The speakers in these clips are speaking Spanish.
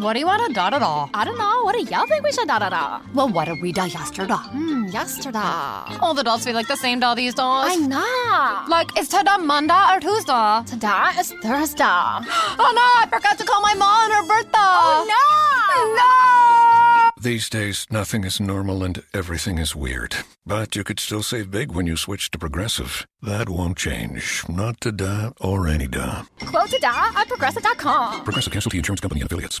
what do you want to da da da? I don't know. What do y'all think we should da da da? Well, what did we da yesterday? Hmm, yesterday. All the dolls feel like the same doll these days. I know. Like, is today Monday or Tuesday? Today is Thursday. Oh no, I forgot to call my mom on her birthday. Oh no! No! These days, nothing is normal and everything is weird. But you could still save big when you switch to Progressive. That won't change. Not today or any day. Quote to today at progressive.com. Progressive Casualty Insurance Company and affiliates.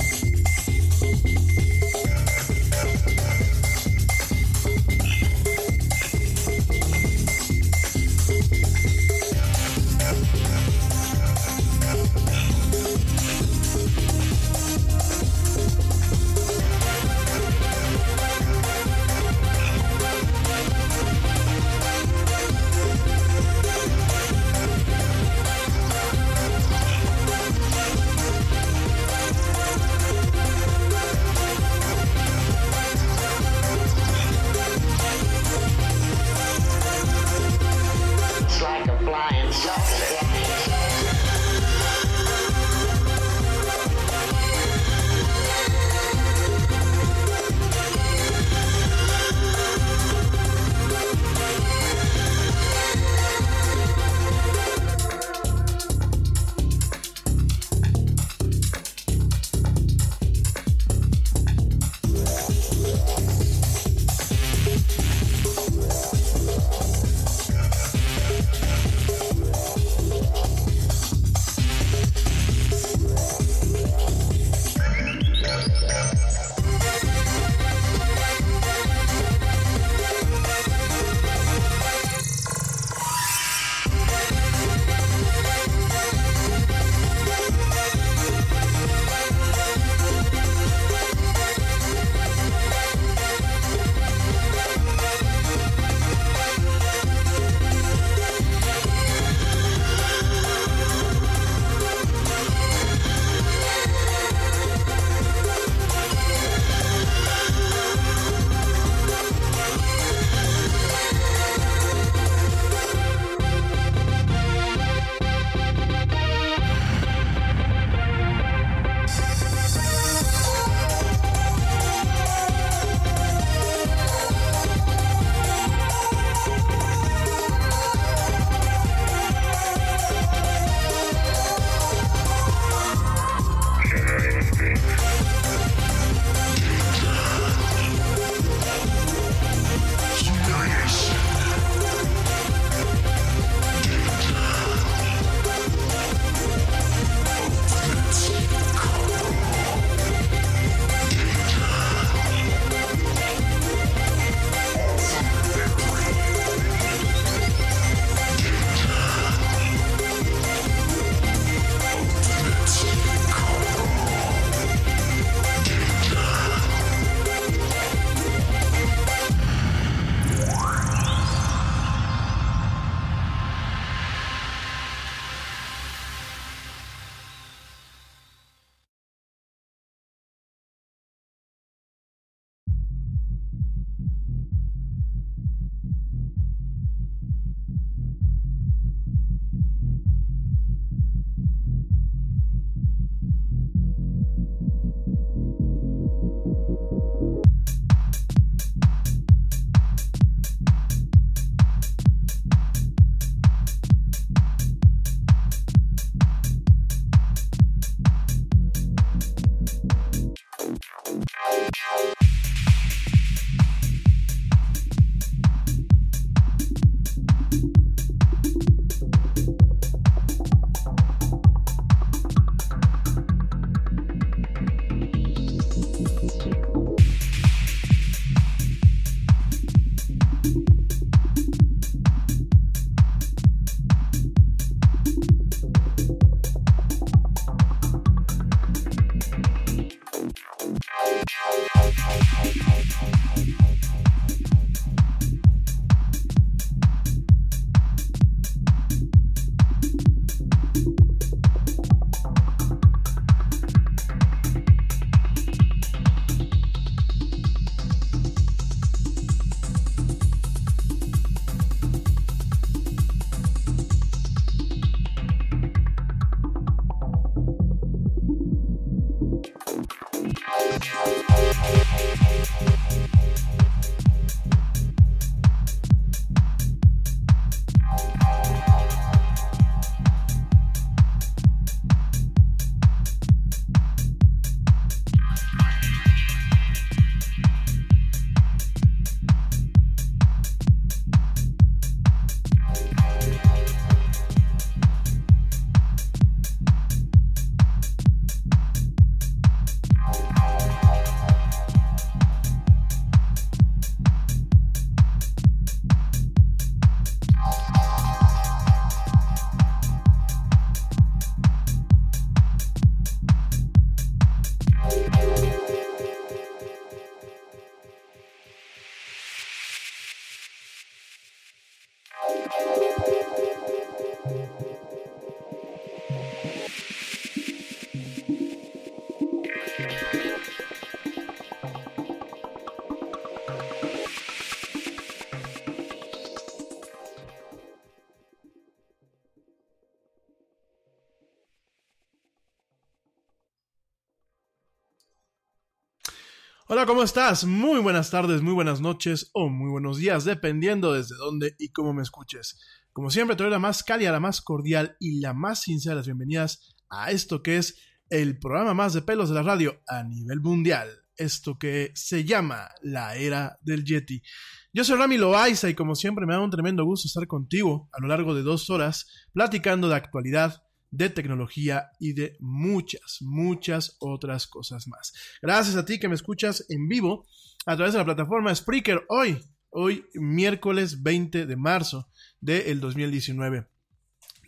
Hola, ¿cómo estás? Muy buenas tardes, muy buenas noches o muy buenos días, dependiendo desde dónde y cómo me escuches. Como siempre, te doy la más cálida, la más cordial y la más sincera las bienvenidas a esto que es el programa más de pelos de la radio a nivel mundial. Esto que se llama la era del Yeti. Yo soy Rami Loaiza y como siempre me da un tremendo gusto estar contigo a lo largo de dos horas platicando de actualidad, de tecnología y de muchas, muchas otras cosas más. Gracias a ti que me escuchas en vivo a través de la plataforma Spreaker hoy, hoy miércoles 20 de marzo del 2019.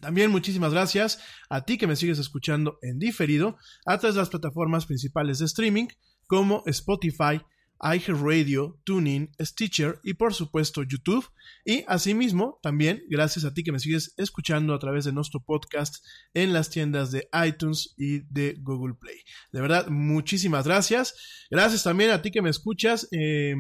También muchísimas gracias a ti que me sigues escuchando en diferido a través de las plataformas principales de streaming como Spotify, iHeartRadio, TuneIn, Stitcher y por supuesto YouTube. Y asimismo, también gracias a ti que me sigues escuchando a través de nuestro podcast en las tiendas de iTunes y de Google Play. De verdad, muchísimas gracias. Gracias también a ti que me escuchas. Eh,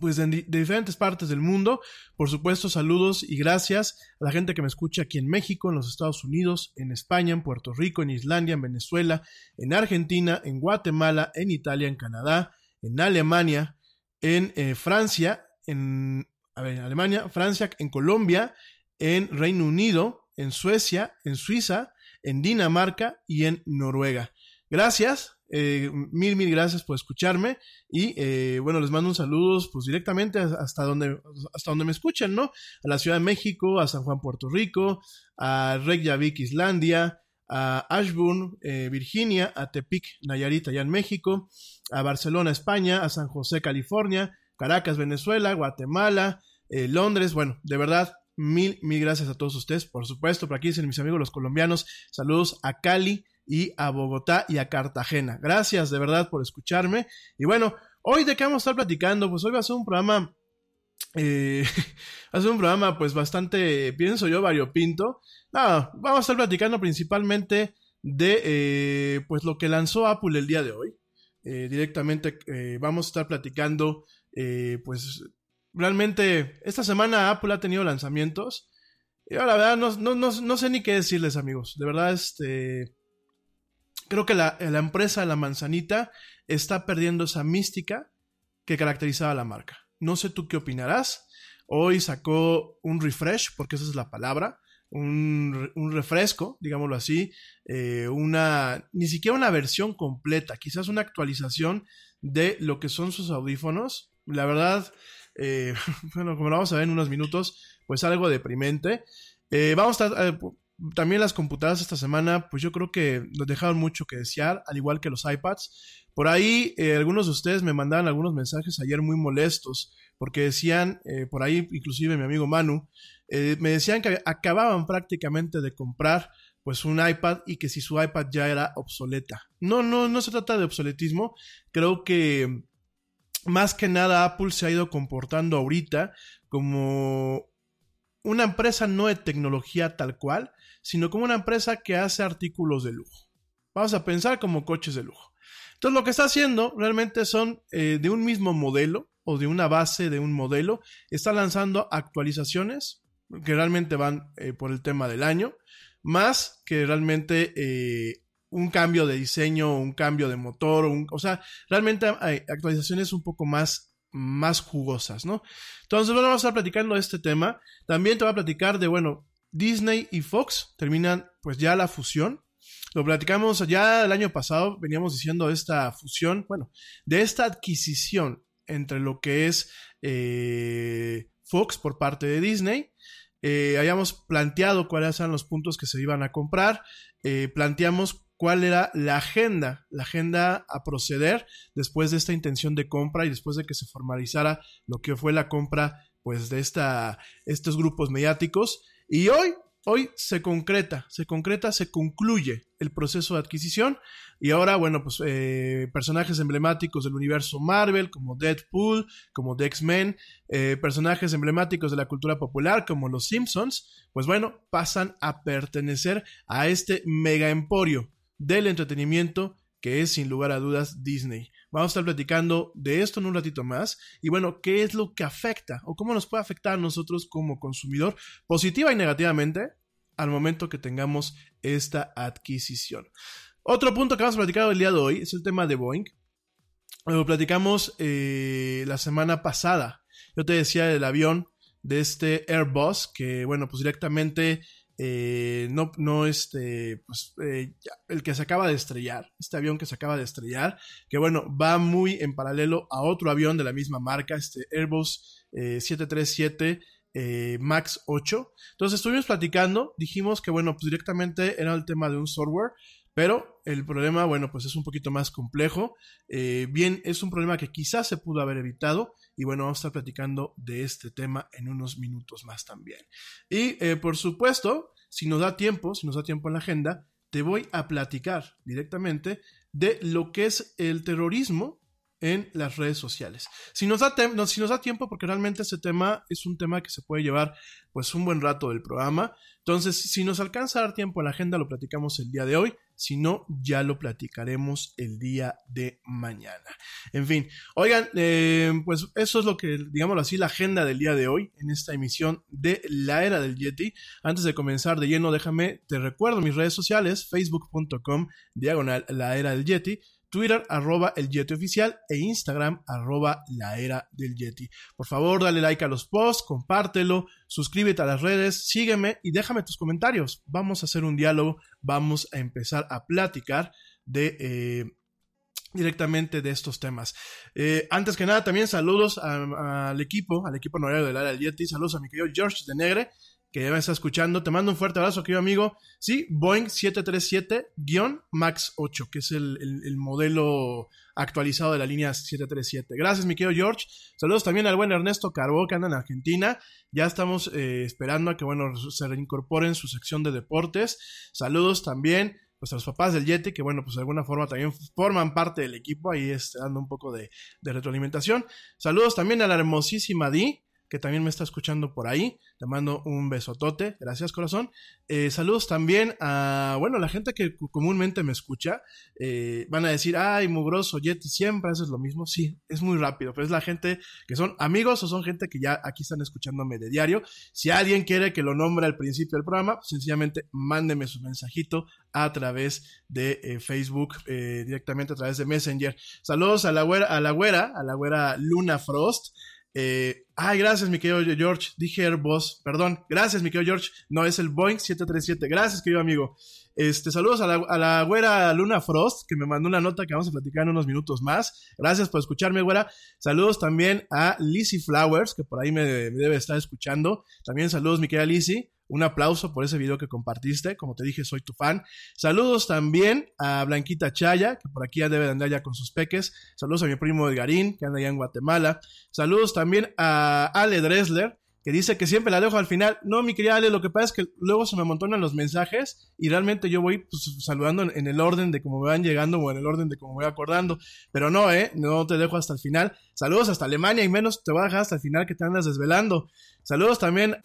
pues de, diferentes partes del mundo. Por supuesto, saludos y gracias a la gente que me escucha aquí en México, en los Estados Unidos, en España, en Puerto Rico, en Islandia, en Venezuela, en Argentina, en Guatemala, en Italia, en Canadá, en Alemania, en eh, Francia, en Alemania, Francia, en Colombia, en Reino Unido, en Suecia, en Suiza, en Dinamarca y en Noruega. Gracias, eh, mil, mil gracias por escucharme y eh, bueno, les mando un saludos pues directamente hasta donde, hasta donde me escuchen, ¿no? A la Ciudad de México, a San Juan, Puerto Rico, a Reykjavik, Islandia, a Ashburn, eh, Virginia, a Tepic, Nayarit, allá en México, a Barcelona, España, a San José, California, Caracas, Venezuela, Guatemala, eh, Londres, bueno, de verdad, mil, mil gracias a todos ustedes, por supuesto, por aquí dicen mis amigos los colombianos, saludos a Cali y a Bogotá y a Cartagena. Gracias de verdad por escucharme. Y bueno, hoy de qué vamos a estar platicando, pues hoy va a ser un programa eh, ser un programa pues bastante, pienso yo, variopinto. No, vamos a estar platicando principalmente de eh, pues lo que lanzó Apple el día de hoy. Eh, directamente eh, vamos a estar platicando pues realmente esta semana Apple ha tenido lanzamientos. Y la verdad no, no, no, no, sé ni qué decirles amigos. De verdad este... Creo que la, la empresa La Manzanita está perdiendo esa mística que caracterizaba la marca. No sé tú qué opinarás. Hoy sacó un refresh, porque esa es la palabra, un, un refresco, digámoslo así, eh, una, ni siquiera una versión completa, quizás una actualización de lo que son sus audífonos. La verdad, eh, bueno, como lo vamos a ver en unos minutos, pues algo deprimente. Eh, vamos a también las computadoras esta semana, pues yo creo que nos dejaron mucho que desear, al igual que los iPads. Por ahí, eh, algunos de ustedes me mandaban algunos mensajes ayer muy molestos, porque decían, eh, por ahí inclusive mi amigo Manu, eh, me decían que acababan prácticamente de comprar pues un iPad y que si su iPad ya era obsoleta. No, no, no se trata de obsoletismo, creo que más que nada Apple se ha ido comportando ahorita como una empresa no de tecnología tal cual, sino como una empresa que hace artículos de lujo. Vamos a pensar como coches de lujo. Entonces lo que está haciendo realmente son eh, de un mismo modelo o de una base de un modelo, está lanzando actualizaciones que realmente van eh, por el tema del año, más que realmente eh, un cambio de diseño, un cambio de motor, un, o sea, realmente hay actualizaciones un poco más, más jugosas, ¿no? Entonces, bueno, vamos a estar platicando de este tema. También te voy a platicar de, bueno, Disney y Fox terminan pues ya la fusión. Lo platicamos ya el año pasado, veníamos diciendo esta fusión, bueno, de esta adquisición entre lo que es eh, Fox por parte de Disney. Eh, habíamos planteado cuáles eran los puntos que se iban a comprar. Eh, planteamos cuál era la agenda, la agenda a proceder después de esta intención de compra y después de que se formalizara lo que fue la compra pues de esta, estos grupos mediáticos. Y hoy, hoy se concreta, se concreta, se concluye el proceso de adquisición. Y ahora, bueno, pues eh, personajes emblemáticos del universo Marvel, como Deadpool, como The X-Men, eh, personajes emblemáticos de la cultura popular, como los Simpsons, pues bueno, pasan a pertenecer a este mega emporio del entretenimiento que es sin lugar a dudas Disney. Vamos a estar platicando de esto en un ratito más. Y bueno, ¿qué es lo que afecta o cómo nos puede afectar a nosotros como consumidor, positiva y negativamente, al momento que tengamos esta adquisición? Otro punto que vamos a platicar el día de hoy es el tema de Boeing. Lo platicamos eh, la semana pasada. Yo te decía del avión de este Airbus, que bueno, pues directamente eh, no, no este, pues, eh, el que se acaba de estrellar, este avión que se acaba de estrellar, que bueno, va muy en paralelo a otro avión de la misma marca, este Airbus 737 Max 8. Entonces estuvimos platicando, dijimos que bueno, pues directamente era el tema de un software, pero el problema, bueno, pues es un poquito más complejo. Eh, bien, es un problema que quizás se pudo haber evitado. Y bueno, vamos a estar platicando de este tema en unos minutos más también. Y eh, por supuesto, si nos da tiempo, si nos da tiempo en la agenda, te voy a platicar directamente de lo que es el terrorismo en las redes sociales. Si nos, da si nos da tiempo, porque realmente ese tema es un tema que se puede llevar pues un buen rato del programa. Entonces, si nos alcanza a dar tiempo en la agenda, lo platicamos el día de hoy. Si no, ya lo platicaremos el día de mañana. En fin, oigan, eh, pues eso es lo que, digámoslo así, la agenda del día de hoy en esta emisión de La Era del Yeti. Antes de comenzar de lleno, déjame, te recuerdo mis redes sociales, facebook.com, diagonal La Era del Yeti. Twitter arroba el Yeti oficial e Instagram arroba la era del Yeti. Por favor, dale like a los posts, compártelo, suscríbete a las redes, sígueme y déjame tus comentarios. Vamos a hacer un diálogo, vamos a empezar a platicar de... Eh, directamente de estos temas. Eh, antes que nada, también saludos al equipo, al equipo honorario del área del Yeti, saludos a mi querido George de Negre, que me está escuchando. Te mando un fuerte abrazo, querido amigo. Sí, Boeing 737-MAX 8, que es el, modelo actualizado de la línea 737. Gracias, mi querido George. Saludos también al buen Ernesto Carbó, que anda en Argentina. Ya estamos eh, esperando a que, bueno, se reincorporen su sección de deportes. Saludos también a los papás del Yeti, que bueno, pues de alguna forma también forman parte del equipo, ahí este, dando un poco de, de retroalimentación. Saludos también a la hermosísima Di, que también me está escuchando por ahí. Te mando un besotote. Gracias, corazón. Eh, saludos también a, bueno, la gente que comúnmente me escucha. Eh, van a decir, ay, mugroso, Yeti, siempre haces lo mismo. Sí, es muy rápido, pero es la gente que son amigos o son gente que ya aquí están escuchándome de diario. Si alguien quiere que lo nombre al principio del programa, sencillamente mándeme su mensajito a través de eh, Facebook, directamente a través de Messenger. Saludos a la güera, a la güera, a la güera Luna Frost. Eh, ay, gracias, mi querido George. Dije Airbus, perdón. Gracias, mi querido George. No, es el Boeing 737. Gracias, querido amigo. Este, saludos a la, a la, güera Luna Frost, que me mandó una nota que vamos a platicar en unos minutos más. Gracias por escucharme, güera. Saludos también a Lizzie Flowers, que por ahí me, me debe estar escuchando. También saludos, mi querida Lizzie. Un aplauso por ese video que compartiste. Como te dije, soy tu fan. Saludos también a Blanquita Chaya, que por aquí ya debe de andar ya con sus peques. Saludos a mi primo Edgarín, que anda allá en Guatemala. Saludos también a Ale Dresler, que dice que siempre la dejo al final. No, mi querida Ale, lo que pasa es que luego se me amontonan los mensajes y realmente yo voy pues, saludando en, el orden de cómo me van llegando o en el orden de cómo me voy acordando. Pero no, ¿eh? No te dejo hasta el final. Saludos hasta Alemania y menos te voy a dejar hasta el final que te andas desvelando. Saludos también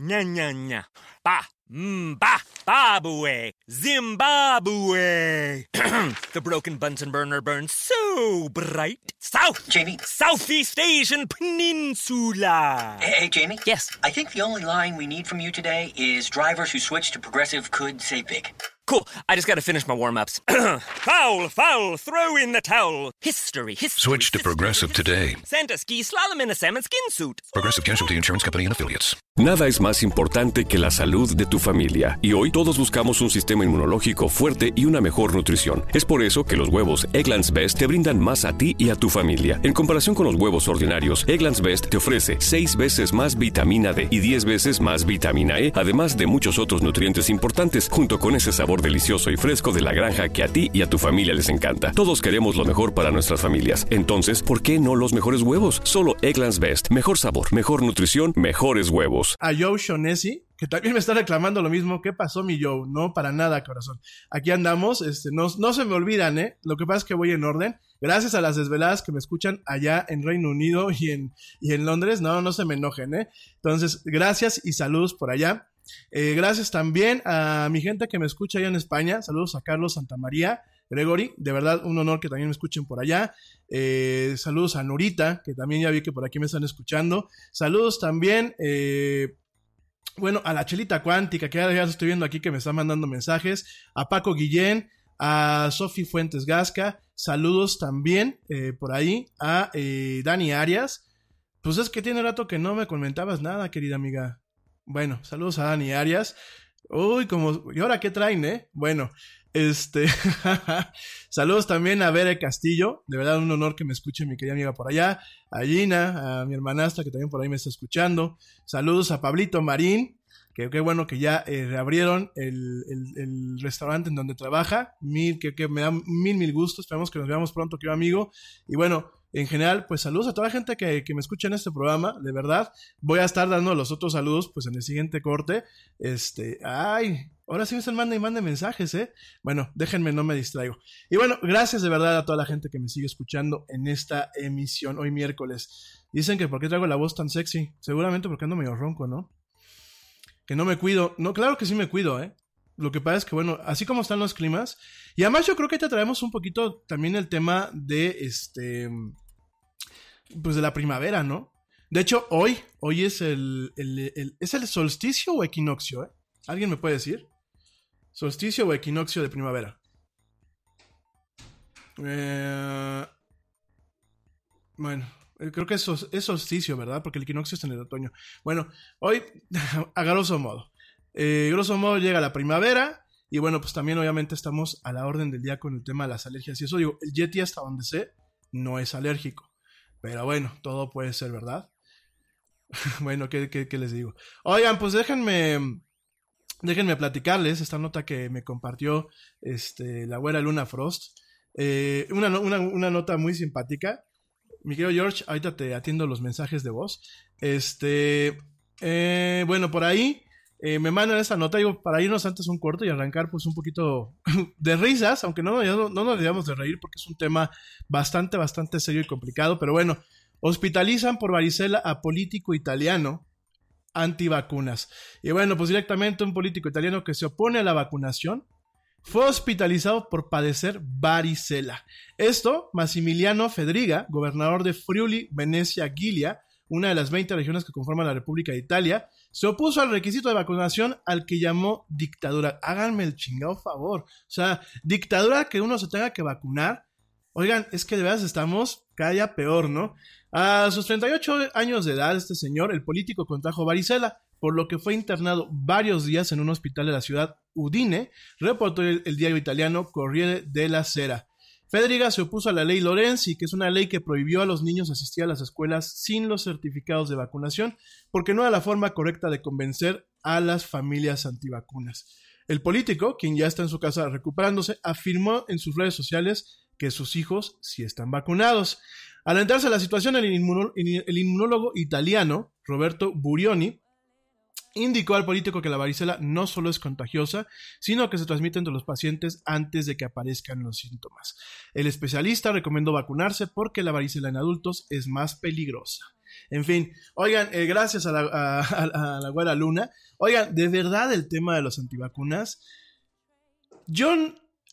Nya, nya, nya. Ba, mba, mm, babue, Zimbabwe. the broken Bunsen burner burns so bright. South, Jamie. Southeast Asian Peninsula. Hey, hey, Jamie. Yes. I think the only line we need from you today is drivers who switch to progressive could save big. Cool. I just got to finish my warm ups. foul, foul, throw in the towel. History, history. Switch to Progressive today. Santa ski slalom in a salmon skin suit. Progressive Casualty Insurance Company and Affiliates. Nada es más importante que la salud de tu familia. Y hoy todos buscamos un sistema inmunológico fuerte y una mejor nutrición. Es por eso que los huevos Egglands Best te brindan más a ti y a tu familia. En comparación con los huevos ordinarios, Egglands Best te ofrece 6 veces más vitamina D y 10 veces más vitamina E, además de muchos otros nutrientes importantes, junto con ese sabor delicioso y fresco de la granja que a ti y a tu familia les encanta. Todos queremos lo mejor para nuestras familias. Entonces, ¿por qué no los mejores huevos? Solo Egglands Best. Mejor sabor, mejor nutrición, mejores huevos. A Joe Shonesi, que también me está reclamando lo mismo. ¿Qué pasó, mi Joe? No, para nada, corazón. Aquí andamos. Este, no, no se me olvidan, ¿eh? Lo que pasa es que voy en orden. Gracias a las desveladas que me escuchan allá en Reino Unido y en, y en Londres. No, no se me enojen, ¿eh? Entonces, gracias y saludos por allá. Eh, gracias también a mi gente que me escucha allá en España. Saludos a Carlos Santamaría, Gregory. De verdad, un honor que también me escuchen por allá. Eh, saludos a Norita, que también ya vi que por aquí me están escuchando. Saludos también, eh, bueno, a la Chelita Cuántica, que ya estoy viendo aquí que me están mandando mensajes. A Paco Guillén, a Sofi Fuentes Gasca, saludos también por ahí a Dani Arias. Pues es que tiene rato que no me comentabas nada, querida amiga. Bueno, saludos a Dani Arias. Uy, como, ¿y ahora qué traen, eh? Bueno, este, saludos también a Bere Castillo, de verdad un honor que me escuche mi querida amiga por allá, a Gina, a mi hermanastra que también por ahí me está escuchando, saludos a Pablito Marín, que qué bueno que ya eh, reabrieron el, el, el, restaurante en donde trabaja, mil, que, que me da mil, mil gustos, esperamos que nos veamos pronto, querido amigo, y bueno, en general, pues saludos a toda la gente que, que, me escucha en este programa, de verdad. Voy a estar dando los otros saludos, pues en el siguiente corte. Este, ay, ahora sí me están mandando y manden mensajes, ¿eh? Bueno, déjenme, no me distraigo. Y bueno, gracias de verdad a toda la gente que me sigue escuchando en esta emisión hoy miércoles. Dicen que por qué traigo la voz tan sexy. Seguramente porque ando medio ronco, ¿no? Que no me cuido. No, claro que sí me cuido, ¿eh? Lo que pasa es que, bueno, así como están los climas, y además yo creo que te traemos un poquito también el tema de este, pues de la primavera, ¿no? De hecho, hoy, hoy es el, ¿es el solsticio o equinoccio, eh? ¿Alguien me puede decir? ¿Solsticio o equinoccio de primavera? Eh, bueno, creo que es, es solsticio, ¿verdad? Porque el equinoccio es en el otoño. Bueno, hoy, a grosso modo. Eh, grosso modo llega la primavera y bueno, pues también obviamente estamos a la orden del día con el tema de las alergias. Y eso digo, el Yeti hasta donde sé no es alérgico. Pero bueno, todo puede ser, ¿verdad? bueno, ¿qué, ¿qué, les digo? Oigan, pues déjenme, déjenme platicarles esta nota que me compartió este, la abuela Luna Frost. Eh, una, una, una nota muy simpática. Mi querido George, ahorita te atiendo los mensajes de voz. Este, eh, bueno, por ahí eh, me mandan esa nota, digo, para irnos antes un corto y arrancar pues un poquito de risas, aunque no, no, no nos debíamos de reír porque es un tema bastante, bastante serio y complicado, pero bueno, hospitalizan por varicela a político italiano antivacunas. Y bueno, pues directamente un político italiano que se opone a la vacunación fue hospitalizado por padecer varicela. Esto, Massimiliano Fedriga, gobernador de Friuli, Venecia, Gilia, una de las 20 regiones que conforman la República de Italia, se opuso al requisito de vacunación al que llamó dictadura. Háganme el chingado favor. O sea, dictadura que uno se tenga que vacunar. Oigan, es que de verdad estamos cada día peor, ¿no? A sus 38 años de edad, este señor, el político, contrajo varicela, por lo que fue internado varios días en un hospital de la ciudad Udine, reportó el, el diario italiano Corriere della Sera. Federiga se opuso a la ley Lorenzi, que es una ley que prohibió a los niños asistir a las escuelas sin los certificados de vacunación, porque no era la forma correcta de convencer a las familias antivacunas. El político, quien ya está en su casa recuperándose, afirmó en sus redes sociales que sus hijos sí están vacunados. Al entrarse a la situación, el inmunólogo italiano, Roberto Burioni, indicó al político que la varicela no solo es contagiosa, sino que se transmite entre los pacientes antes de que aparezcan los síntomas. El especialista recomendó vacunarse porque la varicela en adultos es más peligrosa. En fin, oigan, eh, gracias a la, a, la Luna. Oigan, de verdad el tema de los antivacunas,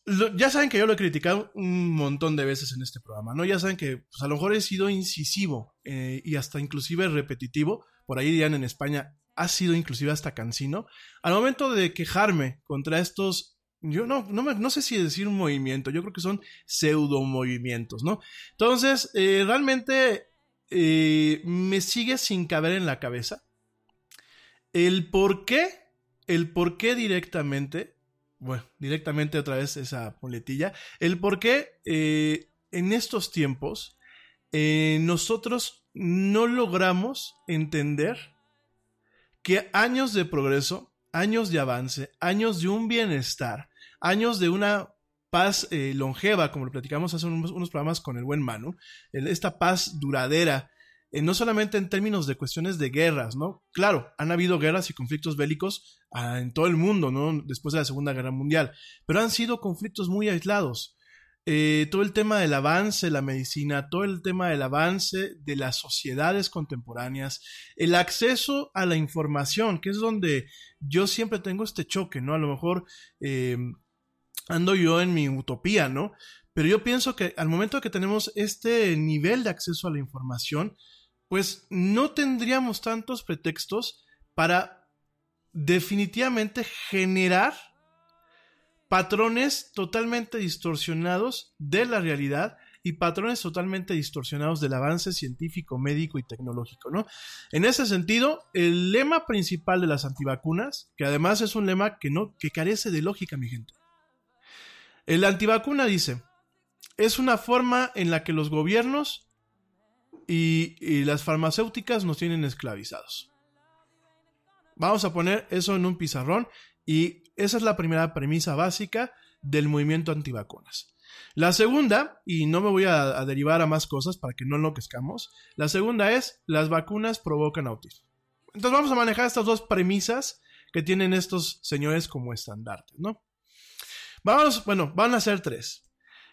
lo, ya saben que yo lo he criticado un montón de veces en este programa, ¿no? Ya saben que pues, a lo mejor he sido incisivo eh, y hasta inclusive repetitivo. Por ahí dirían en España, ha sido inclusive hasta cansino. Al momento de quejarme contra estos, yo no, no, me, no sé si decir un movimiento, yo creo que son pseudo movimientos, ¿no? Entonces, eh, realmente eh, me sigue sin caber en la cabeza el por qué, el por qué directamente, bueno, directamente otra vez esa muletilla, el por qué eh, en estos tiempos nosotros no logramos entender que años de progreso, años de avance, años de un bienestar, años de una paz eh, longeva, como lo platicamos hace unos, unos, programas con el buen Manu, esta paz duradera, eh, no solamente en términos de cuestiones de guerras, ¿no? Claro, han habido guerras y conflictos bélicos ah, en todo el mundo, ¿no? Después de la Segunda Guerra Mundial, pero han sido conflictos muy aislados. Eh, todo el tema del avance de la medicina, todo el tema del avance de las sociedades contemporáneas, el acceso a la información, que es donde yo siempre tengo este choque, ¿no? A lo mejor eh, ando yo en mi utopía, ¿no? Pero yo pienso que al momento que tenemos este nivel de acceso a la información, pues no tendríamos tantos pretextos para definitivamente generar patrones totalmente distorsionados de la realidad y patrones totalmente distorsionados del avance científico, médico y tecnológico, ¿no? En ese sentido, el lema principal de las antivacunas, que además es un lema que no que carece de lógica, mi gente. El antivacuna dice, es una forma en la que los gobiernos y, y las farmacéuticas nos tienen esclavizados. Vamos a poner eso en un pizarrón y esa es la primera premisa básica del movimiento antivacunas. La segunda, y no me voy a, derivar a más cosas para que no enloquezcamos, la segunda es las vacunas provocan autismo. Entonces vamos a manejar estas dos premisas que tienen estos señores como estandartes, ¿no? Vamos, bueno, van a ser tres.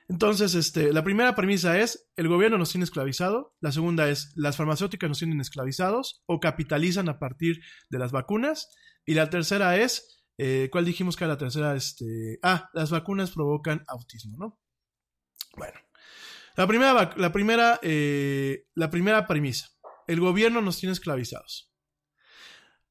Entonces, este, la primera premisa es, el gobierno nos tiene esclavizado. La segunda es, las farmacéuticas nos tienen esclavizados o capitalizan a partir de las vacunas. Y la tercera es, eh, ¿cuál dijimos que era la tercera? Este, ah, las vacunas provocan autismo, ¿no? Bueno, la primera, la primera, eh, la primera premisa, el gobierno nos tiene esclavizados.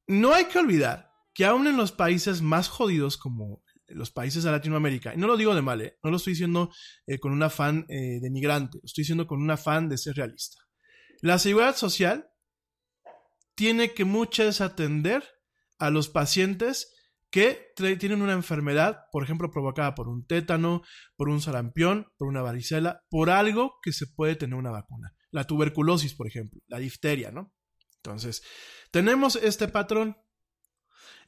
No hay que olvidar que aún en los países más jodidos como los países de Latinoamérica, y no lo digo de mal, ¿eh? no lo estoy diciendo eh, con un afán denigrante, lo estoy diciendo con un afán de ser realista. La seguridad social tiene que muchas atender a los pacientes que tienen una enfermedad, por ejemplo, provocada por un tétano, por un sarampión, por una varicela, por algo que se puede tener una vacuna. La tuberculosis, por ejemplo, la difteria, ¿no? Entonces, tenemos este patrón.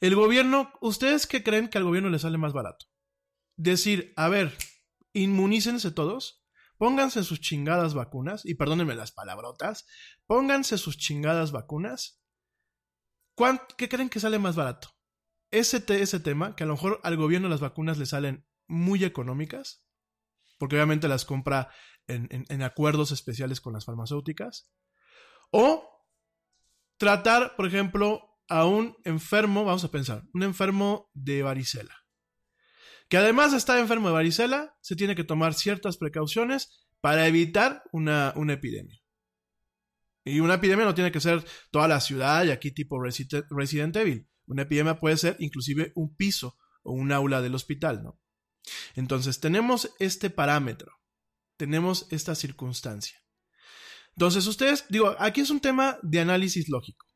El gobierno, ¿ustedes qué creen que al gobierno le sale más barato? Decir, a ver, inmunícense todos, pónganse sus chingadas vacunas, y perdónenme las palabrotas, pónganse sus chingadas vacunas. ¿Qué creen que sale más barato? Ese, ese tema, que a lo mejor al gobierno las vacunas le salen muy económicas, porque obviamente las compra en, en, acuerdos especiales con las farmacéuticas, o tratar, por ejemplo, a un enfermo, vamos a pensar, un enfermo de varicela, que además de estar enfermo de varicela, se tiene que tomar ciertas precauciones para evitar una, una epidemia. Y una epidemia no tiene que ser toda la ciudad y aquí tipo Resident, Resident Evil. Una epidemia puede ser inclusive un piso o un aula del hospital, ¿no? Entonces tenemos este parámetro, tenemos esta circunstancia. Entonces ustedes, digo, aquí es un tema de análisis lógico.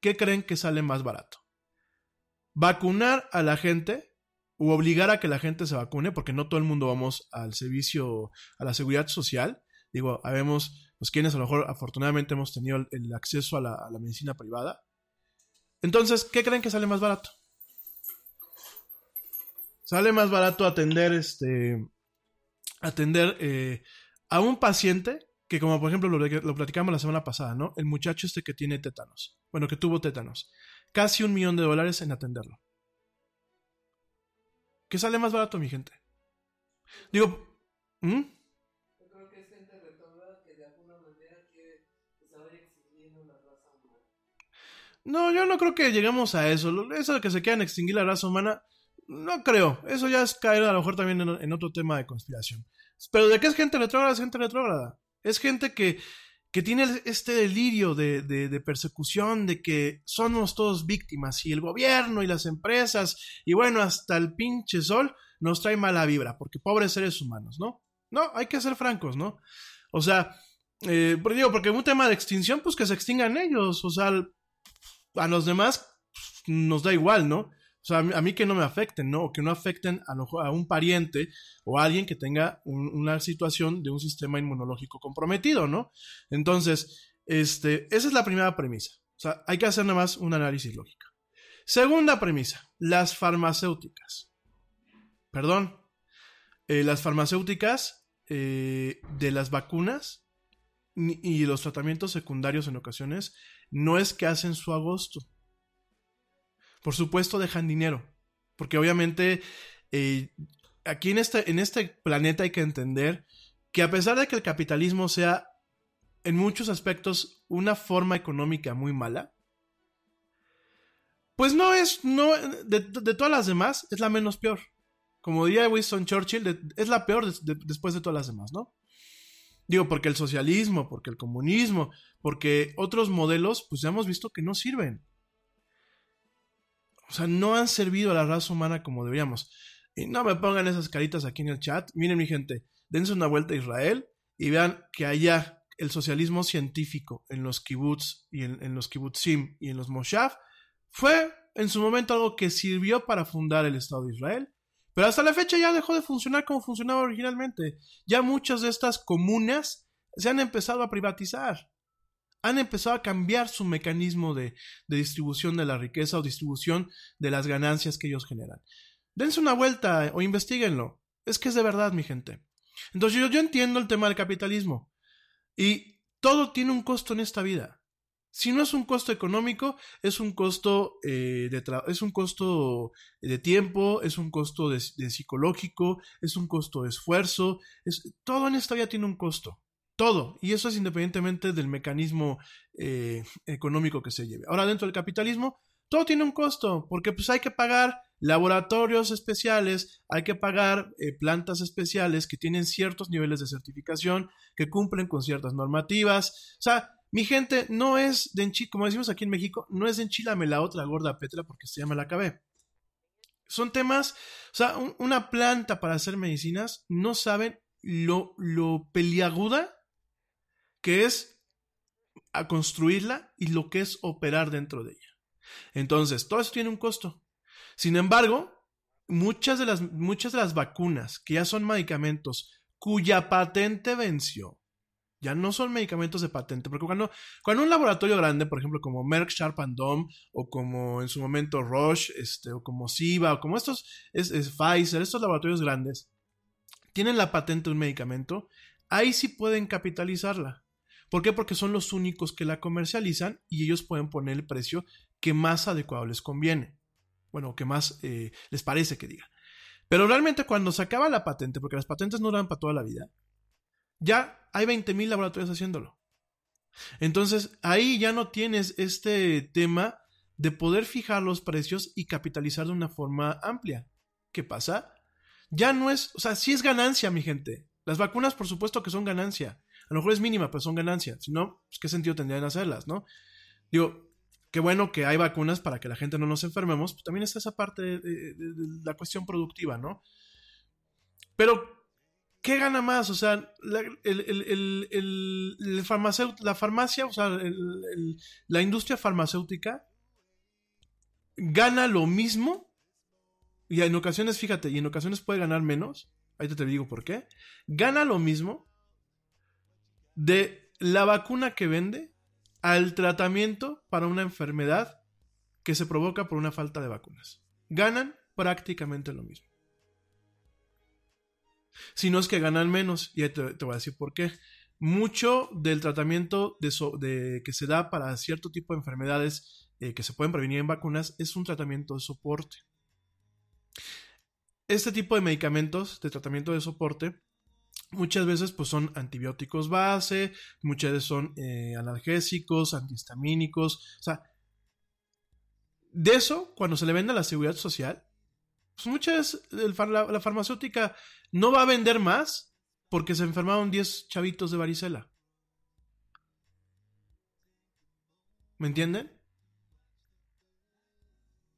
¿Qué creen que sale más barato? ¿Vacunar a la gente o obligar a que la gente se vacune? Porque no todo el mundo vamos al servicio, a la seguridad social. Digo, habemos, pues quienes a lo mejor afortunadamente hemos tenido el, acceso a la medicina privada. Entonces, ¿qué creen que sale más barato? Sale más barato atender este atender eh, a un paciente que como por ejemplo lo, platicamos la semana pasada, ¿no? El muchacho este que tiene tétanos, bueno, que tuvo tétanos, casi un millón de dólares en atenderlo. ¿Qué sale más barato, mi gente? Digo, ¿hmm? No, yo no creo que lleguemos a eso. Eso de que se quieran extinguir la raza humana, no creo. Eso ya es caer a lo mejor también en, otro tema de conspiración. Pero de qué es gente retrógrada, es gente retrógrada. Es gente que, que tiene este delirio de, de, persecución, de que somos todos víctimas y el gobierno y las empresas y bueno, hasta el pinche sol nos trae mala vibra, porque pobres seres humanos, ¿no? No, hay que ser francos, ¿no? O sea, eh, porque digo, porque un tema de extinción, pues que se extingan ellos, o sea, a los demás nos da igual, ¿no? O sea, a mí que no me afecten, ¿no? O que no afecten a, lo, a un pariente o a alguien que tenga un, una situación de un sistema inmunológico comprometido, ¿no? Entonces, este, esa es la primera premisa. O sea, hay que hacer nada más un análisis lógico. Segunda premisa, las farmacéuticas. Perdón, eh, las farmacéuticas eh, de las vacunas y los tratamientos secundarios en ocasiones no es que hacen su agosto por supuesto dejan dinero, porque obviamente eh, aquí en este, en este planeta hay que entender que a pesar de que el capitalismo sea en muchos aspectos una forma económica muy mala, pues no es, no, de, de todas las demás, es la menos peor. Como diría Winston Churchill, es la peor de, después de todas las demás, ¿no? Digo, porque el socialismo, porque el comunismo, porque otros modelos, pues ya hemos visto que no sirven. O sea, no han servido a la raza humana como deberíamos. Y no me pongan esas caritas aquí en el chat. Miren, mi gente, dense una vuelta a Israel y vean que allá el socialismo científico en los kibbutz y en, en los kibbutzim y en los moshav fue en su momento algo que sirvió para fundar el Estado de Israel. Pero hasta la fecha ya dejó de funcionar como funcionaba originalmente. Ya muchas de estas comunas se han empezado a privatizar. Han empezado a cambiar su mecanismo de, distribución de la riqueza o distribución de las ganancias que ellos generan. Dense una vuelta o investiguenlo. Es que es de verdad, mi gente. Entonces yo, yo entiendo el tema del capitalismo. Y todo tiene un costo en esta vida. Si no es un costo económico, es un costo eh, de es un costo de tiempo, es un costo de, psicológico, es un costo de esfuerzo, es, todo en esta vida tiene un costo. Todo. Y eso es independientemente del mecanismo eh, económico que se lleve. Ahora, dentro del capitalismo, todo tiene un costo, porque pues hay que pagar laboratorios especiales, hay que pagar eh, plantas especiales que tienen ciertos niveles de certificación, que cumplen con ciertas normativas. O sea, mi gente, no es de enchilame, como decimos aquí en México, no es de enchilame la otra gorda Petra porque se llama la acabé. Son temas, o sea, un, una planta para hacer medicinas, no saben lo, lo peliaguda que es a construirla y lo que es operar dentro de ella. Entonces, todo eso tiene un costo. Sin embargo, muchas de las, muchas de las vacunas que ya son medicamentos cuya patente venció, ya no son medicamentos de patente, porque cuando, cuando un laboratorio grande, por ejemplo, como Merck Sharp and Dome, o como en su momento Roche, este, o como Siva, o como estos, es, es Pfizer, estos laboratorios grandes, tienen la patente de un medicamento, ahí sí pueden capitalizarla. ¿Por qué? Porque son los únicos que la comercializan y ellos pueden poner el precio que más adecuado les conviene. Bueno, que más eh, les parece que diga. Pero realmente cuando se acaba la patente, porque las patentes no duran para toda la vida, ya hay 20.000 laboratorios haciéndolo. Entonces ahí ya no tienes este tema de poder fijar los precios y capitalizar de una forma amplia. ¿Qué pasa? Ya no es, o sea, sí es ganancia, mi gente. Las vacunas, por supuesto que son ganancia. A lo mejor es mínima, pero son ganancia. Si no, pues, ¿qué sentido tendrían hacerlas, no? Digo, qué bueno que hay vacunas para que la gente no nos enfermemos, pues también está esa parte de, la cuestión productiva, ¿no? Pero, ¿qué gana más? O sea, la, el, el, el, la farmacia, o sea, la industria farmacéutica gana lo mismo y en ocasiones, fíjate, y en ocasiones puede ganar menos, ahí te, te digo por qué, gana lo mismo de la vacuna que vende al tratamiento para una enfermedad que se provoca por una falta de vacunas. Ganan prácticamente lo mismo. Si no es que ganan menos, y te, te voy a decir por qué. Mucho del tratamiento de, que se da para cierto tipo de enfermedades eh, que se pueden prevenir en vacunas es un tratamiento de soporte. Este tipo de medicamentos de tratamiento de soporte muchas veces pues son antibióticos base, muchas veces son eh, analgésicos, antihistamínicos, o sea, de eso cuando se le vende a la seguridad social, pues muchas veces la farmacéutica no va a vender más porque se enfermaron 10 chavitos de varicela. ¿Me entienden?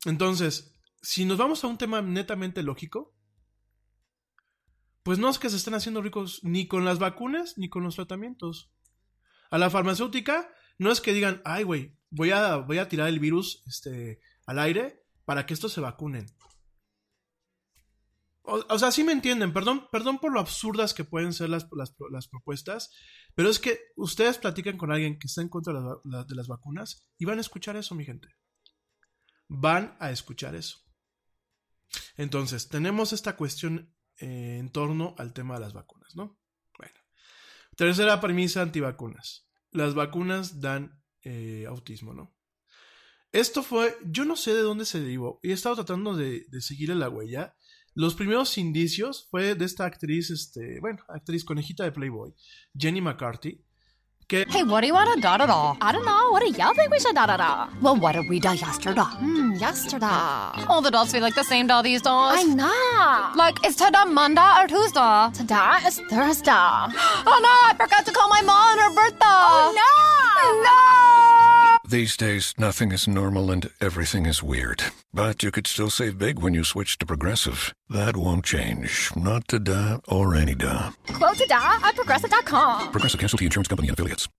Entonces, si nos vamos a un tema netamente lógico, pues no es que se estén haciendo ricos ni con las vacunas ni con los tratamientos. A la farmacéutica no es que digan, ay, güey, voy a, voy a tirar el virus este, al aire para que estos se vacunen. O, sea, sí me entienden, perdón, perdón por lo absurdas que pueden ser las, las, propuestas, pero es que ustedes platican con alguien que está en contra de las vacunas y van a escuchar eso, mi gente. Van a escuchar eso. Entonces, tenemos esta cuestión eh, en torno al tema de las vacunas, ¿no? Bueno. Tercera premisa antivacunas. Las vacunas dan eh, autismo, ¿no? Esto fue, yo no sé de dónde se derivó, y he estado tratando de, de seguirle la huella. Los primeros indicios fue de esta actriz, este, bueno, actriz conejita de Playboy, Jenny McCarthy, que... Hey, what do you want to da da da? I don't know. What do y'all think we should da da da? Well, what did we da yesterday? Hmm, yesterday. All the dolls feel like the same doll these days. I know. Like, is today Monday or Tuesday? Today is Thursday. oh no, I forgot to call my mom on her birthday. Oh no! No! These days, nothing is normal and everything is weird. But you could still save big when you switch to Progressive. That won't change. Not to da or any da. Quote to da at progressive.com. Progressive Casualty Insurance Company and affiliates.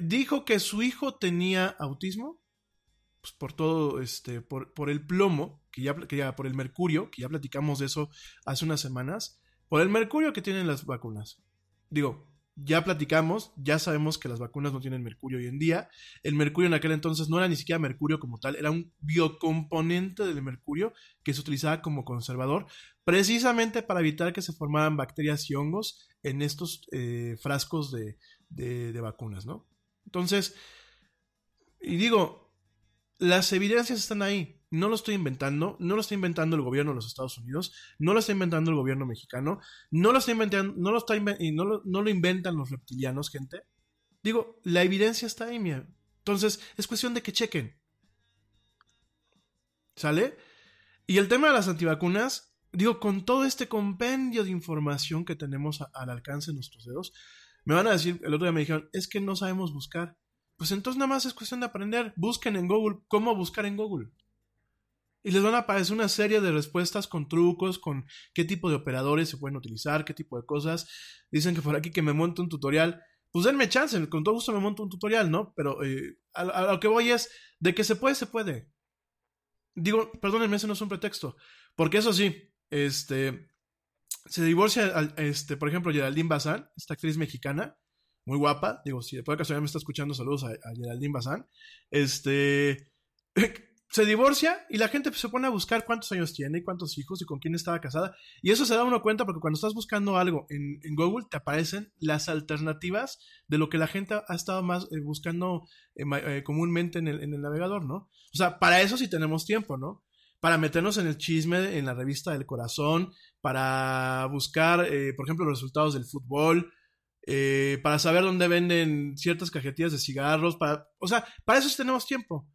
Dijo que su hijo tenía autismo pues por todo, este, por, por el plomo, que ya, que ya, por el mercurio, que ya platicamos de eso hace unas semanas, por el mercurio que tienen las vacunas. Digo, ya platicamos, ya sabemos que las vacunas no tienen mercurio hoy en día. El mercurio en aquel entonces no era ni siquiera mercurio como tal, era un biocomponente del mercurio que se utilizaba como conservador, precisamente para evitar que se formaran bacterias y hongos en estos eh, frascos de, de, vacunas, ¿no? Entonces, y digo, las evidencias están ahí. No lo estoy inventando, no lo está inventando el gobierno de los Estados Unidos, no lo está inventando el gobierno mexicano, no lo está inventando, no está y no lo, no lo inventan los reptilianos, gente. Digo, la evidencia está ahí, mía. Entonces, es cuestión de que chequen. ¿Sale? Y el tema de las antivacunas, digo, con todo este compendio de información que tenemos al alcance de nuestros dedos, me van a decir, el otro día me dijeron, es que no sabemos buscar. Pues entonces nada más es cuestión de aprender. Busquen en Google cómo buscar en Google. Y les van a aparecer una serie de respuestas con trucos, con qué tipo de operadores se pueden utilizar, qué tipo de cosas. Dicen que por aquí que me monte un tutorial. Pues denme chance, con todo gusto me monto un tutorial, ¿no? Pero eh, a, a, lo que voy es, de que se puede, se puede. Digo, perdónenme, ese no es un pretexto. Porque eso sí, este, se divorcia, este, por ejemplo, Geraldine Bazán, esta actriz mexicana, muy guapa. Digo, si de por casualidad me está escuchando, saludos a, a Geraldine Bazán. Este. Se divorcia y la gente se pone a buscar cuántos años tiene, cuántos hijos y con quién estaba casada. Y eso se da uno cuenta porque cuando estás buscando algo en, en Google te aparecen las alternativas de lo que la gente ha estado más eh, buscando eh, eh, comúnmente en el, en el navegador, ¿no? O sea, para eso sí tenemos tiempo, ¿no? Para meternos en el chisme, en la revista del corazón, para buscar, eh, por ejemplo, los resultados del fútbol, eh, para saber dónde venden ciertas cajetillas de cigarros, para, o sea, para eso tenemos tiempo.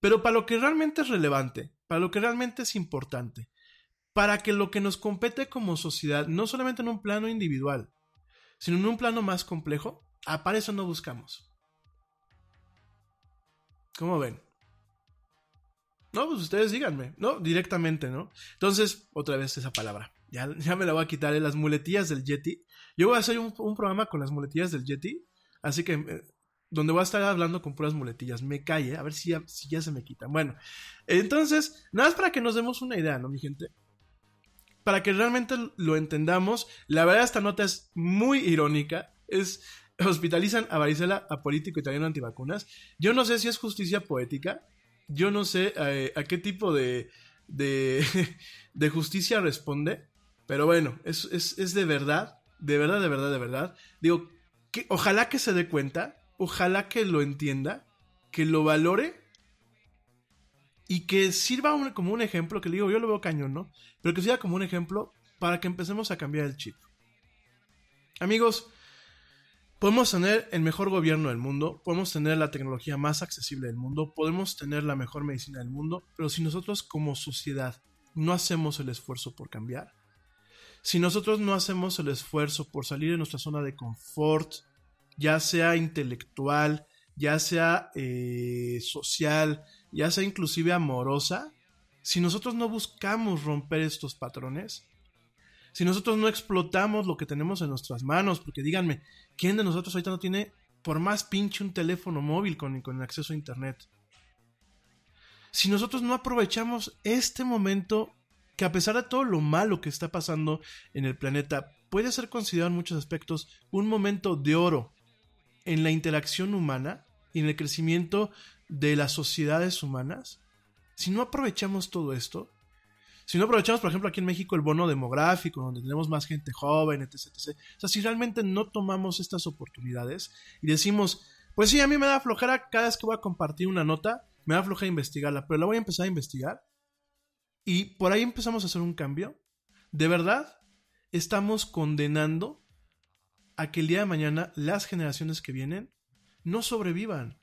Pero para lo que realmente es relevante, para lo que realmente es importante, para que lo que nos compete como sociedad, no solamente en un plano individual, sino en un plano más complejo, ah, para eso no buscamos. ¿Cómo ven? No, pues ustedes díganme, ¿no? Directamente, ¿no? Entonces, otra vez esa palabra. Ya, ya me la voy a quitar, ¿eh? las muletillas del Yeti. Yo voy a hacer un, programa con las muletillas del Yeti, así que eh, donde voy a estar hablando con puras muletillas. Me calle, a ver si ya, si ya se me quitan. Bueno, entonces, nada más para que nos demos una idea, ¿no, mi gente? Para que realmente lo entendamos, la verdad esta nota es muy irónica. Es, hospitalizan a varicela a político italiano antivacunas. Yo no sé si es justicia poética. Yo no sé eh, a qué tipo de, de, de, justicia responde. Pero bueno, es, es, es de verdad, de verdad, de verdad, de verdad. Digo, que, ojalá que se dé cuenta ojalá que lo entienda, que lo valore y que sirva como un ejemplo, que le digo, yo lo veo cañón, ¿no? Pero que sirva como un ejemplo para que empecemos a cambiar el chip. Amigos, podemos tener el mejor gobierno del mundo, podemos tener la tecnología más accesible del mundo, podemos tener la mejor medicina del mundo, pero si nosotros como sociedad no hacemos el esfuerzo por cambiar, si nosotros no hacemos el esfuerzo por salir de nuestra zona de confort, ya sea intelectual, ya sea eh, social, ya sea inclusive amorosa, si nosotros no buscamos romper estos patrones, si nosotros no explotamos lo que tenemos en nuestras manos, porque díganme, ¿quién de nosotros ahorita no tiene por más pinche un teléfono móvil con, con acceso a Internet? Si nosotros no aprovechamos este momento que a pesar de todo lo malo que está pasando en el planeta, puede ser considerado en muchos aspectos un momento de oro en la interacción humana y en el crecimiento de las sociedades humanas, si no aprovechamos todo esto, si no aprovechamos, por ejemplo, aquí en México el bono demográfico, donde tenemos más gente joven, etc. O sea, si realmente no tomamos estas oportunidades y decimos, Pues sí, a mí me da flojera cada vez que voy a compartir una nota, me da flojera investigarla, pero la voy a empezar a investigar. Y por ahí empezamos a hacer un cambio. De verdad, estamos condenando a que el día de mañana las generaciones que vienen no sobrevivan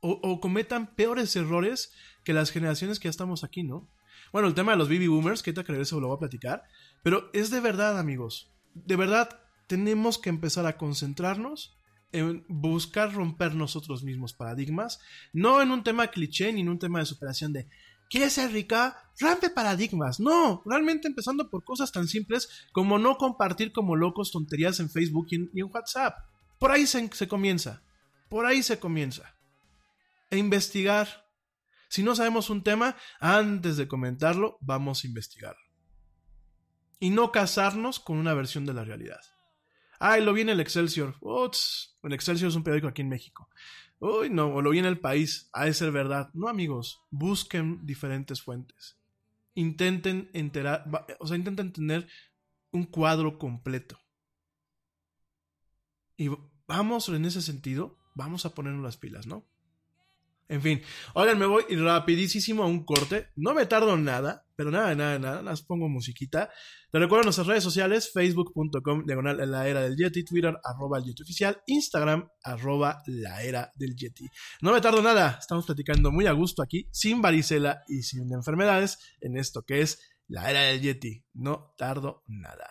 o, o cometan peores errores que las generaciones que ya estamos aquí, ¿no? Bueno, el tema de los baby boomers, que ahorita que regreso lo voy a platicar, pero es de verdad, amigos. De verdad, tenemos que empezar a concentrarnos en buscar romper nosotros mismos paradigmas, no en un tema cliché ni en un tema de superación de ¿Quieres ser rica? Rompe paradigmas. No, realmente empezando por cosas tan simples como no compartir como locos tonterías en Facebook y en, WhatsApp. Por ahí se, se comienza. Por ahí se comienza. E investigar. Si no sabemos un tema, antes de comentarlo, vamos a investigarlo. Y no casarnos con una versión de la realidad. Ay, lo vi en el Excelsior. Uts, el Excelsior es un periódico aquí en México. Uy, no, o lo vi en el país. Ha de ser verdad. No, amigos, busquen diferentes fuentes. Intenten enterar, o sea, intenten tener un cuadro completo. Y vamos en ese sentido, vamos a ponernos las pilas, ¿no? En fin, oigan, me voy rapidísimo a un corte. No me tardo nada, pero nada, nada, nada. Las pongo musiquita. Te recuerdo nuestras redes sociales: facebook.com, diagonal la era del Yeti, Twitter, arroba el Yeti oficial, Instagram, arroba la era del Yeti. No me tardo nada. Estamos platicando muy a gusto aquí, sin varicela y sin enfermedades, en esto que es la era del Yeti. No tardo nada.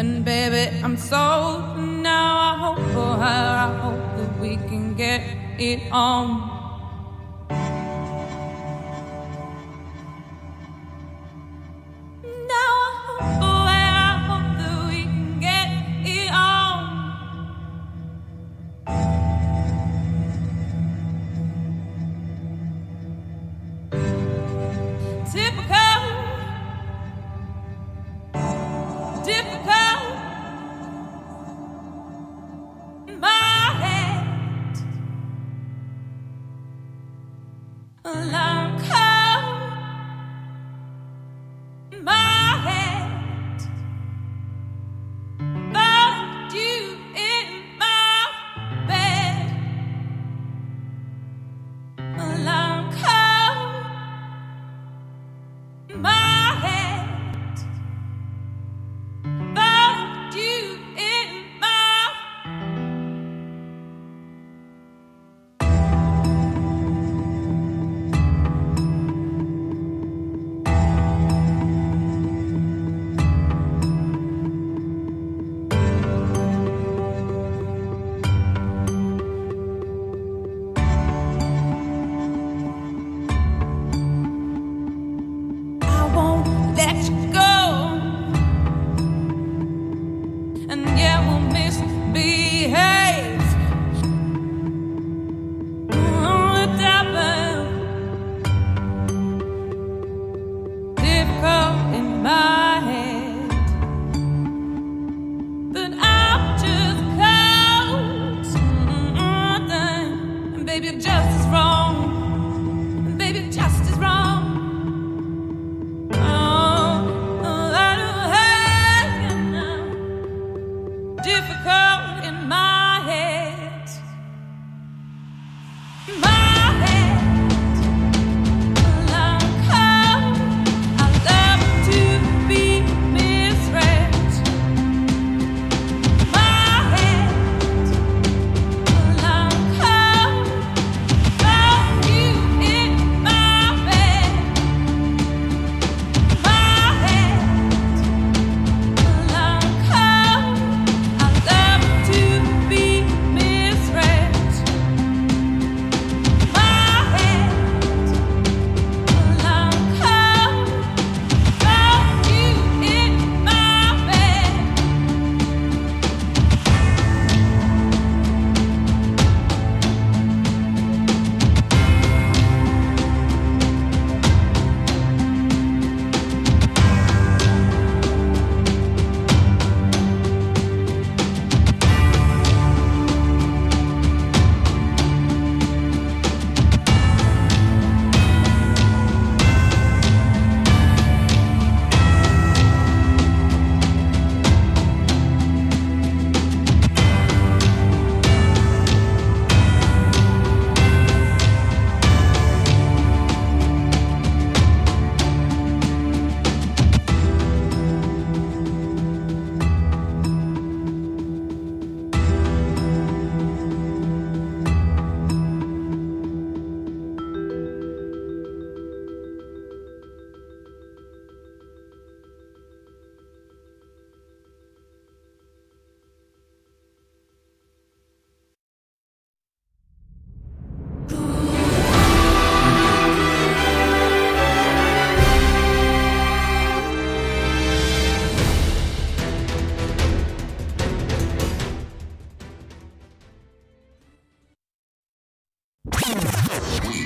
And baby, I'm sold now. I hope for her. I hope that we can get it on.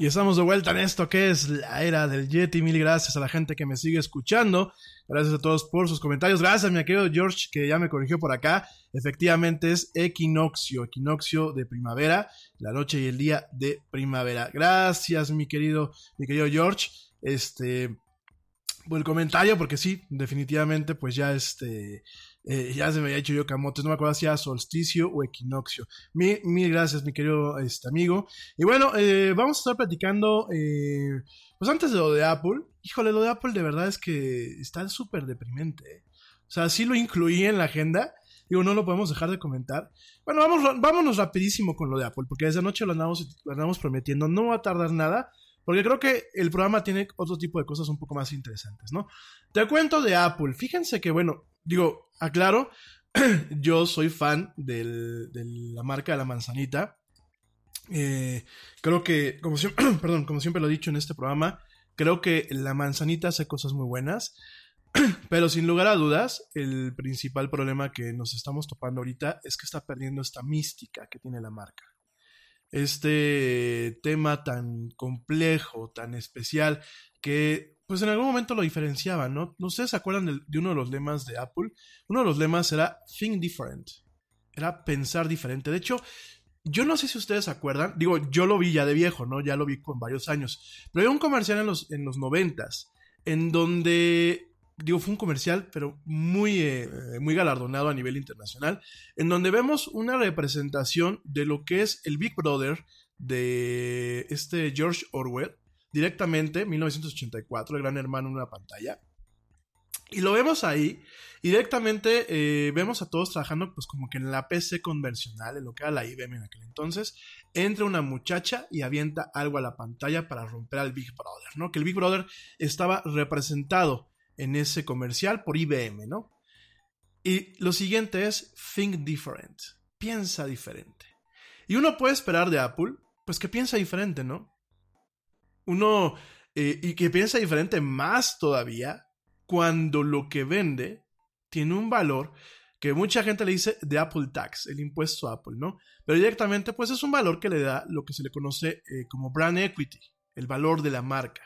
Y estamos de vuelta en esto que es la era del Yeti. Mil gracias a la gente que me sigue escuchando. Gracias a todos por sus comentarios. Gracias, mi querido George, que ya me corrigió por acá. Efectivamente es equinoccio, equinoccio de primavera, la noche y el día de primavera. Gracias, mi querido, mi querido George. Este, por el comentario, porque sí, definitivamente, pues ya este, eh, ya se me había hecho yo camotes, no me acuerdo si era solsticio o equinoccio. Mil, mil gracias, mi querido este, amigo. Y bueno, eh, vamos a estar platicando, eh, pues antes de lo de Apple. Híjole, lo de Apple de verdad es que está súper deprimente. ¿eh? O sea, sí lo incluí en la agenda. Digo, no lo podemos dejar de comentar. Bueno, vamos, vámonos rapidísimo con lo de Apple, porque desde anoche lo andamos, lo andamos prometiendo. No va a tardar nada. Porque creo que el programa tiene otro tipo de cosas un poco más interesantes, ¿no? Te cuento de Apple. Fíjense que, bueno, digo, aclaro, yo soy fan de la marca de la manzanita. Eh, creo que, como siempre, perdón, como siempre lo he dicho en este programa, creo que la manzanita hace cosas muy buenas. Pero sin lugar a dudas, el principal problema que nos estamos topando ahorita es que está perdiendo esta mística que tiene la marca este tema tan complejo, tan especial, que pues en algún momento lo diferenciaba, ¿no? Sé, ¿se acuerdan de, uno de los lemas de Apple? Uno de los lemas era Think Different, era pensar diferente. De hecho, yo no sé si ustedes acuerdan, digo, yo lo vi ya de viejo, ¿no? Ya lo vi con varios años, pero hay un comercial en los, en los noventas, en donde digo, fue un comercial, pero muy, eh, muy galardonado a nivel internacional, en donde vemos una representación de lo que es el Big Brother de este George Orwell, directamente, 1984, el gran hermano en una pantalla. Y lo vemos ahí, y directamente eh, vemos a todos trabajando pues como que en la PC convencional, en lo que era la IBM en aquel entonces, entra una muchacha y avienta algo a la pantalla para romper al Big Brother, ¿no? Que el Big Brother estaba representado en ese comercial por IBM, ¿no? Y lo siguiente es think different, piensa diferente. Y uno puede esperar de Apple, pues que piensa diferente, ¿no? Uno, eh, y que piensa diferente más todavía cuando lo que vende tiene un valor que mucha gente le dice de Apple Tax, el impuesto a Apple, ¿no? Pero directamente, pues es un valor que le da lo que se le conoce eh, como brand equity, el valor de la marca.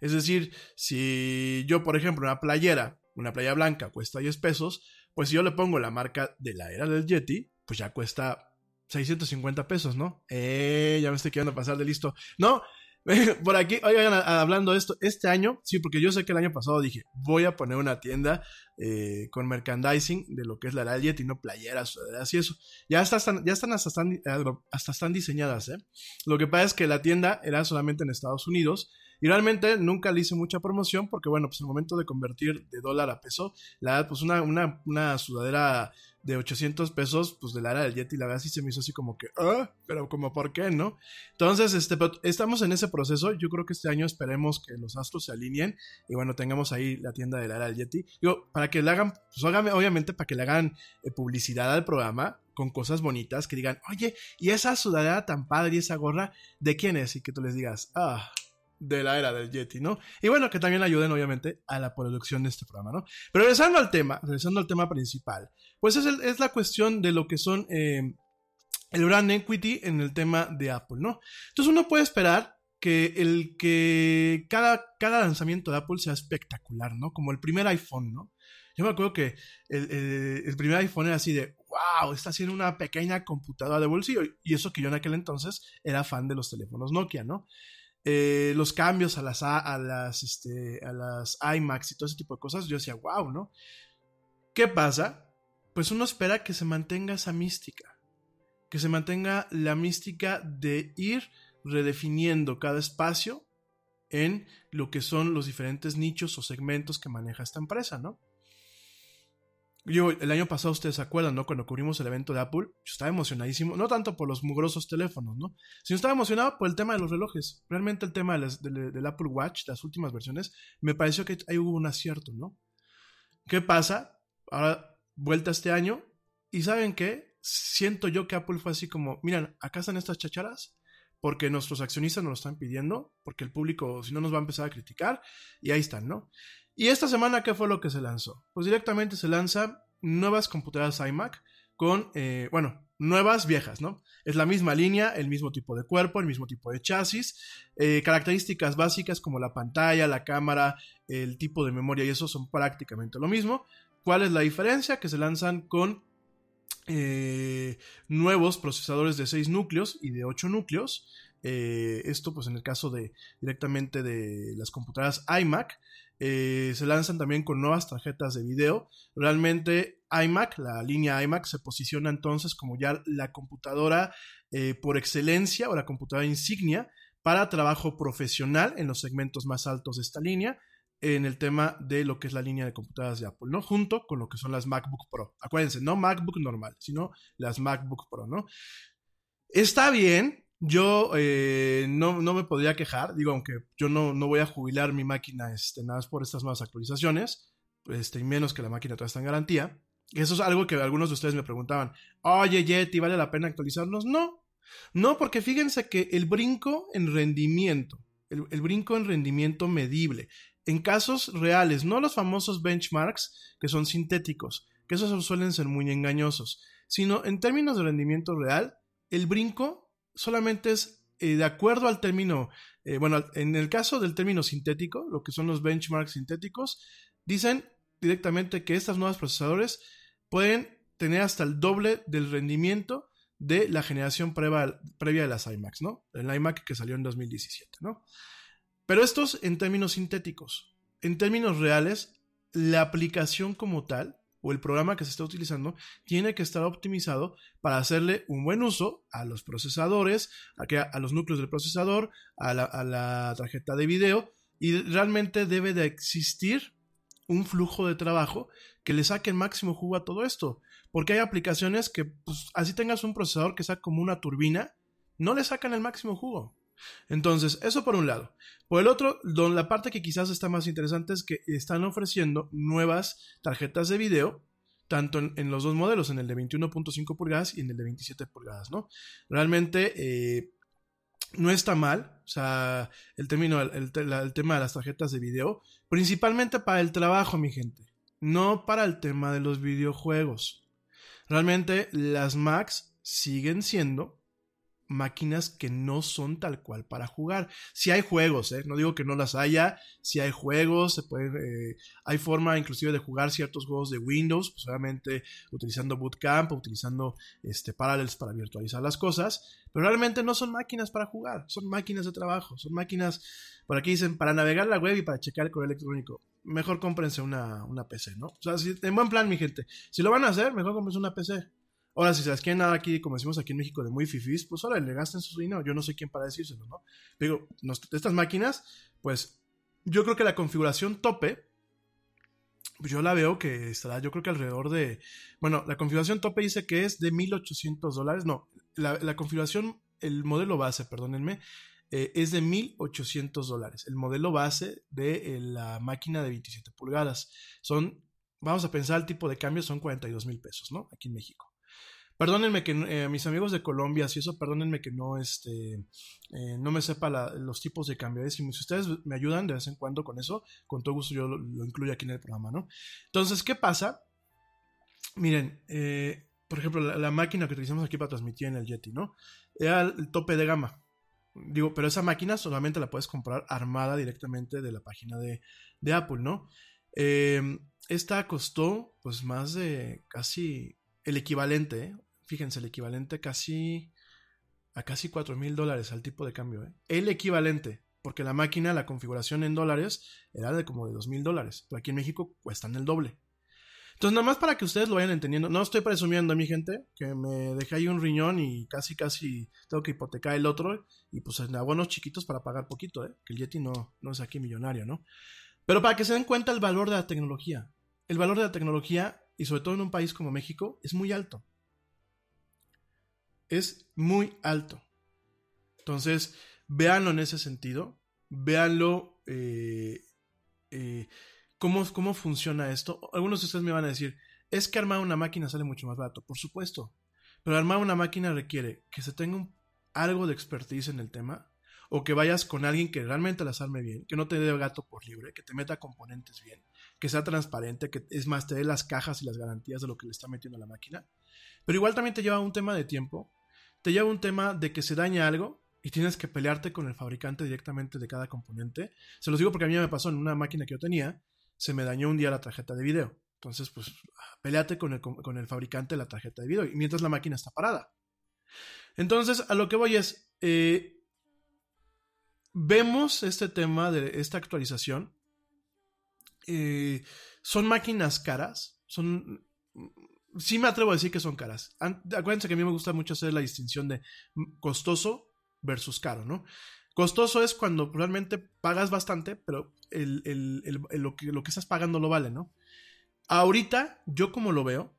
Es decir, si yo, por ejemplo, una playera, una playa blanca cuesta 10 pesos, pues si yo le pongo la marca de la era del Yeti, pues ya cuesta 650 pesos, ¿no? Eh, ya me estoy quedando pasar de listo. No, Por aquí, oigan, hablando de esto, este año, sí, porque yo sé que el año pasado dije, voy a poner una tienda eh, con merchandising de lo que es la Real y no playeras, sudaderas y eso. Ya, están, ya están hasta, están, hasta están diseñadas, ¿eh? Lo que pasa es que la tienda era solamente en Estados Unidos y realmente nunca le hice mucha promoción porque, bueno, pues el momento de convertir de dólar a peso, la pues una, una, una sudadera de 800 pesos, pues de la era del Yeti, la verdad sí se me hizo así como que, ah, pero como por qué, ¿no? Entonces, este, estamos en ese proceso, yo creo que este año esperemos que los astros se alineen y bueno, tengamos ahí la tienda de la del Yeti. Digo, para que le hagan, pues obviamente para que le hagan eh, publicidad al programa, con cosas bonitas, que digan, oye, y esa sudadera tan padre y esa gorra, ¿de quién es? Y que tú les digas, ah, de la era del Yeti, ¿no? Y bueno, que también ayuden obviamente a la producción de este programa, ¿no? Pero regresando al tema, regresando al tema principal, pues es, es la cuestión de lo que son eh, el brand equity en el tema de Apple, ¿no? Entonces uno puede esperar que el que cada, cada lanzamiento de Apple sea espectacular, ¿no? Como el primer iPhone, ¿no? Yo me acuerdo que el, el, primer iPhone era así de, wow, está haciendo una pequeña computadora de bolsillo. Y eso que yo en aquel entonces era fan de los teléfonos Nokia, ¿no? Eh, los cambios a las, a, las, este, a las iMacs y todo ese tipo de cosas, yo decía, wow, ¿no? ¿Qué pasa? Pues uno espera que se mantenga esa mística, que se mantenga la mística de ir redefiniendo cada espacio en lo que son los diferentes nichos o segmentos que maneja esta empresa, ¿no? Yo, el año pasado, ustedes se acuerdan, ¿no? Cuando cubrimos el evento de Apple, yo estaba emocionadísimo, no tanto por los mugrosos teléfonos, ¿no? Sino estaba emocionado por el tema de los relojes. Realmente el tema del, Apple Watch, las últimas versiones, me pareció que ahí hubo un acierto, ¿no? ¿Qué pasa? Ahora, vuelta este año, y ¿saben qué? Siento yo que Apple fue así como, miren, acá están estas chacharas, porque nuestros accionistas nos lo están pidiendo, porque el público, si no, nos va a empezar a criticar, y ahí están, ¿no? Y esta semana, ¿qué fue lo que se lanzó? Pues directamente se lanza nuevas computadoras iMac con, eh, bueno, nuevas viejas, ¿no? Es la misma línea, el mismo tipo de cuerpo, el mismo tipo de chasis, eh, características básicas como la pantalla, la cámara, el tipo de memoria y eso son prácticamente lo mismo. ¿Cuál es la diferencia? Que se lanzan con eh, nuevos procesadores de 6 núcleos y de 8 núcleos. Esto pues en el caso de directamente de las computadoras iMac. Eh, se lanzan también con nuevas tarjetas de video. Realmente iMac, la línea iMac, se posiciona entonces como ya la computadora eh, por excelencia o la computadora insignia para trabajo profesional en los segmentos más altos de esta línea en el tema de lo que es la línea de computadoras de Apple, ¿no? Junto con lo que son las MacBook Pro. Acuérdense, no MacBook normal, sino las MacBook Pro, ¿no? Está bien, yo eh, no, me podría quejar, digo, aunque yo no, no voy a jubilar mi máquina este, nada más por estas nuevas actualizaciones, este, y menos que la máquina todavía está en garantía. Eso es algo que algunos de ustedes me preguntaban, oye Yeti, ¿vale la pena actualizarnos? No, no, porque fíjense que el brinco en rendimiento, el brinco en rendimiento medible, en casos reales, no los famosos benchmarks que son sintéticos, que esos suelen ser muy engañosos, sino en términos de rendimiento real, el brinco solamente es eh, de acuerdo al término, eh, bueno, en el caso del término sintético, lo que son los benchmarks sintéticos, dicen directamente que estos nuevos procesadores pueden tener hasta el doble del rendimiento de la generación previa, previa de las iMacs, ¿no? El iMac que salió en 2017, ¿no? Pero estos en términos sintéticos. En términos reales, la aplicación como tal o el programa que se está utilizando tiene que estar optimizado para hacerle un buen uso a los procesadores, a, a los núcleos del procesador, a la, tarjeta de video y realmente debe de existir un flujo de trabajo que le saque el máximo jugo a todo esto. Porque hay aplicaciones que, pues, así tengas un procesador que sea como una turbina, no le sacan el máximo jugo. Entonces, eso por un lado. Por el otro, la parte que quizás está más interesante es que están ofreciendo nuevas tarjetas de video, tanto en, los dos modelos, en el de 21.5 pulgadas y en el de 27 pulgadas, ¿no? Realmente eh, no está mal, o sea, el, término, el, tema de las tarjetas de video, principalmente para el trabajo, mi gente, no para el tema de los videojuegos. Realmente las Macs siguen siendo máquinas que no son tal cual para jugar. Si hay juegos, ¿eh? no digo que no las haya, si hay juegos, se puede, eh, hay forma inclusive de jugar ciertos juegos de Windows, pues obviamente utilizando Bootcamp, utilizando este, Parallels para virtualizar las cosas, pero realmente no son máquinas para jugar, son máquinas de trabajo, son máquinas, por aquí dicen, para navegar la web y para checar el correo electrónico. Mejor cómprense una, una PC, ¿no? O sea, si, en buen plan, mi gente, si lo van a hacer, mejor cómprense una PC. Ahora, si se las quieren nada aquí, como decimos aquí en México, de muy fifís, pues ahora le gasten su dinero. Yo no sé quién para decírselo, ¿no? Digo, estas máquinas, pues yo creo que la configuración tope, pues yo la veo que estará, yo creo que alrededor de, bueno, la configuración tope dice que es de 1800 dólares. No, la, configuración, el modelo base, perdónenme, eh, es de 1800 dólares. El modelo base de eh, la máquina de 27 pulgadas. Son, vamos a pensar, el tipo de cambio son 42 mil pesos, ¿no? Aquí en México. Perdónenme que eh, mis amigos de Colombia, si eso, perdónenme que no, este, eh, no me sepa los tipos de cambio. ¿eh? Si, ustedes me ayudan de vez en cuando con eso, con todo gusto yo lo, incluyo aquí en el programa, ¿no? Entonces, ¿qué pasa? Miren, por ejemplo, la, máquina que utilizamos aquí para transmitir en el Yeti, ¿no? Era el tope de gama. Digo, pero esa máquina solamente la puedes comprar armada directamente de la página de, de Apple, ¿no? esta costó pues más de casi el equivalente, fíjense, el equivalente casi a casi 4 mil dólares al tipo de cambio. ¿eh? El equivalente, porque la máquina, la configuración en dólares era de como de 2 mil dólares, pero aquí en México cuestan el doble. Entonces, nada más para que ustedes lo vayan entendiendo, no estoy presumiendo, mi gente, que me dejé ahí un riñón y casi, casi tengo que hipotecar el otro, y pues en abonos chiquitos para pagar poquito, ¿eh? que el Yeti no, no es aquí millonario, ¿no? Pero para que se den cuenta el valor de la tecnología. El valor de la tecnología, y sobre todo en un país como México, es muy alto es muy alto. Entonces, véanlo en ese sentido, véanlo eh, eh, cómo, cómo funciona esto. Algunos de ustedes me van a decir, es que armar una máquina sale mucho más barato, por supuesto, pero armar una máquina requiere que se tenga algo de expertise en el tema, o que vayas con alguien que realmente las arme bien, que no te dé gato por libre, que te meta componentes bien, que sea transparente, que es más, te dé las cajas y las garantías de lo que le está metiendo la máquina. Pero igual también te lleva un tema de tiempo te lleva un tema de que se daña algo y tienes que pelearte con el fabricante directamente de cada componente. Se los digo porque a mí me pasó en una máquina que yo tenía, se me dañó un día la tarjeta de video. Entonces, pues, peleate con el, con el fabricante de la tarjeta de video y mientras la máquina está parada. Entonces, a lo que voy es, eh, vemos este tema de esta actualización. Eh, son máquinas caras, son sí me atrevo a decir que son caras. Acuérdense que a mí me gusta mucho hacer la distinción de costoso versus caro, ¿no? Costoso es cuando realmente pagas bastante, pero lo, que, estás pagando lo vale, ¿no? Ahorita, yo como lo veo,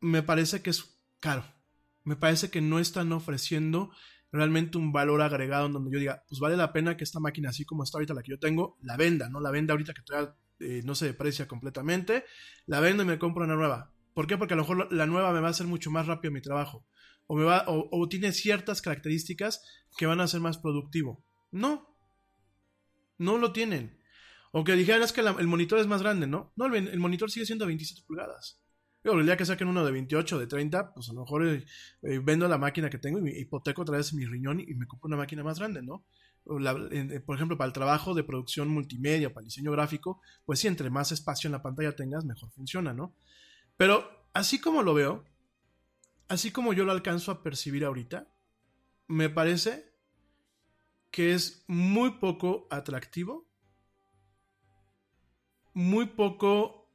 me parece que es caro. Me parece que no están ofreciendo realmente un valor agregado en donde yo diga, pues vale la pena que esta máquina, así como está ahorita la que yo tengo, la venda, ¿no? La venda ahorita que todavía eh, no se deprecia completamente, la vendo y me compro una nueva. ¿Por qué? Porque a lo mejor la nueva me va a hacer mucho más rápido mi trabajo. O, me va, o, tiene ciertas características que van a ser más productivo. No. No lo tienen. O que dijeran es que el monitor es más grande, ¿no? No, el, monitor sigue siendo 27 pulgadas. Yo, el día que saquen uno de 28, de 30, pues a lo mejor eh, eh, vendo la máquina que tengo y me hipoteco otra vez mi riñón y, me compro una máquina más grande, ¿no? Eh, por ejemplo, para el trabajo de producción multimedia, para el diseño gráfico, pues sí, entre más espacio en la pantalla tengas, mejor funciona, ¿no? Pero así como lo veo, así como yo lo alcanzo a percibir ahorita, me parece que es muy poco atractivo, muy poco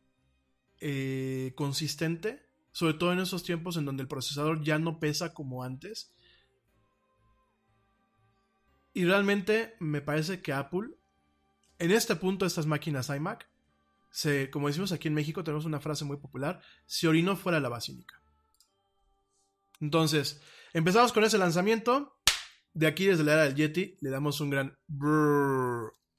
eh, consistente, sobre todo en esos tiempos en donde el procesador ya no pesa como antes. Y realmente me parece que Apple, en este punto, estas máquinas iMac, como decimos aquí en México, tenemos una frase muy popular, se orinó fuera la basílica. Entonces, empezamos con ese lanzamiento. De aquí, desde la era del Yeti, le damos un gran...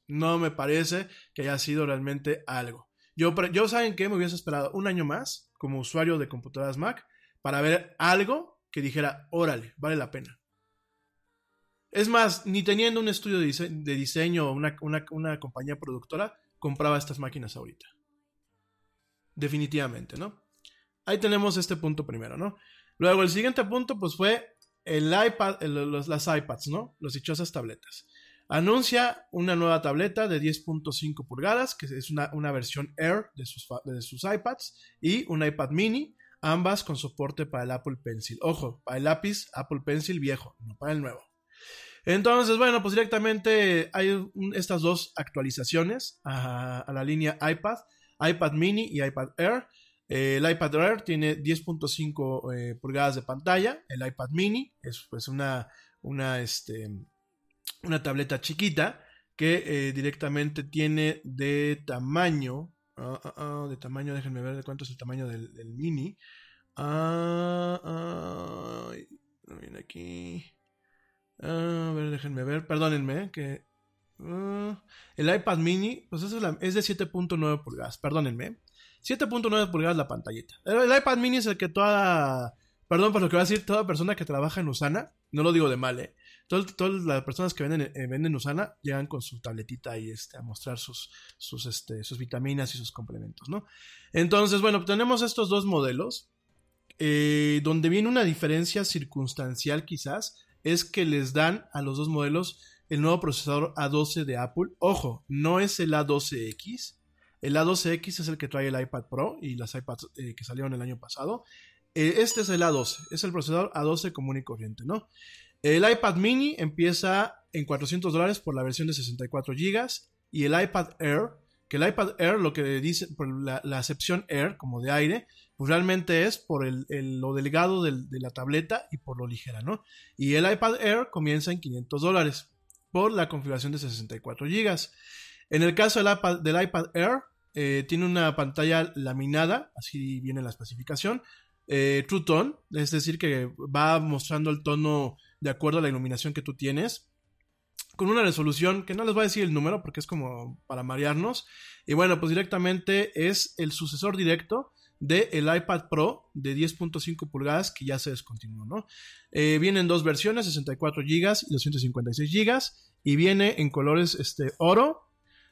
No me parece que haya sido realmente algo. Yo, yo saben que me hubiese esperado un año más como usuario de computadoras Mac para ver algo que dijera, órale, vale la pena. Es más, ni teniendo un estudio de, diseño o una, una compañía productora, compraba estas máquinas ahorita. Definitivamente, ¿no? Ahí tenemos este punto primero, ¿no? Luego el siguiente punto pues fue el iPad, las iPads, ¿no? Los dichosas tabletas. Anuncia una nueva tableta de 10.5 pulgadas, que es una, una versión Air de sus, de sus iPads, y un iPad mini, ambas con soporte para el Apple Pencil. Ojo, para el lápiz Apple Pencil viejo, no para el nuevo. Entonces, bueno, pues directamente hay estas dos actualizaciones a, la línea iPad, iPad mini y iPad Air. Eh, el iPad Air tiene 10.5 eh, pulgadas de pantalla, el iPad mini es pues una, una, este, una tableta chiquita que eh, directamente tiene de tamaño, ah, ah, ah, de tamaño, déjenme ver de cuánto es el tamaño del, mini. Ah, aquí. Ah, a ver, déjenme ver, perdónenme, que ah, el iPad mini, pues es, la- es de 7.9 pulgadas, perdónenme. 7.9 pulgadas la pantallita. El, iPad mini es el que toda, perdón por lo que voy a decir, toda persona que trabaja en Usana, no lo digo de mal, eh. Todas las personas que venden, eh, venden Usana llegan con su tabletita ahí este, a mostrar sus, sus, este, sus vitaminas y sus complementos, ¿no? Entonces, bueno, tenemos estos dos modelos, eh, donde viene una diferencia circunstancial quizás, es que les dan a los dos modelos el nuevo procesador A12 de Apple. Ojo, no es el A12X. El A12X es el que trae el iPad Pro y las iPads eh, que salieron el año pasado. Eh, este es el A12, es el procesador A12 común y corriente, ¿no? El iPad mini empieza en 400 dólares por la versión de 64 GB y el iPad Air, que el iPad Air lo que dice, por la, la acepción Air como de aire, pues realmente es por el, lo delgado del- de la tableta y por lo ligera, ¿no? Y el iPad Air comienza en 500 dólares por la configuración de 64 GB. En el caso del iPad, del iPad Air, eh, tiene una pantalla laminada, así viene la especificación, eh, True Tone, es decir, que va mostrando el tono de acuerdo a la iluminación que tú tienes, con una resolución que no les voy a decir el número porque es como para marearnos, y bueno, pues directamente es el sucesor directo del iPad Pro de 10.5 pulgadas que ya se descontinuó, ¿no? Eh, viene en dos versiones, 64 GB y 256 GB, y viene en colores este, oro,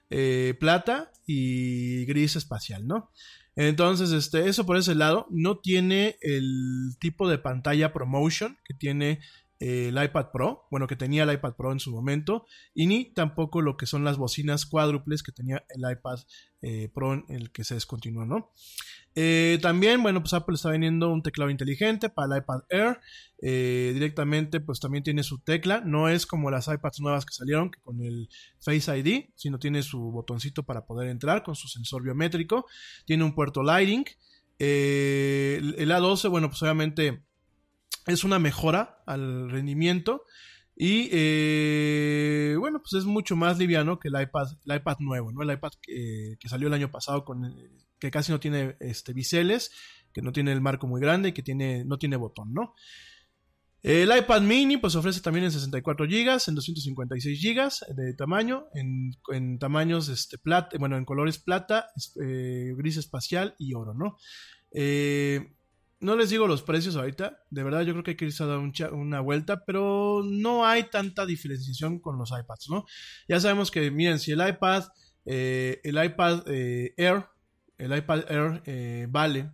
eh, plata y gris espacial, ¿no? Entonces, este, eso por ese lado, no tiene el tipo de pantalla ProMotion que tiene eh, el iPad Pro, bueno, que tenía el iPad Pro en su momento, y ni tampoco lo que son las bocinas cuádruples que tenía el iPad eh, Pro en el que se descontinuó, ¿no? Eh, también, bueno, pues Apple está vendiendo un teclado inteligente para el iPad Air. Eh, directamente, pues también tiene su tecla. No es como las iPads nuevas que salieron, que con el Face ID, sino tiene su botoncito para poder entrar con su sensor biométrico. Tiene un puerto Lighting. Eh, el, el A12, bueno, pues obviamente es una mejora al rendimiento. Y bueno, pues es mucho más liviano que el iPad, el iPad nuevo, ¿no? El iPad que, que salió el año pasado con que casi no tiene este, biseles, que no tiene el marco muy grande y que tiene, no tiene botón, ¿no? El iPad mini pues ofrece también en 64 GB, en 256 GB de tamaño, en, en tamaños este, plata, bueno, en colores plata, eh, gris espacial y oro, ¿no? Eh, no les digo los precios ahorita, de verdad yo creo que hay que irse a dar una vuelta, pero no hay tanta diferenciación con los iPads, ¿no? Ya sabemos que, miren, si el iPad, eh, el iPad Air, el iPad Air eh, vale,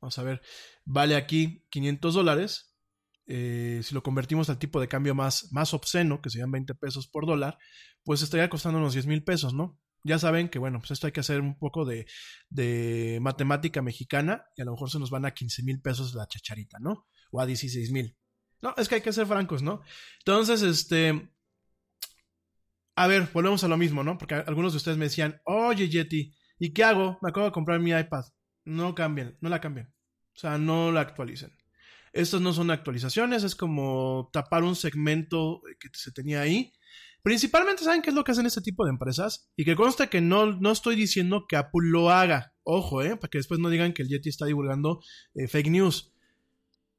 vamos a ver, vale aquí 500 dólares, eh, si lo convertimos al tipo de cambio más, más obsceno, que serían 20 pesos por dólar, pues estaría costando unos 10 mil pesos, ¿no? Ya saben que, bueno, pues esto hay que hacer un poco de, de matemática mexicana y a lo mejor se nos van a 15 mil pesos la chacharita, ¿no? O a 16 mil. No, es que hay que ser francos, ¿no? Entonces, este... A ver, volvemos a lo mismo, ¿no? Porque algunos de ustedes me decían, oye Yeti, ¿y qué hago? Me acabo de comprar mi iPad. No cambien, no la cambien. O sea, no la actualicen. Estas no son actualizaciones, es como tapar un segmento que se tenía ahí. Principalmente, ¿saben qué es lo que hacen este tipo de empresas? Y que consta que no, no estoy diciendo que Apple lo haga. Ojo, ¿eh? Para que después no digan que el Yeti está divulgando eh, fake news.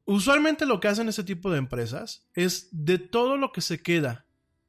Usualmente lo que hacen este tipo de empresas es de todo lo que se queda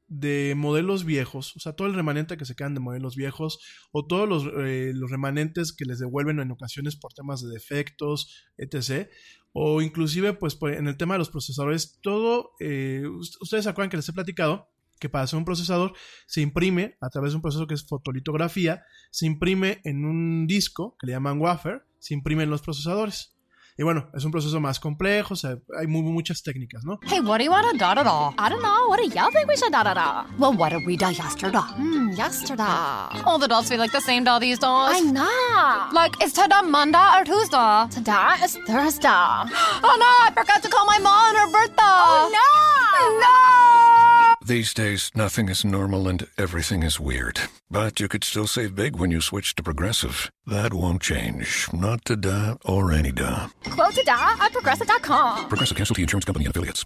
de modelos viejos, o sea, todo el remanente que se quedan de modelos viejos, o todos los, eh, los remanentes que les devuelven en ocasiones por temas de defectos, etc. O inclusive, pues en el tema de los procesadores, todo, eh, ust- ustedes se acuerdan que les he platicado que para hacer un procesador se imprime a través de un proceso que es fotolitografía, se imprime en un disco que le llaman wafer, se imprimen los procesadores. Y bueno, es un proceso más complejo, o sea, hay muy, muchas técnicas, ¿no? Hey, what do you want to da da da? I don't know. What do y'all think we should da da da? Well, what did we da yesterday? Hmm, yesterday. All the dolls feel like the same doll these days. I know. Like, is today Monday or Tuesday? Today is Thursday. oh no, I forgot to call my mom on her birthday. Oh no! No! These days, nothing is normal and everything is weird. But you could still save big when you switch to Progressive. That won't change. Not today or any day. Quote today at progressive.com. Progressive Casualty Insurance Company and affiliates.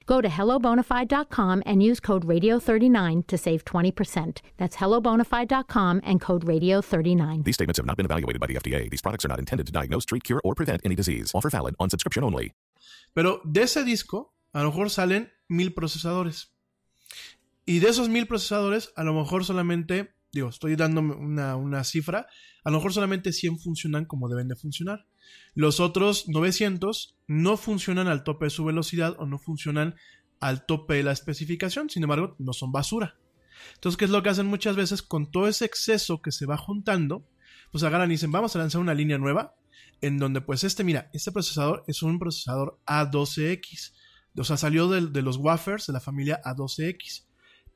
Go to hellobonafide.com and use code radio39 to save 20%. That's hellobonafide.com and code radio39. These statements have not been evaluated by the FDA. These products are not intended to diagnose, treat, cure, or prevent any disease. Offer valid on subscription only. Pero de ese disco, a lo mejor salen mil procesadores. Y de esos mil procesadores, a lo mejor solamente, digo, estoy dando una, una cifra, a lo mejor solamente 100 funcionan como deben de funcionar. Los otros 900 no funcionan al tope de su velocidad o no funcionan al tope de la especificación, sin embargo, no son basura. Entonces, ¿qué es lo que hacen muchas veces con todo ese exceso que se va juntando? Pues agarran y dicen, vamos a lanzar una línea nueva, en donde pues este, mira, este procesador es un procesador A12X. O sea, salió de, los wafers de la familia A12X.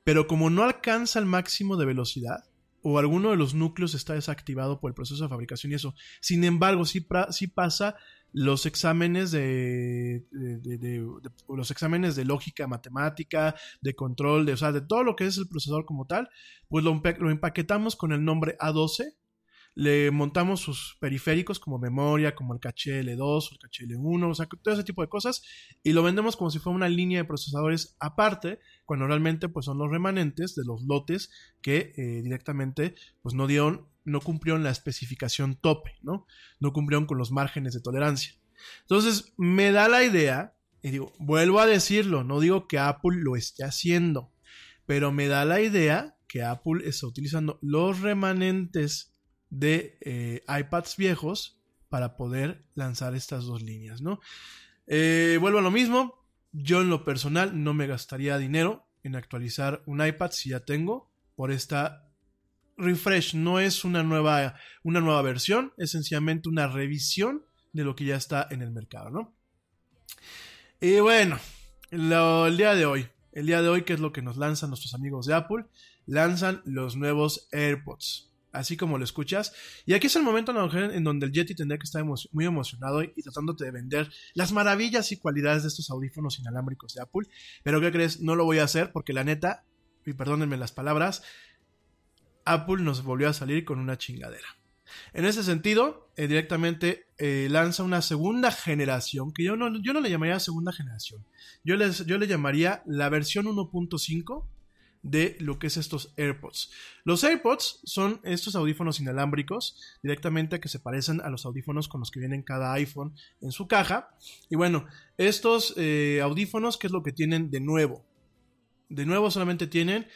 Pero como no alcanza el máximo de velocidad, o alguno de los núcleos está desactivado por el proceso de fabricación y eso. Sin embargo, sí, sí pasa los exámenes de, de, de, los exámenes de lógica matemática, de control, de, o sea, de todo lo que es el procesador como tal, pues lo, lo empaquetamos con el nombre A12 le montamos sus periféricos como memoria, como el caché L2 el caché L1, o sea, todo ese tipo de cosas, y lo vendemos como si fuera una línea de procesadores aparte, cuando realmente pues son los remanentes de los lotes que eh, directamente pues no dieron, no cumplieron la especificación tope, ¿no? No cumplieron con los márgenes de tolerancia. Entonces, me da la idea, y digo, vuelvo a decirlo, no digo que Apple lo esté haciendo, pero me da la idea que Apple está utilizando los remanentes de eh, iPads viejos para poder lanzar estas dos líneas, ¿no? Eh, vuelvo a lo mismo, yo en lo personal no me gastaría dinero en actualizar un iPad si ya tengo por esta refresh, no es una nueva, una nueva versión, es sencillamente una revisión de lo que ya está en el mercado, ¿no? Y bueno, el día de hoy, el día de hoy, ¿qué es lo que nos lanzan nuestros amigos de Apple? Lanzan los nuevos AirPods así como lo escuchas. Y aquí es el momento en donde el Yeti tendría que estar muy emocionado y, tratándote de vender las maravillas y cualidades de estos audífonos inalámbricos de Apple. Pero ¿qué crees? No lo voy a hacer porque la neta, y perdónenme las palabras, Apple nos volvió a salir con una chingadera. En ese sentido, eh, directamente eh, lanza una segunda generación, que yo no, yo no le llamaría segunda generación, yo, les, yo le llamaría la versión 1.5 de lo que es estos AirPods. Los AirPods son estos audífonos inalámbricos directamente que se parecen a los audífonos con los que vienen cada iPhone en su caja. Y bueno, estos eh, audífonos, ¿qué es lo que tienen de nuevo? De nuevo solamente tienen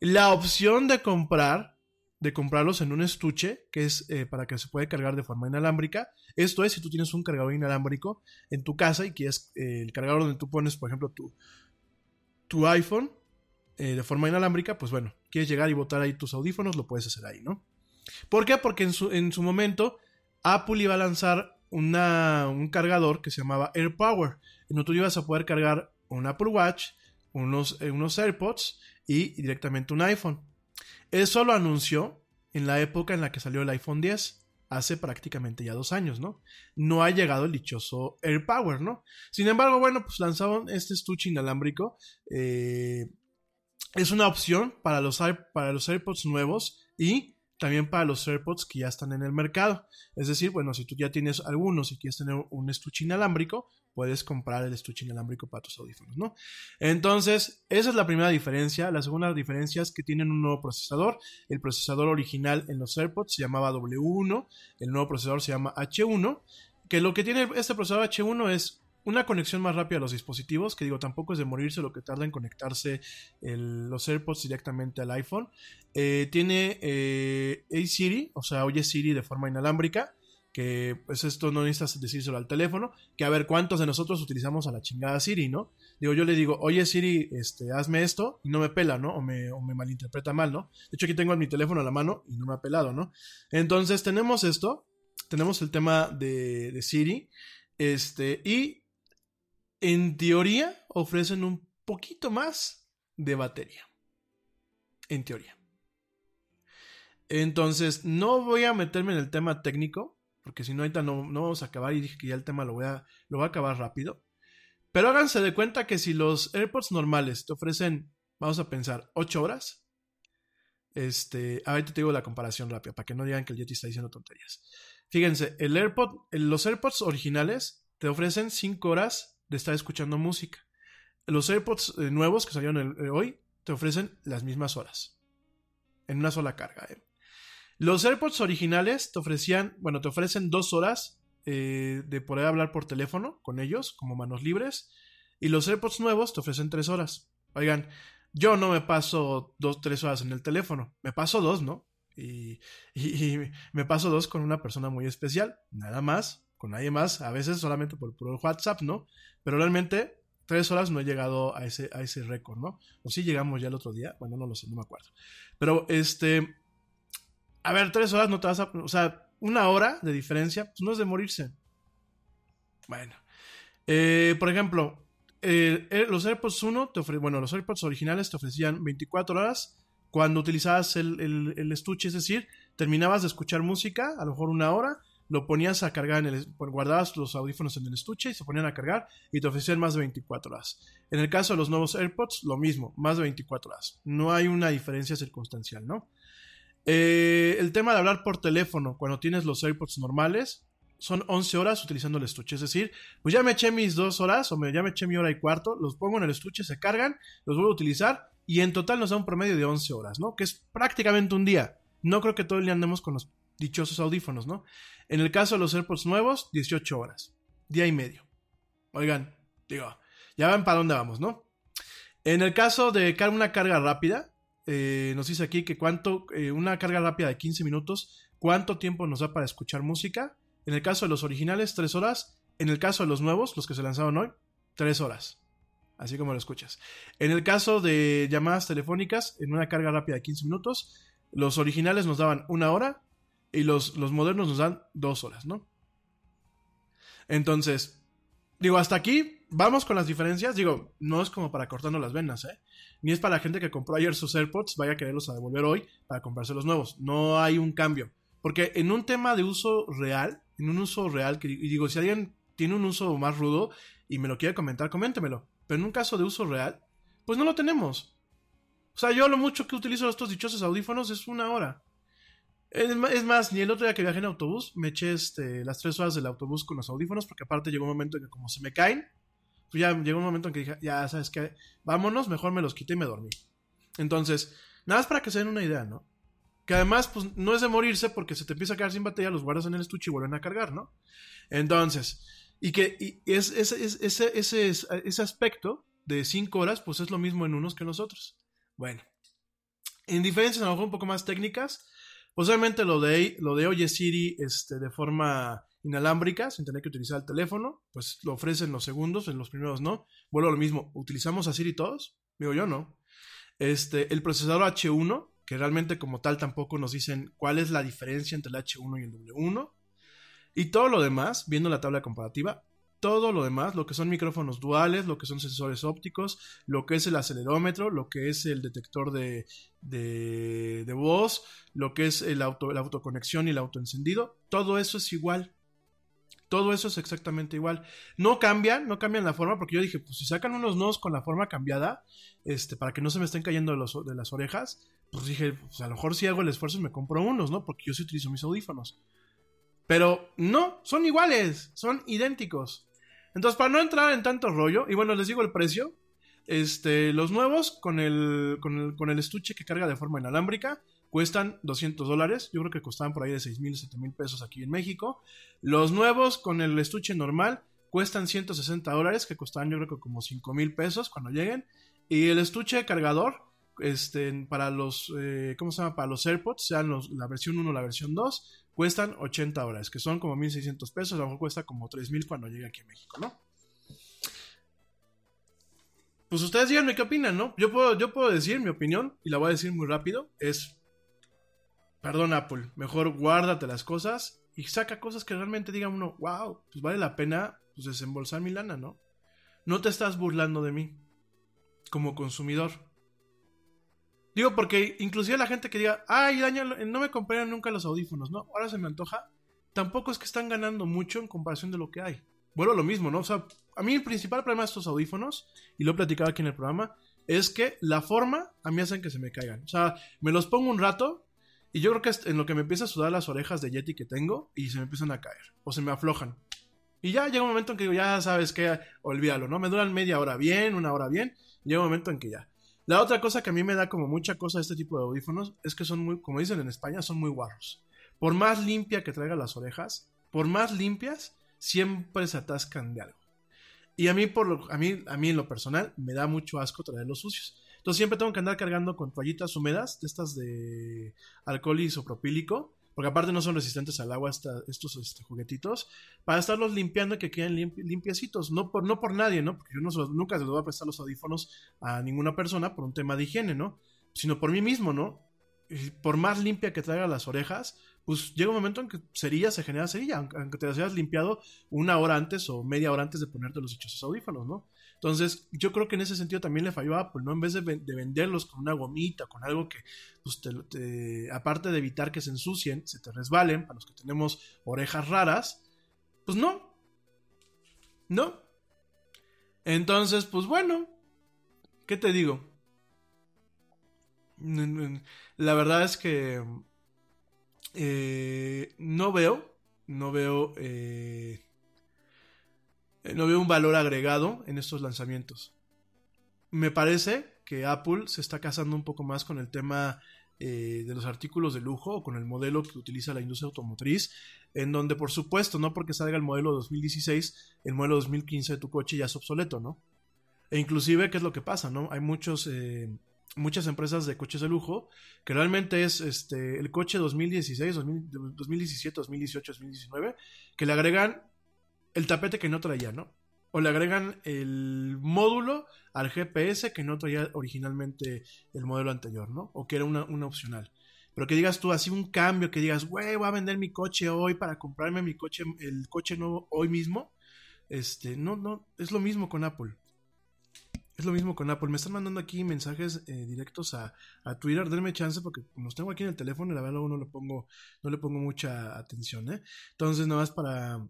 la opción de comprar, de comprarlos en un estuche, que es eh, para que se puede cargar de forma inalámbrica. Esto es si tú tienes un cargador inalámbrico en tu casa y quieres eh, el cargador donde tú pones, por ejemplo, tu, tu iPhone eh, de forma inalámbrica, pues bueno, quieres llegar y botar ahí tus audífonos, lo puedes hacer ahí, ¿no? ¿Por qué? Porque en su, en su momento Apple iba a lanzar una, un cargador que se llamaba AirPower, en donde tú ibas a poder cargar un Apple Watch, unos, eh, unos AirPods y directamente un iPhone. Eso lo anunció en la época en la que salió el iPhone 10 hace prácticamente ya dos años, ¿no? No ha llegado el dichoso AirPower, ¿no? Sin embargo, bueno, pues lanzaron este estuche inalámbrico eh, es una opción para los, para los AirPods nuevos y también para los AirPods que ya están en el mercado. Es decir, bueno, si tú ya tienes algunos y quieres tener un estuche inalámbrico, puedes comprar el estuche inalámbrico para tus audífonos, ¿no? Entonces, esa es la primera diferencia. La segunda diferencia es que tienen un nuevo procesador. El procesador original en los AirPods se llamaba W1, el nuevo procesador se llama H1, que lo que tiene este procesador H1 es una conexión más rápida a los dispositivos, que digo, tampoco es de morirse lo que tarda en conectarse los AirPods directamente al iPhone. Eh, tiene eh, Siri, o sea, oye Siri de forma inalámbrica, que pues esto no necesitas decírselo al teléfono, que a ver cuántos de nosotros utilizamos a la chingada Siri, ¿no? Digo, yo le digo, oye Siri, este, hazme esto, y no me pela, ¿no? O me, o me malinterpreta mal, ¿no? De hecho, aquí tengo mi teléfono a la mano y no me ha pelado, ¿no? Entonces tenemos esto, tenemos el tema de, de Siri, este, y en teoría ofrecen un poquito más de batería. En teoría. Entonces, no voy a meterme en el tema técnico, porque si no, ahorita no, no, vamos a acabar y dije que ya el tema lo voy, a, lo voy a acabar rápido. Pero háganse de cuenta que si los AirPods normales te ofrecen, vamos a pensar, 8 horas. Este, ahorita te digo la comparación rápida, para que no digan que el Yeti está diciendo tonterías. Fíjense, el AirPod, los AirPods originales te ofrecen 5 horas de estar escuchando música. Los AirPods eh, nuevos que salieron eh, hoy te ofrecen las mismas horas. En una sola carga. ¿eh? Los AirPods originales te ofrecían, bueno, te ofrecen dos horas de poder hablar por teléfono con ellos, como manos libres. Y los AirPods nuevos te ofrecen tres horas. Oigan, yo no me paso dos, tres horas en el teléfono. Me paso dos, ¿no? Y, y, me paso dos con una persona muy especial. Nada más, con nadie más. A veces solamente por, WhatsApp, ¿no? Pero realmente, tres horas no he llegado a ese, a ese récord, ¿no? O sí llegamos ya el otro día, bueno, no lo sé, no me acuerdo. Pero este, a ver, tres horas no te vas a, o sea, una hora de diferencia, pues no es de morirse. Bueno, eh, por ejemplo, los AirPods 1, te ofre, bueno, los AirPods originales te ofrecían 24 horas cuando utilizabas el, el, estuche, es decir, terminabas de escuchar música, a lo mejor una hora, lo ponías a cargar en el, guardabas los audífonos en el estuche y se ponían a cargar y te ofrecían más de 24 horas. En el caso de los nuevos AirPods, lo mismo, más de 24 horas. No hay una diferencia circunstancial, ¿no? Eh, el tema de hablar por teléfono cuando tienes los AirPods normales son 11 horas utilizando el estuche. Es decir, pues ya me eché mis dos horas o me, ya me eché mi hora y cuarto, los pongo en el estuche, se cargan, los vuelvo a utilizar y en total nos da un promedio de 11 horas, ¿no? Que es prácticamente un día. No creo que todo el día andemos con los dichosos audífonos, ¿no? En el caso de los AirPods nuevos, 18 horas, día y medio. Oigan, digo, ya ven para dónde vamos, ¿no? En el caso de una carga rápida, eh, nos dice aquí que cuánto, eh, una carga rápida de 15 minutos, cuánto tiempo nos da para escuchar música. En el caso de los originales, 3 horas. En el caso de los nuevos, los que se lanzaron hoy, 3 horas. Así como lo escuchas. En el caso de llamadas telefónicas, en una carga rápida de 15 minutos, los originales nos daban una hora y los, los modernos nos dan dos horas, ¿no? Entonces, digo, hasta aquí vamos con las diferencias. Digo, no es como para cortarnos las venas, ¿eh? Ni es para la gente que compró ayer sus AirPods, vaya a quererlos a devolver hoy para comprarse los nuevos. No hay un cambio. Porque en un tema de uso real, en un uso real, y digo, si alguien tiene un uso más rudo y me lo quiere comentar, coméntemelo. Pero en un caso de uso real, pues no lo tenemos. O sea, yo lo mucho que utilizo estos dichosos audífonos es una hora. Es más, ni el otro día que viajé en autobús, me eché este, las tres horas del autobús con los audífonos, porque aparte llegó un momento en que como se me caen, pues ya llegó un momento en que dije, ya sabes que, vámonos, mejor me los quité y me dormí. Entonces, nada más para que se den una idea, ¿no? Que además, pues no es de morirse porque se te empieza a quedar sin batería, los guardas en el estuche y vuelven a cargar, ¿no? Entonces, y que y es, ese, ese, ese, aspecto de cinco horas, pues es lo mismo en unos que en los otros. Bueno, en diferencias a lo mejor un poco más técnicas, Posiblemente lo de, lo de Oye Siri este, de forma inalámbrica, sin tener que utilizar el teléfono, pues lo ofrecen los segundos, en los primeros no. Vuelvo a lo mismo, ¿utilizamos a Siri todos? Digo yo no. Este, el procesador H1, que realmente como tal tampoco nos dicen cuál es la diferencia entre el H1 y el W1. Y todo lo demás, viendo la tabla comparativa, todo lo demás, lo que son micrófonos duales, lo que son sensores ópticos, lo que es el acelerómetro, lo que es el detector de, de, voz, lo que es el auto, la autoconexión y el autoencendido, todo eso es igual. Todo eso es exactamente igual. No cambian, no cambian la forma, porque yo dije, pues si sacan unos nudos con la forma cambiada, este, para que no se me estén cayendo de, los, de las orejas, pues dije, pues a lo mejor si hago el esfuerzo me compro unos, ¿no? Porque yo sí utilizo mis audífonos. Pero no, son iguales, son idénticos. Entonces, para no entrar en tanto rollo, y bueno, les digo el precio. Este, los nuevos con el, con el, con el estuche que carga de forma inalámbrica cuestan 200 dólares. Yo creo que costaban por ahí de 6 mil, 7 mil pesos aquí en México. Los nuevos con el estuche normal cuestan 160 dólares, que costaban yo creo que como 5 mil pesos cuando lleguen. Y el estuche cargador, este, para los, eh, ¿cómo se llama? Para los AirPods, sean los, la versión 1 o la versión 2, cuestan 80 dólares, que son como 1600 pesos, a lo mejor cuesta como 3000 cuando llegue aquí a México, ¿no? Pues ustedes díganme qué opinan, ¿no? Yo puedo, yo puedo decir mi opinión, y la voy a decir muy rápido, es, perdón Apple, mejor guárdate las cosas y saca cosas que realmente digan uno, wow, pues vale la pena pues, desembolsar mi lana, ¿no? No te estás burlando de mí, como consumidor. Digo, porque inclusive la gente que diga, ay, año no me compraron nunca los audífonos, ¿no? Ahora se me antoja. Tampoco es que están ganando mucho en comparación de lo que hay. Bueno, lo mismo, ¿no? O sea, a mí el principal problema de estos audífonos, y lo he platicado aquí en el programa, es que la forma a mí hacen que se me caigan. O sea, me los pongo un rato y yo creo que en lo que me empieza a sudar las orejas de Yeti que tengo y se me empiezan a caer o se me aflojan. Y ya llega un momento en que digo, ya sabes que olvídalo, ¿no? Me duran media hora bien, una hora bien, llega un momento en que ya. La otra cosa que a mí me da como mucha cosa este tipo de audífonos es que son muy, como dicen en España, son muy guarros. Por más limpia que traiga las orejas, por más limpias, siempre se atascan de algo. Y a mí, por lo, a mí, a mí en lo personal, me da mucho asco traerlos sucios. Entonces siempre tengo que andar cargando con toallitas húmedas, de estas de alcohol isopropílico, porque aparte no son resistentes al agua estos este, juguetitos, para estarlos limpiando que queden limpiecitos. No por, no por nadie, ¿no? Porque yo no nunca se los voy a prestar los audífonos a ninguna persona por un tema de higiene, ¿no? Sino por mí mismo, ¿no? Y por más limpia que traiga las orejas, pues llega un momento en que cerilla se genera cerilla, aunque te las hayas limpiado una hora antes o media hora antes de ponerte los dichosos audífonos, ¿no? Entonces, yo creo que en ese sentido también le falló a Apple, ¿no? En vez de, venderlos con una gomita, con algo que, pues, te, aparte de evitar que se ensucien, se te resbalen, para los que tenemos orejas raras, pues no. No. Entonces, pues bueno, ¿qué te digo? La verdad es que eh, no veo, no veo, eh, no veo un valor agregado en estos lanzamientos. Me parece que Apple se está casando un poco más con el tema eh, de los artículos de lujo o con el modelo que utiliza la industria automotriz, en donde por supuesto, no porque salga el modelo 2016, el modelo 2015 de tu coche ya es obsoleto, ¿no? E inclusive, ¿qué es lo que pasa, no? Hay muchos muchas empresas de coches de lujo, que realmente es este el coche 2016, 2017, 2018, 2019, que le agregan el tapete que no traía, ¿no? O le agregan el módulo al GPS que no traía originalmente el modelo anterior, ¿no? O que era una, una opcional. Pero que digas tú así un cambio, que digas, güey, voy a vender mi coche hoy para comprarme mi coche, el coche nuevo hoy mismo. Este, no, no, es lo mismo con Apple. Es lo mismo con Apple. Me están mandando aquí mensajes eh, directos a, Twitter. Denme chance porque los tengo aquí en el teléfono la verdad luego no le pongo, no le pongo mucha atención, ¿eh? Entonces, nada más para,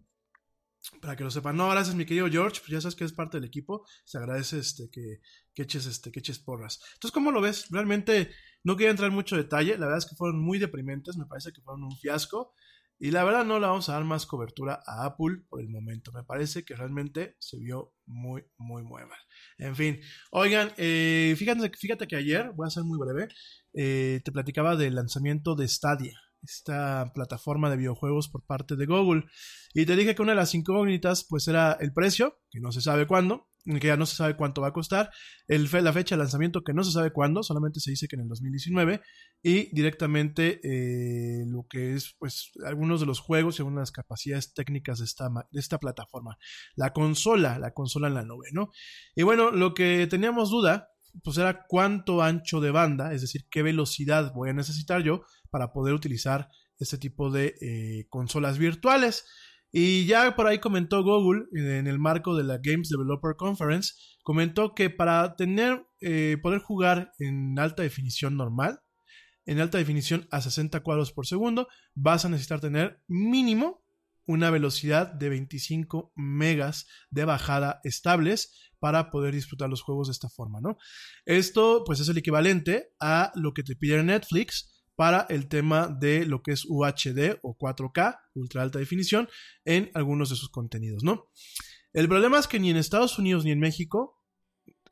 para que lo sepan. No, gracias, mi querido George. Pues ya sabes que es parte del equipo. Se agradece este, que, que, eches, este, porras. Entonces, ¿cómo lo ves? Realmente no quería entrar en mucho detalle. La verdad es que fueron muy deprimentes. Me parece que fueron un fiasco. Y la verdad no le vamos a dar más cobertura a Apple por el momento. Me parece que realmente se vio muy, muy, muy mal. En fin, oigan, eh, fíjate, fíjate que ayer, voy a ser muy breve, eh, te platicaba del lanzamiento de Stadia, esta plataforma de videojuegos por parte de Google. Y te dije que una de las incógnitas pues era el precio, que no se sabe cuándo, que ya no se sabe cuánto va a costar, el la fecha de lanzamiento que no se sabe cuándo, solamente se dice que en el 2019, y directamente eh, lo que es pues algunos de los juegos y algunas de las capacidades técnicas de esta, de esta plataforma. La consola, la consola en la nube, ¿no? Y bueno, lo que teníamos duda pues era cuánto ancho de banda, es decir, qué velocidad voy a necesitar yo para poder utilizar este tipo de eh, consolas virtuales. Y ya por ahí comentó Google, en el marco de la Games Developer Conference, comentó que para tener, eh, poder jugar en alta definición normal, en alta definición a 60 cuadros por segundo, vas a necesitar tener mínimo una velocidad de 25 megas de bajada estables para poder disfrutar los juegos de esta forma, ¿no? Esto pues es el equivalente a lo que te pide Netflix para el tema de lo que es UHD o 4K, ultra alta definición, en algunos de sus contenidos, ¿no? El problema es que ni en Estados Unidos ni en México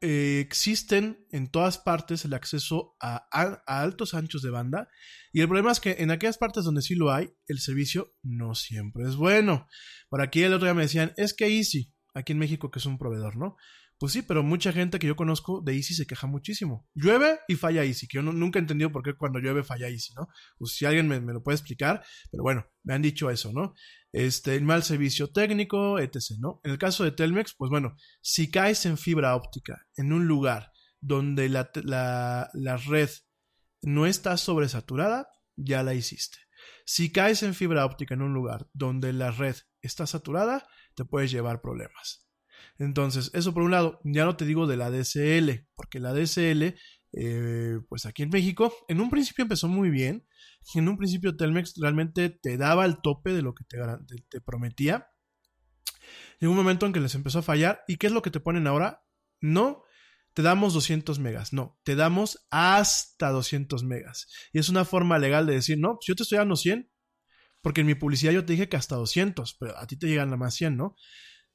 eh, existen en todas partes el acceso a, altos anchos de banda. Y el problema es que en aquellas partes donde sí lo hay, el servicio no siempre es bueno. Por aquí el otro día me decían, es que Easy, aquí en México que es un proveedor, ¿no? Pues sí, pero mucha gente que yo conozco de Easy se queja muchísimo. Llueve y falla Easy, que yo no, nunca he entendido por qué cuando llueve falla Easy, ¿no? Pues si alguien me, lo puede explicar, pero bueno, me han dicho eso, ¿no? Este, el mal servicio técnico, etc., ¿no? En el caso de Telmex, pues bueno, si caes en fibra óptica en un lugar donde la, la, la red no está sobresaturada, ya la hiciste. Si caes en fibra óptica en un lugar donde la red está saturada, te puedes llevar problemas. Entonces, eso por un lado, ya no te digo de la DSL, porque la DSL, eh, pues aquí en México, en un principio empezó muy bien. En un principio Telmex realmente te daba el tope de lo que te, prometía. Llegó un momento en que les empezó a fallar. ¿Y qué es lo que te ponen ahora? No te damos 200 megas, no, te damos hasta 200 megas. Y es una forma legal de decir, no, pues yo te estoy dando 100, porque en mi publicidad yo te dije que hasta 200, pero a ti te llegan nada más 100, ¿no?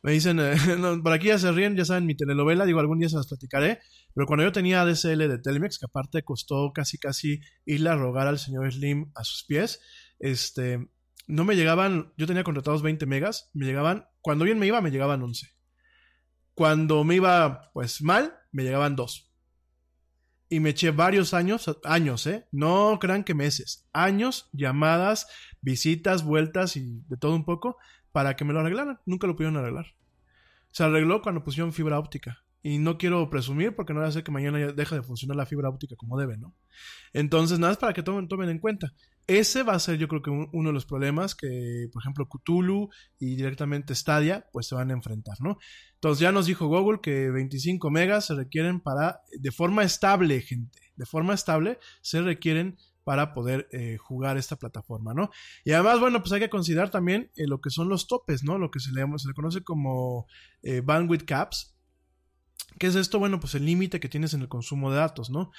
Me dicen, eh, por aquí ya se ríen, ya saben mi telenovela, digo, algún día se las platicaré, pero cuando yo tenía DSL de Telmex, que aparte costó casi casi irle a rogar al señor Slim a sus pies, este, no me llegaban, yo tenía contratados 20 megas, me llegaban, cuando bien me iba, me llegaban 11. Cuando me iba, pues mal, me llegaban 2. Y me eché varios años, años, ¿eh? No crean que meses, años, llamadas, visitas, vueltas y de todo un poco para que me lo arreglaran. Nunca lo pudieron arreglar. Se arregló cuando pusieron fibra óptica. Y no quiero presumir porque no voy a hacer que mañana ya deje de funcionar la fibra óptica como debe, ¿no? Entonces, nada es para que tomen, tomen en cuenta. Ese va a ser, yo creo que un, uno de los problemas que, por ejemplo, Cthulhu y directamente Stadia, pues se van a enfrentar, ¿no? Entonces, ya nos dijo Google que 25 megas se requieren para, de forma estable, gente, de forma estable, se requieren para poder eh, jugar esta plataforma, ¿no? Y además, bueno, pues hay que considerar también eh, lo que son los topes, ¿no? Lo que se le, conoce como eh, bandwidth caps. ¿Qué es esto? Bueno, pues el límite que tienes en el consumo de datos, ¿no?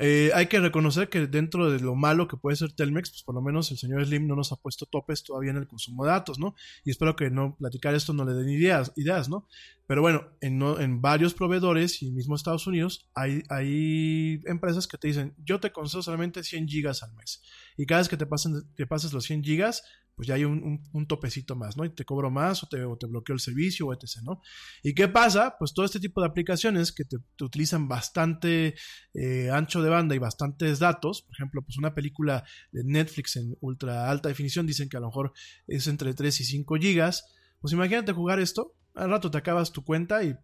Eh, hay que reconocer que dentro de lo malo que puede ser Telmex, pues por lo menos el señor Slim no nos ha puesto topes todavía en el consumo de datos, ¿no? Y espero que no platicar esto no le den ideas, ¿no? Pero bueno, en, no, en varios proveedores y mismo Estados Unidos hay, hay empresas que te dicen, yo te concedo solamente 100 gigas al mes. Y cada vez que te, pasen, te pases los 100 gigas, pues ya hay un, un, topecito más, ¿no? Y te cobro más o te, te bloqueo el servicio o etc., ¿no? ¿Y qué pasa? Pues todo este tipo de aplicaciones que te, utilizan bastante eh, ancho de banda y bastantes datos, por ejemplo, pues una película de Netflix en ultra alta definición, dicen que a lo mejor es entre 3 y 5 gigas, pues imagínate jugar esto, al rato te acabas tu cuenta y...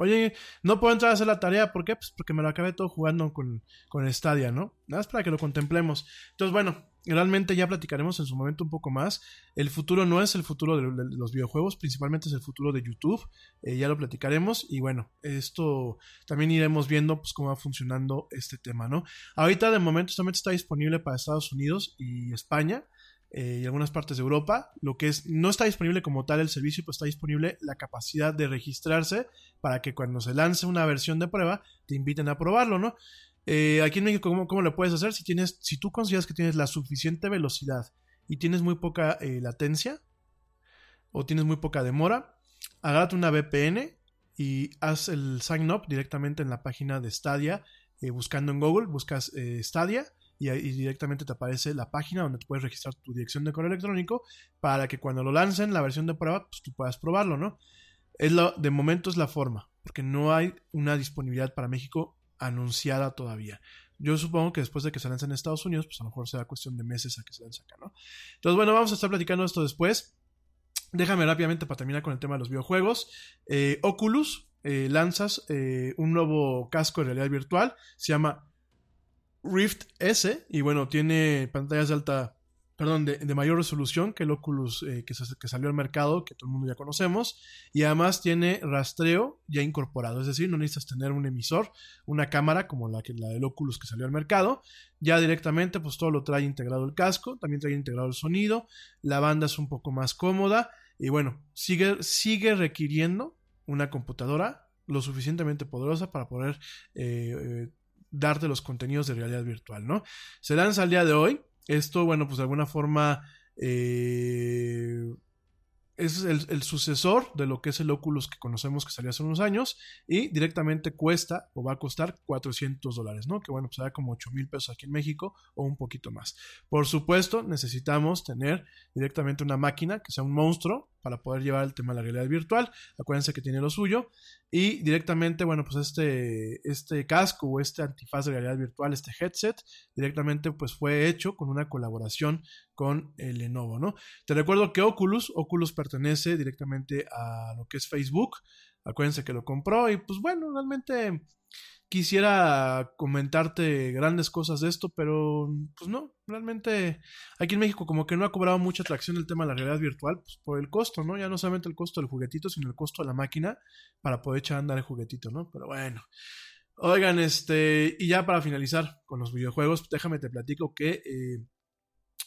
Oye, no puedo entrar a hacer la tarea, ¿por qué? Pues porque me lo acabé todo jugando con, con Stadia, ¿no? Nada más para que lo contemplemos. Entonces, bueno, realmente ya platicaremos en su momento un poco más. El futuro no es el futuro de, los videojuegos, principalmente es el futuro de YouTube. Eh, ya lo platicaremos y bueno, esto también iremos viendo pues cómo va funcionando este tema, ¿no? Ahorita de momento solamente está disponible para Estados Unidos y España. Eh, y algunas partes de Europa, lo que es, no está disponible como tal el servicio, pues está disponible la capacidad de registrarse para que cuando se lance una versión de prueba te inviten a probarlo, ¿no? Eh, aquí en México, ¿cómo, ¿cómo, lo puedes hacer? Si, tienes, si tú consideras que tienes la suficiente velocidad y tienes muy poca eh, latencia o tienes muy poca demora, agárrate una VPN y haz el sign up directamente en la página de Stadia, buscando en Google, buscas Stadia y, y, directamente te aparece la página donde puedes registrar tu dirección de correo electrónico para que cuando lo lancen la versión de prueba, pues tú puedas probarlo, ¿no? Es lo, de momento es la forma, porque no hay una disponibilidad para México anunciada todavía. Yo supongo que después de que se lance en Estados Unidos, pues a lo mejor será cuestión de meses a que se lance acá, ¿no? Entonces, bueno, vamos a estar platicando esto después. Déjame rápidamente para terminar con el tema de los videojuegos. Eh, Oculus eh, lanzas eh, un nuevo casco de realidad virtual, se llama Rift S y bueno, tiene pantallas de alta perdón, de, de, mayor resolución que el Oculus eh, que, que, salió al mercado, que todo el mundo ya conocemos, y además tiene rastreo ya incorporado, es decir, no necesitas tener un emisor, una cámara como la, que, la del Oculus que salió al mercado, ya directamente pues todo lo trae integrado el casco, también trae integrado el sonido, la banda es un poco más cómoda, y bueno, sigue, sigue requiriendo una computadora lo suficientemente poderosa para poder eh, eh, darte los contenidos de realidad virtual, ¿no? Se lanza al día de hoy, esto, bueno, pues de alguna forma eh, es el, sucesor de lo que es el Oculus que conocemos que salió hace unos años y directamente cuesta o va a costar 400 dólares, ¿no? Que bueno, pues será como 8 mil pesos aquí en México o un poquito más. Por supuesto, necesitamos tener directamente una máquina que sea un monstruo para poder llevar el tema de la realidad virtual. Acuérdense que tiene lo suyo. Y directamente, bueno, pues este, este casco o este antifaz de realidad virtual, este headset, directamente pues fue hecho con una colaboración con el Lenovo, ¿no? Te recuerdo que Oculus, Oculus pertenece directamente a lo que es Facebook. Acuérdense que lo compró y pues bueno, realmente quisiera comentarte grandes cosas de esto, pero pues no, realmente aquí en México como que no ha cobrado mucha atracción el tema de la realidad virtual, pues por el costo, ¿no? Ya no solamente el costo del juguetito, sino el costo de la máquina para poder echar a andar el juguetito, ¿no? Pero bueno. Oigan, este, y ya para finalizar con los videojuegos, déjame te platico que eh,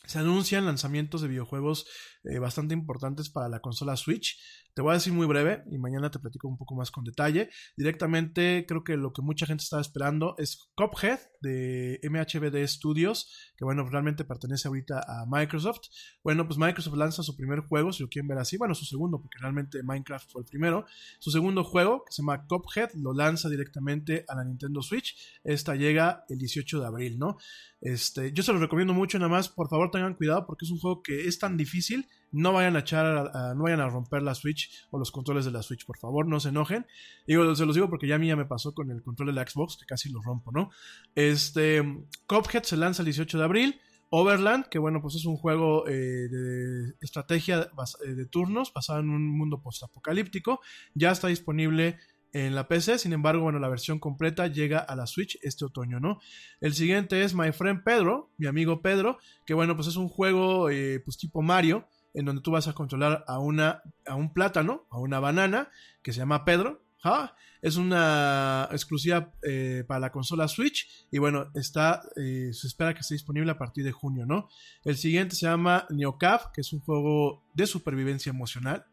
se anuncian lanzamientos de videojuegos eh, bastante importantes para la consola Switch. Te voy a decir muy breve y mañana te platico un poco más con detalle. Directamente creo que lo que mucha gente estaba esperando es Cuphead de MHBD Studios, que bueno, realmente pertenece ahorita a Microsoft. Bueno, pues Microsoft lanza su primer juego, si lo quieren ver así, bueno, su segundo, porque realmente Minecraft fue el primero. Su segundo juego, que se llama Cuphead, lo lanza directamente a la Nintendo Switch. Esta llega el 18 de abril, ¿no? Este, yo se los recomiendo mucho, nada más, por favor tengan cuidado porque es un juego que es tan difícil no vayan a echar, a, no vayan a romper la Switch o los controles de la Switch, por favor, no se enojen. Digo, se los digo porque ya a mí ya me pasó con el control de la Xbox, que casi lo rompo, ¿no? Este, Cuphead se lanza el 18 de abril. Overland, que bueno, pues es un juego eh, de estrategia de turnos basado en un mundo postapocalíptico, ya está disponible en la PC, sin embargo, bueno, la versión completa llega a la Switch este otoño, ¿no? El siguiente es My Friend Pedro, mi amigo Pedro, que bueno, pues es un juego eh, pues tipo Mario, en donde tú vas a controlar a, una, a un plátano, a una banana, que se llama Pedro. ¿Ah? Es una exclusiva eh, para la consola Switch y bueno, está, eh, se espera que esté disponible a partir de junio, ¿no? El siguiente se llama Neocaf, que es un juego de supervivencia emocional.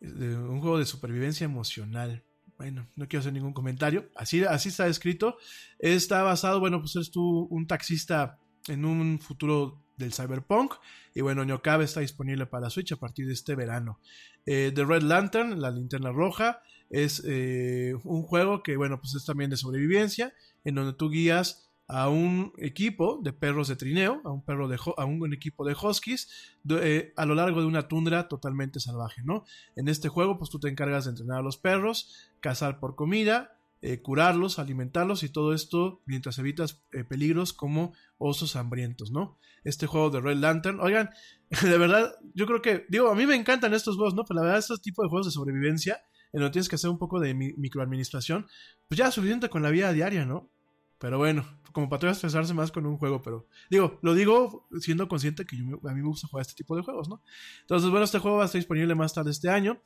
Un juego de supervivencia emocional. Bueno, no quiero hacer ningún comentario. Así, así está escrito. Está basado, bueno, pues eres tú un taxista en un futuro del Cyberpunk. Y bueno, Neocab está disponible para Switch a partir de este verano. Eh, The Red Lantern, la linterna roja, es eh, un juego que, bueno, pues es también de sobrevivencia, en donde tú guías a un equipo de perros de trineo, a un, perro de, a un equipo de huskies, eh, a lo largo de una tundra totalmente salvaje, ¿no? En este juego, pues tú te encargas de entrenar a los perros, cazar por comida, eh, curarlos, alimentarlos y todo esto mientras evitas eh, peligros como osos hambrientos, ¿no? Este juego de Red Lantern, oigan, de verdad, yo creo que, digo, a mí me encantan estos juegos, ¿no? Pero la verdad, estos tipos de juegos de sobrevivencia, en donde tienes que hacer un poco de mi microadministración, pues ya suficiente con la vida diaria, ¿no? Pero bueno, como para estresarse más con un juego, pero digo, lo digo siendo consciente que a mí me gusta jugar este tipo de juegos, ¿no? Entonces, bueno, este juego va a estar disponible más tarde este año.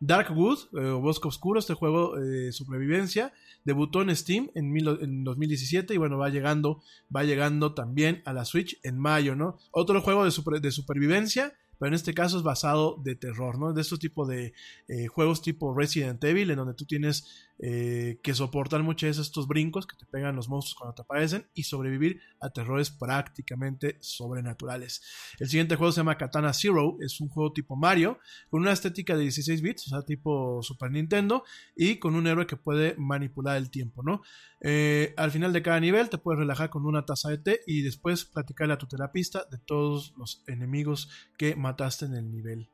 Darkwood, eh, o Bosque Oscuro, este juego de supervivencia, debutó en Steam en, mil, en 2017 y bueno, va llegando, va llegando también a la Switch en mayo, ¿no? Otro juego de supervivencia pero en este caso es basado de terror, ¿no? De estos tipos de eh, juegos tipo Resident Evil, en donde tú tienes eh, que soportar muchas veces estos brincos que te pegan los monstruos cuando te aparecen y sobrevivir a terrores prácticamente sobrenaturales. El siguiente juego se llama Katana Zero, es un juego tipo Mario, con una estética de 16 bits, o sea, tipo Super Nintendo, y con un héroe que puede manipular el tiempo, ¿no? Eh, al final de cada nivel te puedes relajar con una taza de té y después platicarle a tu terapista de todos los enemigos que mataste en el nivel.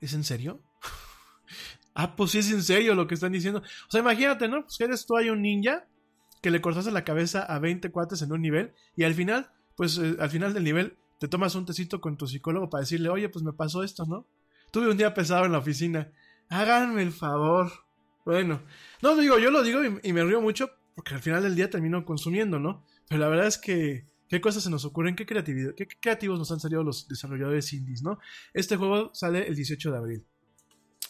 ¿Es en serio? Ah, pues sí es en serio lo que están diciendo. O sea, imagínate, ¿no? Pues que eres tú hay un ninja que le cortaste la cabeza a 20 cuates en un nivel y al final, pues eh, al final del nivel te tomas un tecito con tu psicólogo para decirle, oye, pues me pasó esto, ¿no? Tuve un día pesado en la oficina. Háganme el favor. Bueno, no digo, yo lo digo y, me río mucho porque al final del día termino consumiendo, ¿no? Pero la verdad es que ¿Qué cosas se nos ocurren? ¿Qué, creatividad, qué creativos nos han salido los desarrolladores indies, ¿no? Este juego sale el 18 de abril.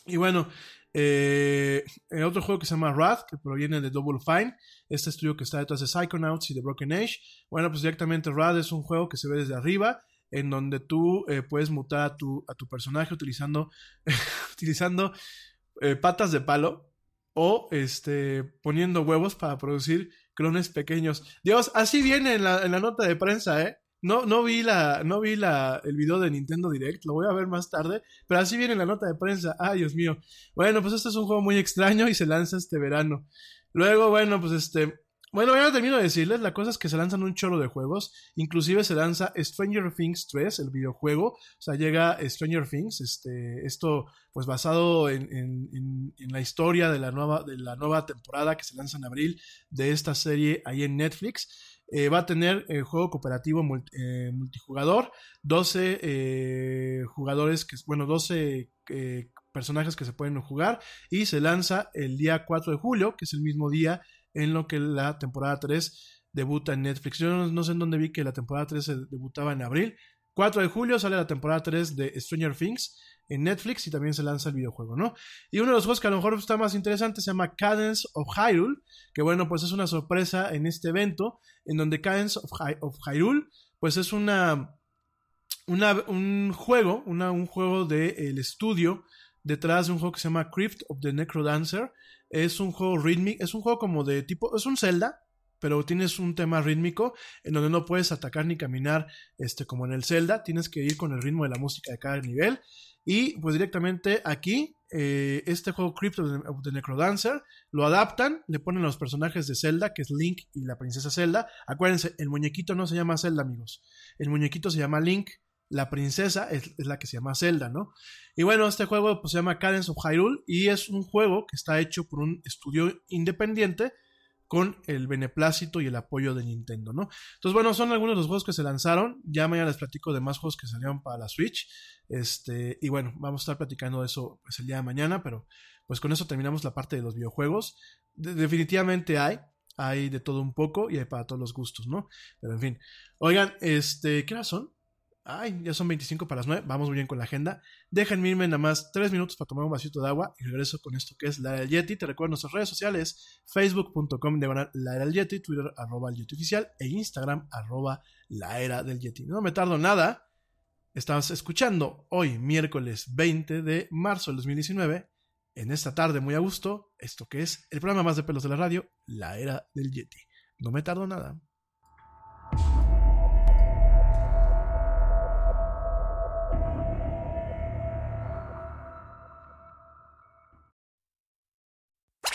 Y bueno, eh, otro juego que se llama Wrath, que proviene de Double Fine, este estudio que está detrás de Psychonauts y de Broken Age. Bueno, pues directamente Wrath es un juego que se ve desde arriba, en donde tú eh, puedes mutar a tu, a tu personaje utilizando, utilizando eh, patas de palo o este, poniendo huevos para producir clones pequeños. Dios, así viene en la, en la nota de prensa, ¿eh? No, no vi la, no vi la, el video de Nintendo Direct, lo voy a ver más tarde, pero así viene la nota de prensa. Ay, Dios mío. Bueno, pues este es un juego muy extraño y se lanza este verano. Luego, bueno, pues este, bueno, ya termino de decirles, la cosa es que se lanzan un chorro de juegos, inclusive se lanza Stranger Things 3, el videojuego, o sea, llega Stranger Things, este, esto pues basado en, en, en, la historia de la, nueva, de la nueva temporada que se lanza en abril de esta serie ahí en Netflix. Eh, va a tener el juego cooperativo eh, multijugador, 12 eh, jugadores, que, bueno, 12 personajes que se pueden jugar y se lanza el día 4 de julio, que es el mismo día en lo que la temporada 3 debuta en Netflix. Yo no, sé en dónde vi que la temporada 3 se debutaba en abril. 4 de julio sale la temporada 3 de Stranger Things en Netflix y también se lanza el videojuego, ¿no? Y uno de los juegos que a lo mejor está más interesante se llama Cadence of Hyrule, que bueno, pues es una sorpresa en este evento, en donde Cadence of, Hyrule, pues es una, una un juego, un juego del estudio detrás de un juego que se llama Crypt of the Necrodancer. Es un juego rhythmic, es un juego como de tipo, es un Zelda, pero tienes un tema rítmico en donde no puedes atacar ni caminar este, como en el Zelda, tienes que ir con el ritmo de la música de cada nivel. Y pues directamente aquí, eh, este juego Crypt of the Necrodancer, lo adaptan, le ponen los personajes de Zelda, que es Link y la princesa Zelda. Acuérdense, el muñequito no se llama Zelda, amigos. El muñequito se llama Link. La princesa es, la que se llama Zelda, ¿no? Y bueno, este juego pues, se llama Cadence of Hyrule y es un juego que está hecho por un estudio independiente con el beneplácito y el apoyo de Nintendo, ¿no? Entonces, bueno, son algunos de los juegos que se lanzaron. Ya mañana les platico de más juegos que salieron para la Switch. Este, y bueno, vamos a estar platicando de eso pues, el día de mañana, pero pues con eso terminamos la parte de los videojuegos. definitivamente hay, hay de todo un poco y hay para todos los gustos, ¿no? Pero en fin. Oigan, este, ¿qué son? Ay, ya son 25 para las 9. Vamos muy bien con la agenda. Déjenme irme nada más 3 minutos para tomar un vasito de agua y regreso con esto que es la era del Yeti. Te recuerdo nuestras redes sociales: facebook.com diagonal la era del Yeti, Twitter arroba el Yeti oficial e Instagram arroba la era del Yeti. No me tardo nada. Estás escuchando hoy, miércoles 20 de marzo del 2019, en esta tarde muy a gusto, esto que es el programa más de pelos de la radio, la era del Yeti. No me tardo nada.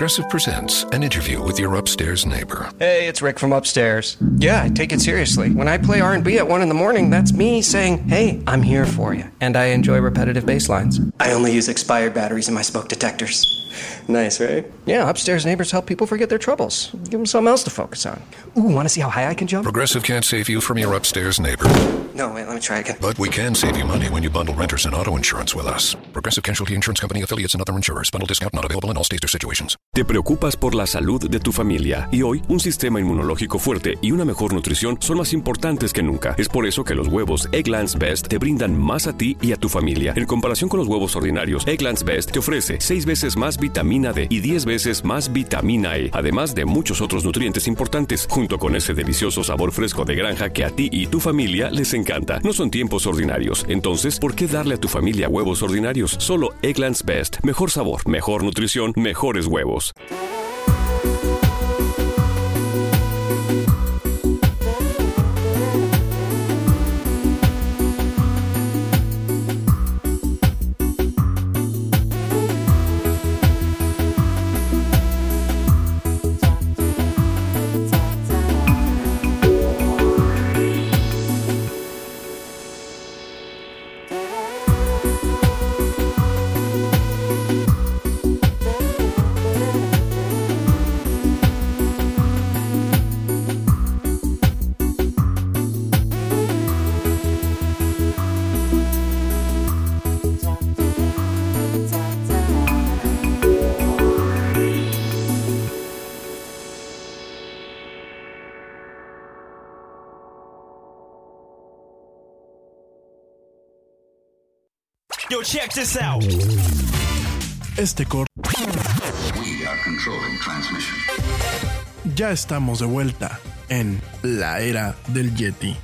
Progressive presents an interview with your upstairs neighbor. Hey, it's Rick from upstairs. Yeah, I take it seriously. When I play R&B at 1 in the morning, that's me saying, "Hey, I'm here for you." And I enjoy repetitive bass lines. I only use expired batteries in my smoke detectors. Nice, right? Yeah, upstairs neighbors help people forget their troubles. Give them something else to focus on. Ooh, want to see how high I can jump? Progressive can't save you from your upstairs neighbor, No, wait, let me try again. but we can save you money when you bundle renters and auto insurance with us. Progressive Casualty Insurance Company affiliates and other insurers. Bundle discount not available in all states or situations. Te preocupas por la salud de tu familia y hoy un sistema inmunológico fuerte y una mejor nutrición son más importantes que nunca. Es por eso que los huevos Egglands Best te brindan más a ti y a tu familia. En comparación con los huevos ordinarios, Egglands Best te ofrece 6 veces más vitamina D y 10 veces más vitamina E, además de muchos otros nutrientes importantes, junto con ese delicioso sabor fresco de granja que a ti y tu familia les encanta. No son tiempos ordinarios, entonces, ¿por qué darle a tu familia huevos ordinarios? Solo Egglands Best. Mejor sabor, mejor nutrición, mejores huevos. Check this out. Este corte. We are controlling transmission. Ya estamos de vuelta en la era del Yeti.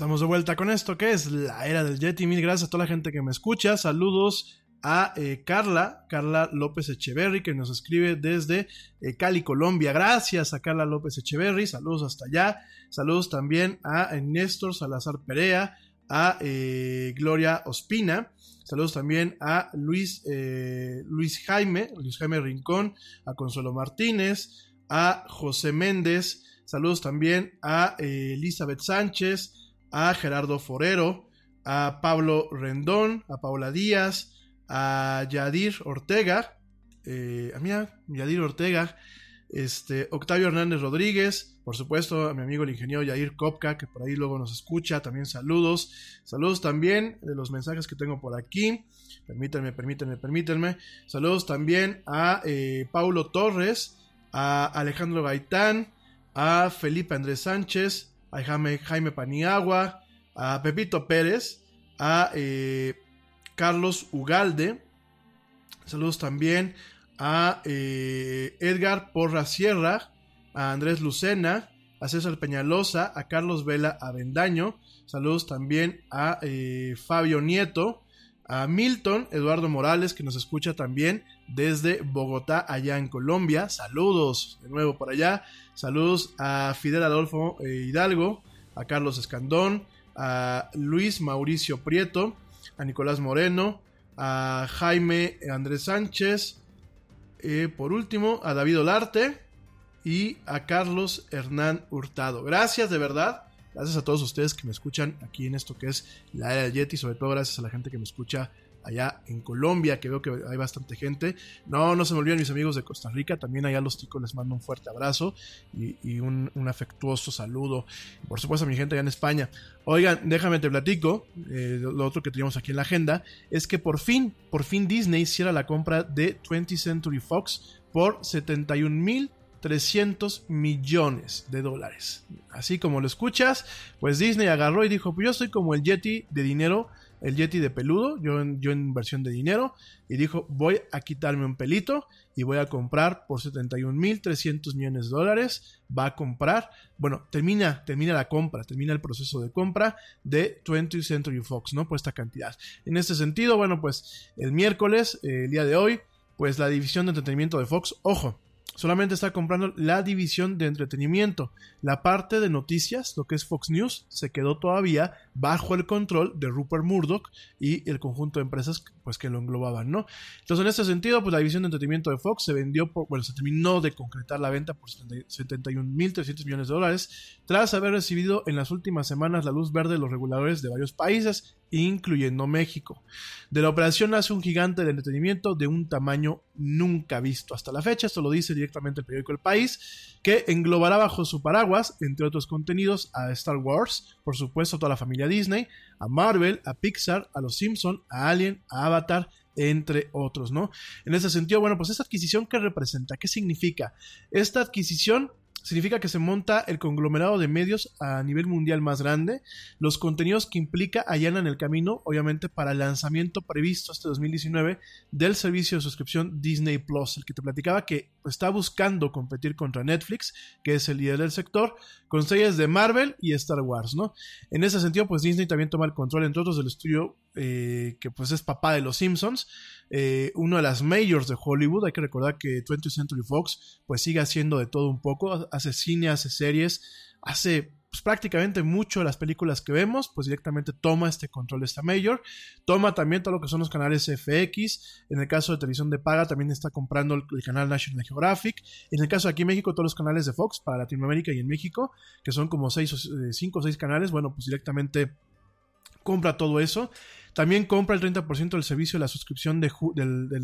Estamos de vuelta con esto que es la era del Yeti. Mil gracias a toda la gente que me escucha. Saludos a eh, Carla, Carla López Echeverry, que nos escribe desde eh, Cali, Colombia. Gracias a Carla López Echeverry. Saludos hasta allá. Saludos también a eh, Néstor Salazar Perea, a Gloria Ospina. Saludos también a Luis, Luis Jaime, Luis Jaime Rincón, a Consuelo Martínez, a José Méndez. Saludos también a Elizabeth Sánchez, a Gerardo Forero, a Pablo Rendón, a Paula Díaz, a Yadir Ortega, eh, a mí, Yadir Ortega, este, Octavio Hernández Rodríguez, por supuesto a mi amigo el ingeniero Yair Kopka, que por ahí luego nos escucha, también saludos, saludos también de los mensajes que tengo por aquí, permítanme, permítanme, permítanme, saludos también a eh, Paulo Torres, a Alejandro Gaitán, a Felipe Andrés Sánchez, a Jaime, Jaime Paniagua, a Pepito Pérez, a eh, Carlos Ugalde, saludos también a eh, Edgar Porra Sierra, a Andrés Lucena, a César Peñalosa, a Carlos Vela Avendaño, saludos también a eh, Fabio Nieto, a Milton Eduardo Morales, que nos escucha también desde Bogotá, allá en Colombia. Saludos de nuevo por allá. Saludos a Fidel Adolfo eh, Hidalgo, a Carlos Escandón, a Luis Mauricio Prieto, a Nicolás Moreno, a Jaime Andrés Sánchez, eh, por último a David Olarte y a Carlos Hernán Hurtado. Gracias de verdad. Gracias a todos ustedes que me escuchan aquí en esto que es la era del Yeti, sobre todo gracias a la gente que me escucha allá en Colombia, que veo que hay bastante gente. No, no se me olviden mis amigos de Costa Rica, también allá los ticos les mando un fuerte abrazo y, un, afectuoso saludo. Por supuesto a mi gente allá en España. Oigan, déjame te platico, eh, lo otro que teníamos aquí en la agenda es que por fin, por fin Disney hiciera la compra de 20th Century Fox por 71 mil 300 millones de dólares. Así como lo escuchas, pues Disney agarró y dijo, pues yo soy como el Yeti de dinero, el Yeti de peludo, yo en, yo en versión de dinero, y dijo, voy a quitarme un pelito y voy a comprar por 71.300 millones de dólares, va a comprar, bueno, termina, termina la compra, termina el proceso de compra de 20th Century Fox, ¿no? Por esta cantidad. En este sentido, bueno, pues el miércoles, eh, el día de hoy, pues la división de entretenimiento de Fox, ojo, solamente está comprando la división de entretenimiento. La parte de noticias, lo que es Fox News, se quedó todavía bajo el control de Rupert Murdoch y el conjunto de empresas pues, que lo englobaban, ¿no? Entonces, en este sentido, pues la división de entretenimiento de Fox se vendió por, bueno, se terminó de concretar la venta por 71.300 millones de dólares, tras haber recibido en las últimas semanas la luz verde de los reguladores de varios países, incluyendo México. De la operación nace un gigante de entretenimiento de un tamaño nunca visto hasta la fecha, esto lo dice directamente el periódico El País, que englobará bajo su paraguas, entre otros contenidos, a Star Wars, por supuesto toda la familia Disney, a Marvel, a Pixar, a Los Simpson, a Alien, a Avatar, entre otros, ¿no? En ese sentido, bueno, pues esta adquisición, ¿qué representa? ¿Qué significa? Esta adquisición significa que se monta el conglomerado de medios a nivel mundial más grande. Los contenidos que implica allanan el camino, obviamente, para el lanzamiento previsto este 2019 del servicio de suscripción Disney Plus, el que te platicaba que está buscando competir contra Netflix, que es el líder del sector, con series de Marvel y Star Wars, ¿no? En ese sentido, pues Disney también toma el control, entre otros, del estudio eh, que pues es papá de los Simpsons, eh, una de las majors de Hollywood. Hay que recordar que 20th Century Fox pues sigue haciendo de todo un poco, hace cine, hace series, hace pues, prácticamente mucho de las películas que vemos, pues directamente toma este control de esta major, toma también todo lo que son los canales FX, en el caso de televisión de paga también está comprando el, canal National Geographic, en el caso de aquí en México todos los canales de Fox para Latinoamérica y en México, que son como 5 o 6 canales, bueno, pues directamente compra todo eso. También compra el 30% del servicio de la suscripción de,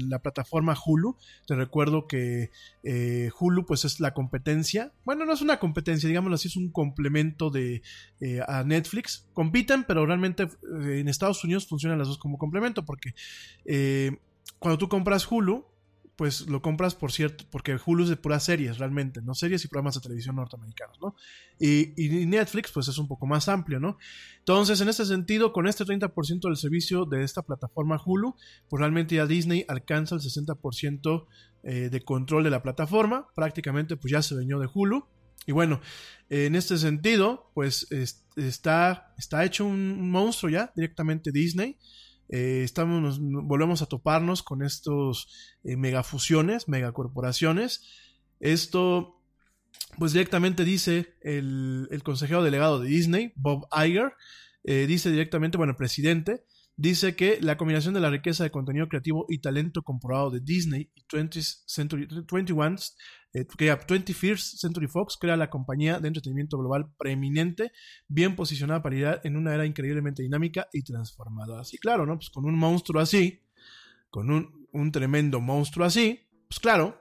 la plataforma Hulu. Te recuerdo que eh, Hulu pues es la competencia. Bueno, no es una competencia, digámoslo así, es un complemento de, eh, a Netflix. Compiten, pero realmente eh, en Estados Unidos funcionan las dos como complemento porque cuando tú compras Hulu, pues lo compras por cierto, porque Hulu es de puras series realmente, ¿no? Series y programas de televisión norteamericanos, ¿no? Y, Netflix, pues es un poco más amplio, ¿no? Entonces, en este sentido, con este 30% del servicio de esta plataforma Hulu, pues realmente ya Disney alcanza el 60% eh, de control de la plataforma, prácticamente pues ya se veñó de Hulu. Y bueno, en este sentido, pues está, está hecho un monstruo ya, directamente Disney. Eh, estamos, volvemos a toparnos con estos eh, megafusiones, megacorporaciones. Esto, pues directamente dice el, consejero delegado de Disney, Bob Iger, eh, dice directamente, bueno, el presidente, dice que la combinación de la riqueza de contenido creativo y talento comprobado de Disney y 20th Century, 21 eh, 21st Century Fox crea la compañía de entretenimiento global preeminente, bien posicionada para ir en una era increíblemente dinámica y transformada. Así, claro, ¿no? Pues con un monstruo así, con un, un tremendo monstruo así, pues claro,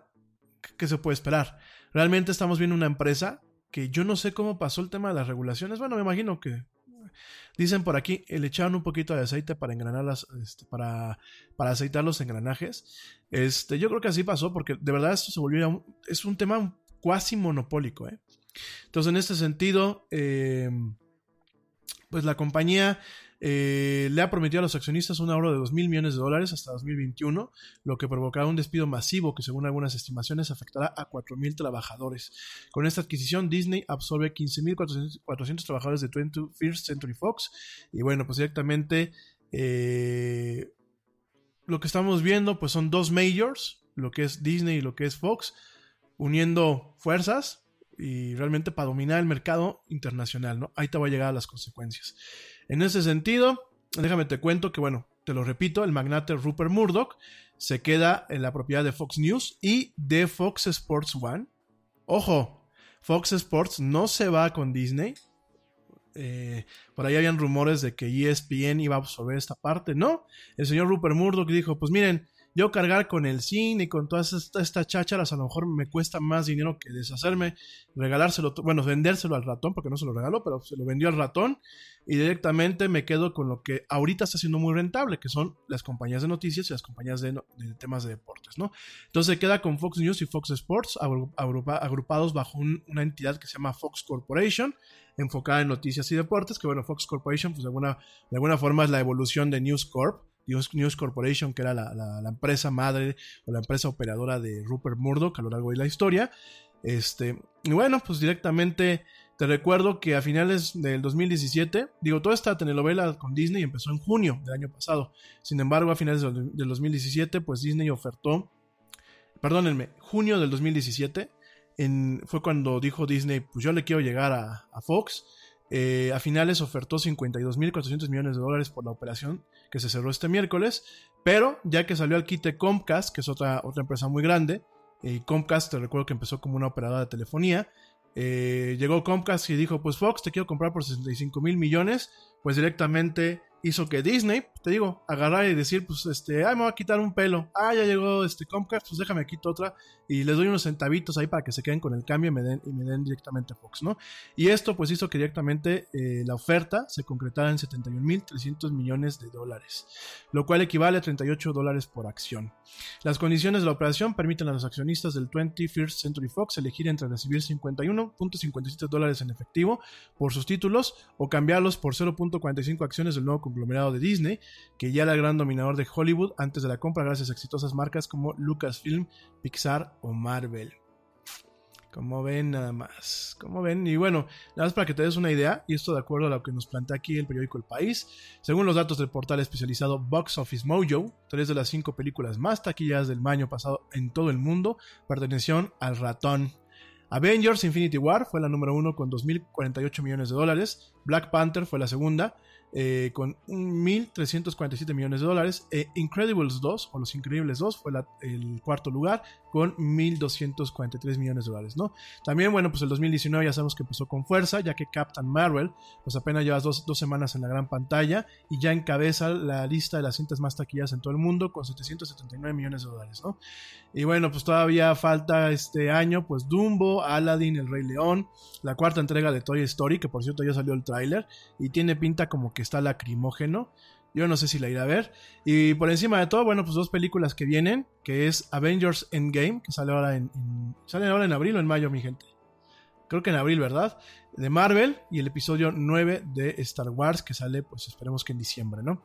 ¿qué se puede esperar? Realmente estamos viendo una empresa que yo no sé cómo pasó el tema de las regulaciones. Bueno, me imagino que Dicen por aquí, le echaron un poquito de aceite para engranar las, este, para, para aceitar los engranajes. Este, yo creo que así pasó, porque de verdad esto se volvió es un tema cuasi monopólico, ¿eh? Entonces, en este sentido, eh, pues la compañía eh, le ha prometido a los accionistas un ahorro de 2 mil millones de dólares hasta 2021, lo que provocará un despido masivo que según algunas estimaciones afectará a 4 mil trabajadores. Con esta adquisición, Disney absorbe 15 mil 400 trabajadores de 21st Century Fox y bueno, pues directamente eh, lo que estamos viendo pues son dos majors, lo que es Disney y lo que es Fox, uniendo fuerzas y realmente para dominar el mercado internacional, ¿no? Ahí te va a llegar las consecuencias. En ese sentido, déjame te cuento que, bueno, te lo repito, el magnate Rupert Murdoch se queda en la propiedad de Fox News y de Fox Sports One. Ojo, Fox Sports no se va con Disney. eh, por ahí habían rumores de que ESPN iba a absorber esta parte. No, el señor Rupert Murdoch dijo, pues miren, yo cargar con el cine y con todas estas esta chácharas a lo mejor me cuesta más dinero que deshacerme, regalárselo, bueno, vendérselo al ratón, porque no se lo regaló, pero se lo vendió al ratón y directamente me quedo con lo que ahorita está siendo muy rentable, que son las compañías de noticias y las compañías de, temas de deportes, ¿no? Entonces queda con Fox News y Fox Sports agru- agrupa- agrupados bajo un- una entidad que se llama Fox Corporation, enfocada en noticias y deportes, que bueno, Fox Corporation, pues de alguna, de alguna forma es la evolución de News Corp, News, Corporation, que era la, la- empresa madre o la empresa operadora de Rupert Murdoch a lo largo de la historia. Este, y bueno, pues directamente te recuerdo que a finales del 2017, digo, toda esta telenovela con Disney empezó en junio del año pasado. Sin embargo, a finales del del 2017, pues Disney ofertó, perdónenme, junio del 2017, en- fue cuando dijo Disney, pues yo le quiero llegar a, a Fox. Eh, a finales ofertó 52.400 millones de dólares por la operación que se cerró este miércoles, pero ya que salió al quite Comcast, que es otra, otra empresa muy grande, y Comcast te recuerdo que empezó como una operadora de telefonía, eh, llegó Comcast y dijo, pues Fox te quiero comprar por 65 mil millones, pues directamente hizo que Disney, te digo, agarrar y decir, pues este, ay, me voy a quitar un pelo, ah, ya llegó este Comcast, pues déjame quito otra y les doy unos centavitos ahí para que se queden con el cambio y me den, y me den directamente Fox, ¿no? Y esto pues hizo que directamente eh, la oferta se concretara en 71.300 millones de dólares, lo cual equivale a 38 dólares por acción. Las condiciones de la operación permiten a los accionistas del 21st Century Fox elegir entre recibir 51.57 dólares en efectivo por sus títulos o cambiarlos por 0.45 acciones del nuevo conglomerado de Disney, que ya era gran dominador de Hollywood antes de la compra gracias a exitosas marcas como Lucasfilm, Pixar o Marvel. Como ven, nada más. Como ven, y bueno, nada más para que te des una idea, y esto de acuerdo a lo que nos plantea aquí el periódico El País, según los datos del portal especializado Box Office Mojo, tres de las cinco películas más taquilladas del año pasado en todo el mundo pertenecieron al ratón. Avengers Infinity War fue la número uno con 2.048 millones de dólares, Black Panther fue la segunda eh, con 1.347 millones de dólares, e Incredibles 2 o Los Increíbles 2 fue la- el cuarto lugar con 1.243 millones de dólares, ¿no? También, bueno, pues el 2019 ya sabemos que empezó con fuerza, ya que Captain Marvel, pues apenas lleva dos, dos semanas en la gran pantalla y ya encabeza la lista de las cintas más taquillas en todo el mundo con 779 millones de dólares, ¿no? Y bueno, pues todavía falta este año, pues Dumbo, Aladdin, El Rey León, la cuarta entrega de Toy Story, que por cierto ya salió el tráiler y tiene pinta como que está lacrimógeno. Yo no sé si la iré a ver. Y por encima de todo, bueno, pues dos películas que vienen, que es Avengers Endgame, que sale ahora en, sale ahora en abril o en mayo, mi gente. Creo que en abril, ¿verdad? De Marvel y el episodio 9 de Star Wars, que sale, pues esperemos que en diciembre, ¿no?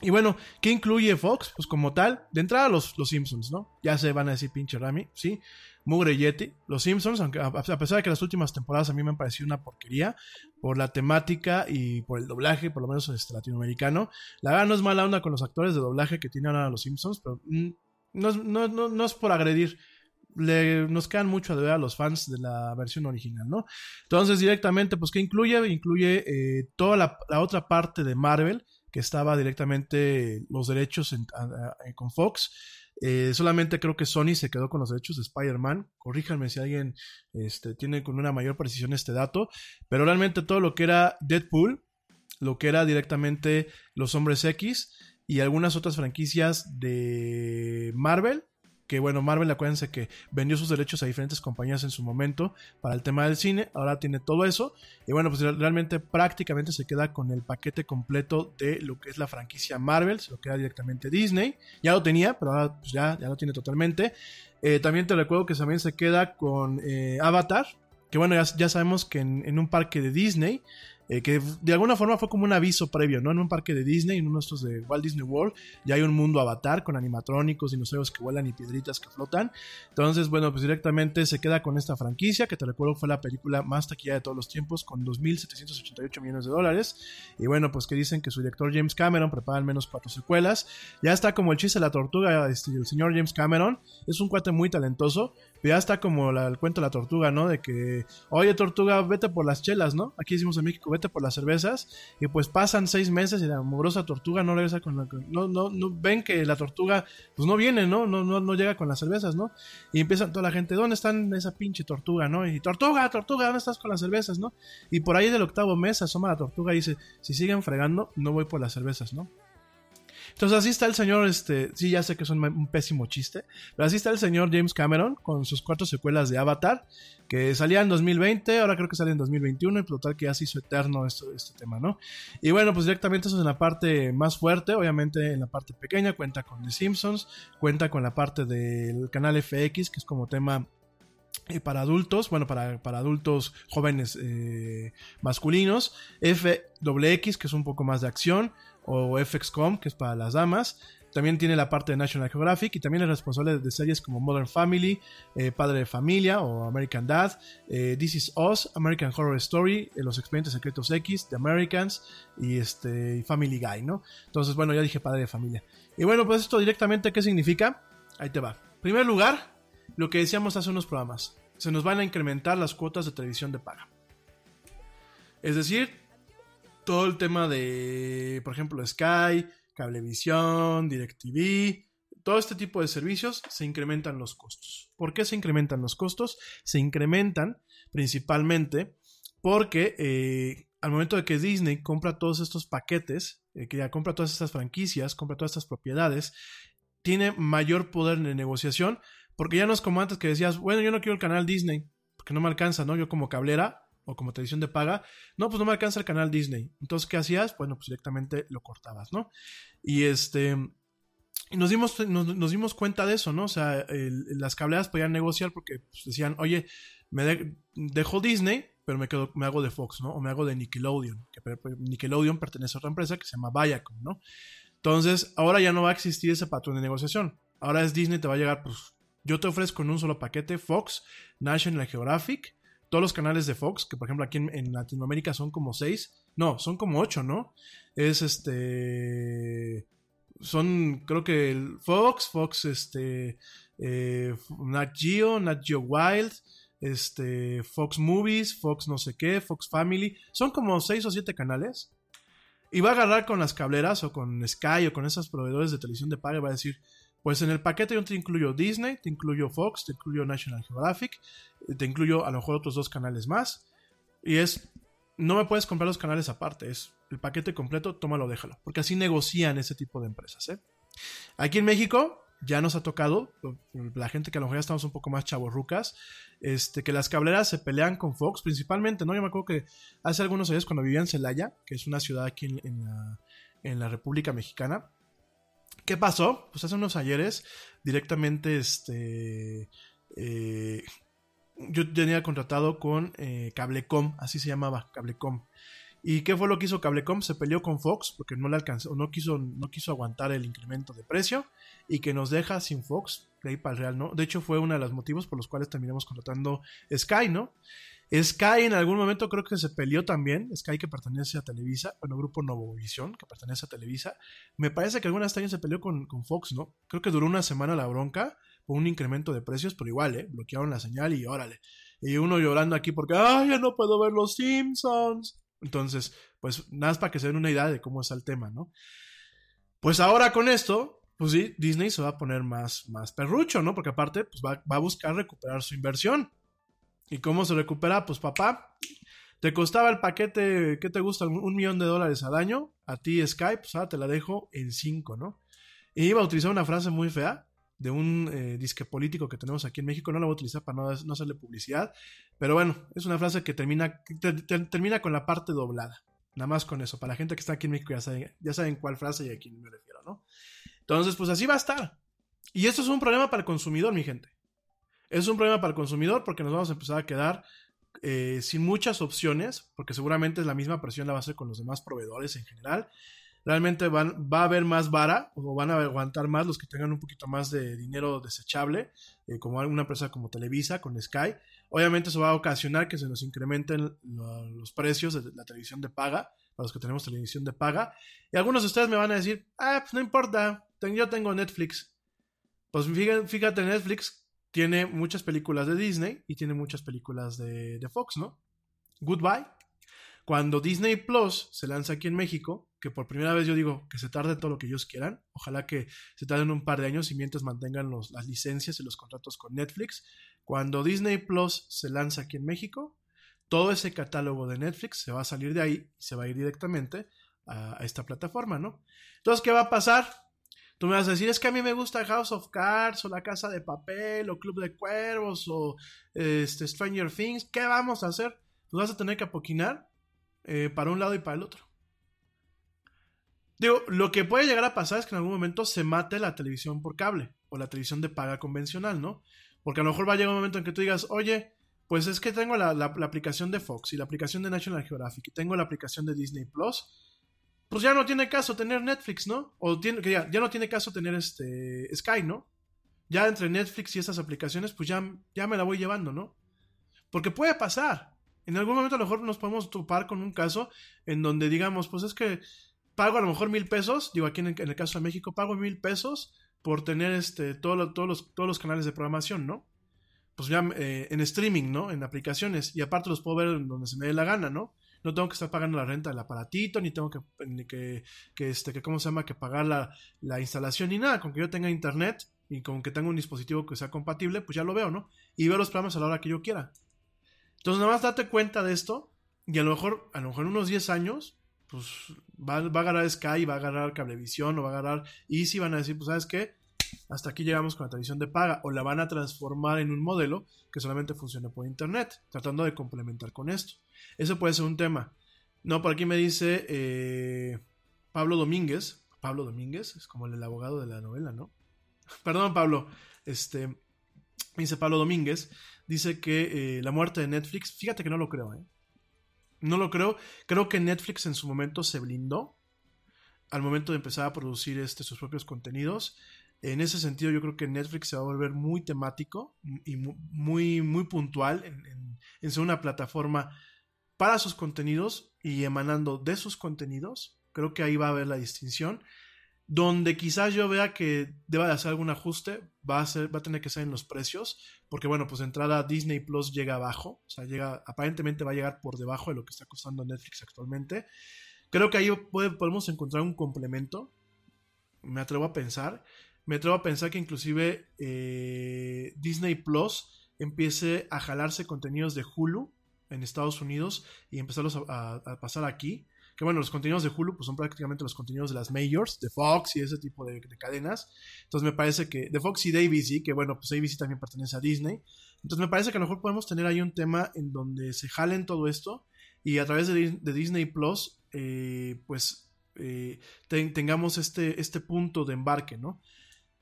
Y bueno, ¿qué incluye Fox? Pues como tal, de entrada los, los Simpsons, ¿no? Ya se van a decir pinche Rami, ¿sí? Mugre Yeti. Los Simpsons, aunque a pesar de que las últimas temporadas a mí me han parecido una porquería, por la temática y por el doblaje, por lo menos este latinoamericano. La verdad no es mala onda con los actores de doblaje que tienen ahora los Simpsons, pero mm, no, es- no, no, no es por agredir. Le, nos quedan mucho a deber a los fans de la versión original, ¿no? Entonces, directamente, pues, ¿qué incluye? Incluye eh, toda la otra parte de Marvel, que estaba directamente los derechos a- con Fox. Eh, solamente creo que Sony se quedó con los derechos de Spider-Man. Corríjanme si alguien este, tiene con una mayor precisión este dato. Pero realmente todo lo que era Deadpool, lo que era directamente los Hombres X y algunas otras franquicias de Marvel. Que bueno, Marvel, acuérdense que vendió sus derechos a diferentes compañías en su momento para el tema del cine. Ahora tiene todo eso. Y bueno, pues realmente prácticamente se queda con el paquete completo de lo que es la franquicia Marvel. Se lo queda directamente Disney. Ya lo tenía, pero ahora pues ya, ya lo tiene totalmente. Eh, también te recuerdo que también se queda con eh, Avatar. Que bueno, ya, ya sabemos que en, en un parque de Disney, eh, que de alguna forma fue como un aviso previo, ¿no? En un parque de Disney, en uno de estos de Walt Disney World, ya hay un mundo avatar con animatrónicos, dinosaurios que vuelan y piedritas que flotan. Entonces, bueno, pues directamente se queda con esta franquicia, que te recuerdo fue la película más taquillada de todos los tiempos, con 2.788 millones de dólares. Y bueno, pues que dicen que su director James Cameron prepara al menos cuatro secuelas. Ya está como el chiste de la tortuga, este, el señor James Cameron, es un cuate muy talentoso. Ya está como la- el cuento de la tortuga, ¿no? De que, oye, tortuga, vete por las chelas, ¿no? Aquí decimos en México, vete por las cervezas. Y pues pasan seis meses y la amorosa tortuga no regresa con la. No, no, no ven que la tortuga pues no viene, ¿no? No, no, no llega con las cervezas, ¿no? Y empiezan toda la gente, ¿dónde están esa pinche tortuga, no? Y tortuga, tortuga, ¿dónde estás con las cervezas, no? Y por ahí del octavo mes asoma la tortuga y dice, si siguen fregando, no voy por las cervezas, ¿no? Entonces así está el señor, este, sí, ya sé que es un, pésimo chiste, pero así está el señor James Cameron con sus cuatro secuelas de Avatar, que salía en 2020, ahora creo que sale en 2021, y total que ya se hizo eterno esto, este tema, ¿no? Y bueno, pues directamente eso es en la parte más fuerte, obviamente en la parte pequeña cuenta con The Simpsons, cuenta con la parte del canal FX, que es como tema eh, para adultos, bueno, para, para adultos jóvenes eh, masculinos, FXX, que es un poco más de acción, o FXCOM, que es para las damas. También tiene la parte de National Geographic y también es responsable de series como Modern Family, eh, Padre de Familia o American Dad, eh, This Is Us, American Horror Story, eh, Los Expedientes Secretos X, The Americans y este Family Guy, ¿no? Entonces, bueno, ya dije Padre de Familia. Y bueno, pues esto directamente, ¿qué significa? Ahí te va. En primer lugar, lo que decíamos hace unos programas, se nos van a incrementar las cuotas de televisión de paga. Es decir, todo el tema de, por ejemplo, Sky, Cablevisión, DirecTV, todo este tipo de servicios se incrementan los costos. ¿Por qué se incrementan los costos? Se incrementan principalmente porque eh, al momento de que Disney compra todos estos paquetes, eh, que ya compra todas estas franquicias, compra todas estas propiedades, tiene mayor poder de negociación, porque ya no es como antes que decías, bueno, yo no quiero el canal Disney, porque no me alcanza, ¿no? Yo como cablera o como televisión de paga, no, pues no me alcanza el canal Disney. Entonces, ¿qué hacías? Bueno, pues directamente lo cortabas, ¿no? Y este, nos dimos, nos, dimos cuenta de eso, ¿no? O sea, las cableras podían negociar porque pues, decían, oye, me de, dejo Disney, pero me, quedo, me hago de Fox, ¿no? O me hago de Nickelodeon, que Nickelodeon pertenece a otra empresa que se llama Viacom, ¿no? Entonces, ahora ya no va a existir ese patrón de negociación. Ahora es Disney, te va a llegar, pues, yo te ofrezco en un solo paquete Fox, National Geographic, todos los canales de Fox, que por ejemplo aquí en, Latinoamérica son como seis, no, son como ocho, ¿no? Es este, son creo que el Fox, Fox, este, eh, Nat Geo, Nat Geo Wild, este, Fox Movies, Fox no sé qué, Fox Family, son como seis o siete canales. Y va a agarrar con las cableras o con Sky o con esos proveedores de televisión de paga y va a decir, pues en el paquete yo te incluyo Disney, te incluyo Fox, te incluyo National Geographic, te incluyo a lo mejor otros dos canales más. Y es, no me puedes comprar los canales aparte, es el paquete completo, tómalo, déjalo. Porque así negocian ese tipo de empresas. ¿eh? Aquí en México ya nos ha tocado, la gente que a lo mejor ya estamos un poco más chavorrucas, este, que las cableras se pelean con Fox principalmente, ¿no? Yo me acuerdo que hace algunos años cuando vivía en Celaya, que es una ciudad aquí en la República Mexicana, ¿Qué pasó? Pues hace unos ayeres, directamente, este. Eh, yo tenía contratado con eh, Cablecom, así se llamaba, Cablecom. ¿Y qué fue lo que hizo Cablecom? Se peleó con Fox porque no le alcanzó, no quiso, no quiso aguantar el incremento de precio y que nos deja sin Fox, de ahí para el Real, ¿no? De hecho, fue uno de los motivos por los cuales terminamos contratando Sky, ¿no? Sky en algún momento creo que se peleó también, Sky que pertenece a Televisa, bueno, Grupo Novovisión que pertenece a Televisa. Me parece que algunas años se peleó con, con, Fox, ¿no? Creo que duró una semana la bronca por un incremento de precios, pero igual, ¿eh? Bloquearon la señal y órale. Y uno llorando aquí porque, ¡ay, ya no puedo ver los Simpsons! Entonces, pues nada más para que se den una idea de cómo está el tema, ¿no? Pues ahora con esto, pues sí, Disney se va a poner más, más perrucho, ¿no? Porque aparte, pues va, va a buscar recuperar su inversión. ¿Y cómo se recupera? Pues papá, te costaba el paquete, ¿qué te gusta? Un millón de dólares al año. A ti Skype, pues ahora te la dejo en cinco, ¿no? Y iba a utilizar una frase muy fea de un eh, disque político que tenemos aquí en México. No la voy a utilizar para no, no hacerle publicidad. Pero bueno, es una frase que termina, te, te, termina con la parte doblada. Nada más con eso. Para la gente que está aquí en México ya saben, ya saben cuál frase y a quién me refiero, ¿no? Entonces, pues así va a estar. Y esto es un problema para el consumidor, mi gente. Es un problema para el consumidor porque nos vamos a empezar a quedar eh, sin muchas opciones, porque seguramente la misma presión la va a hacer con los demás proveedores en general. Realmente va a haber más vara o van a aguantar más los que tengan un poquito más de dinero desechable, eh, como alguna empresa como Televisa, con Sky. Obviamente eso va a ocasionar que se nos incrementen los precios de la televisión de paga, para los que tenemos televisión de paga. Y algunos de ustedes me van a decir, ah, pues no importa, yo tengo Netflix. Pues fíjate, Netflix tiene muchas películas de Disney y tiene muchas películas de, de Fox, ¿no? Goodbye. Cuando Disney Plus se lanza aquí en México, que por primera vez yo digo que se tarde todo lo que ellos quieran, ojalá que se tarden un par de años y mientras mantengan los, las licencias y los contratos con Netflix. Cuando Disney Plus se lanza aquí en México, todo ese catálogo de Netflix se va a salir de ahí y se va a ir directamente a, a esta plataforma, ¿no? Entonces, ¿qué va a pasar? Tú me vas a decir, es que a mí me gusta House of Cards, o La Casa de Papel, o Club de Cuervos, o este, Stranger Things. ¿Qué vamos a hacer? Pues vas a tener que apoquinar eh, para un lado y para el otro. Digo, lo que puede llegar a pasar es que en algún momento se mate la televisión por cable, o la televisión de paga convencional, ¿no? Porque a lo mejor va a llegar un momento en que tú digas, oye, pues es que tengo la, aplicación de Fox y la aplicación de National Geographic y tengo la aplicación de Disney Plus pues ya no tiene caso tener Netflix, ¿no? O tiene, que ya, no tiene caso tener este Sky, ¿no? Ya entre Netflix y esas aplicaciones, pues ya, ya me la voy llevando, ¿no? Porque puede pasar. En algún momento a lo mejor nos podemos topar con un caso en donde digamos, pues es que pago a lo mejor mil pesos, digo aquí en el, caso de México, pago mil pesos por tener este, todo todos, los, todos los canales de programación, ¿no? Pues ya eh, en streaming, ¿no? En aplicaciones. Y aparte los puedo ver donde se me dé la gana, ¿no? No tengo que estar pagando la renta del aparatito, ni tengo que, ni que, que, este, que, ¿cómo se llama? Que pagar la, la, instalación, ni nada. Con que yo tenga internet y con que tenga un dispositivo que sea compatible, pues ya lo veo, ¿no? Y veo los programas a la hora que yo quiera. Entonces, nada más date cuenta de esto, y a lo mejor, a lo mejor en unos 10 años, pues va, va a agarrar Sky, va a agarrar Cablevisión, o va a agarrar Easy, van a decir, pues, ¿sabes qué? Hasta aquí llegamos con la televisión de paga o la van a transformar en un modelo que solamente funcione por internet, tratando de complementar con esto. Eso puede ser un tema. No, por aquí me dice eh, Pablo Domínguez. Pablo Domínguez es como el abogado de la novela, ¿no? Perdón, Pablo. Este dice Pablo Domínguez. Dice que eh, la muerte de Netflix. Fíjate que no lo creo, ¿eh? No lo creo. Creo que Netflix en su momento se blindó al momento de empezar a producir este, sus propios contenidos. En ese sentido, yo creo que Netflix se va a volver muy temático y muy, muy puntual en, ser una plataforma para sus contenidos y emanando de sus contenidos. Creo que ahí va a haber la distinción. Donde quizás yo vea que deba de hacer algún ajuste, va a, ser, va a tener que ser en los precios, porque bueno, pues entrada Disney Plus llega abajo, o sea, llega, aparentemente va a llegar por debajo de lo que está costando Netflix actualmente. Creo que ahí podemos encontrar un complemento, me atrevo a pensar, me atrevo a pensar que inclusive eh, Disney Plus empiece a jalarse contenidos de Hulu en Estados Unidos y empezarlos a, pasar aquí. Que bueno, los contenidos de Hulu pues son prácticamente los contenidos de las majors, de Fox y ese tipo de, de cadenas. Entonces me parece que de Fox y de ABC, que bueno, pues ABC también pertenece a Disney. Entonces me parece que a lo mejor podemos tener ahí un tema en donde se jalen todo esto y a través de, Disney Plus, eh, pues eh, ten, tengamos este, este punto de embarque, ¿no?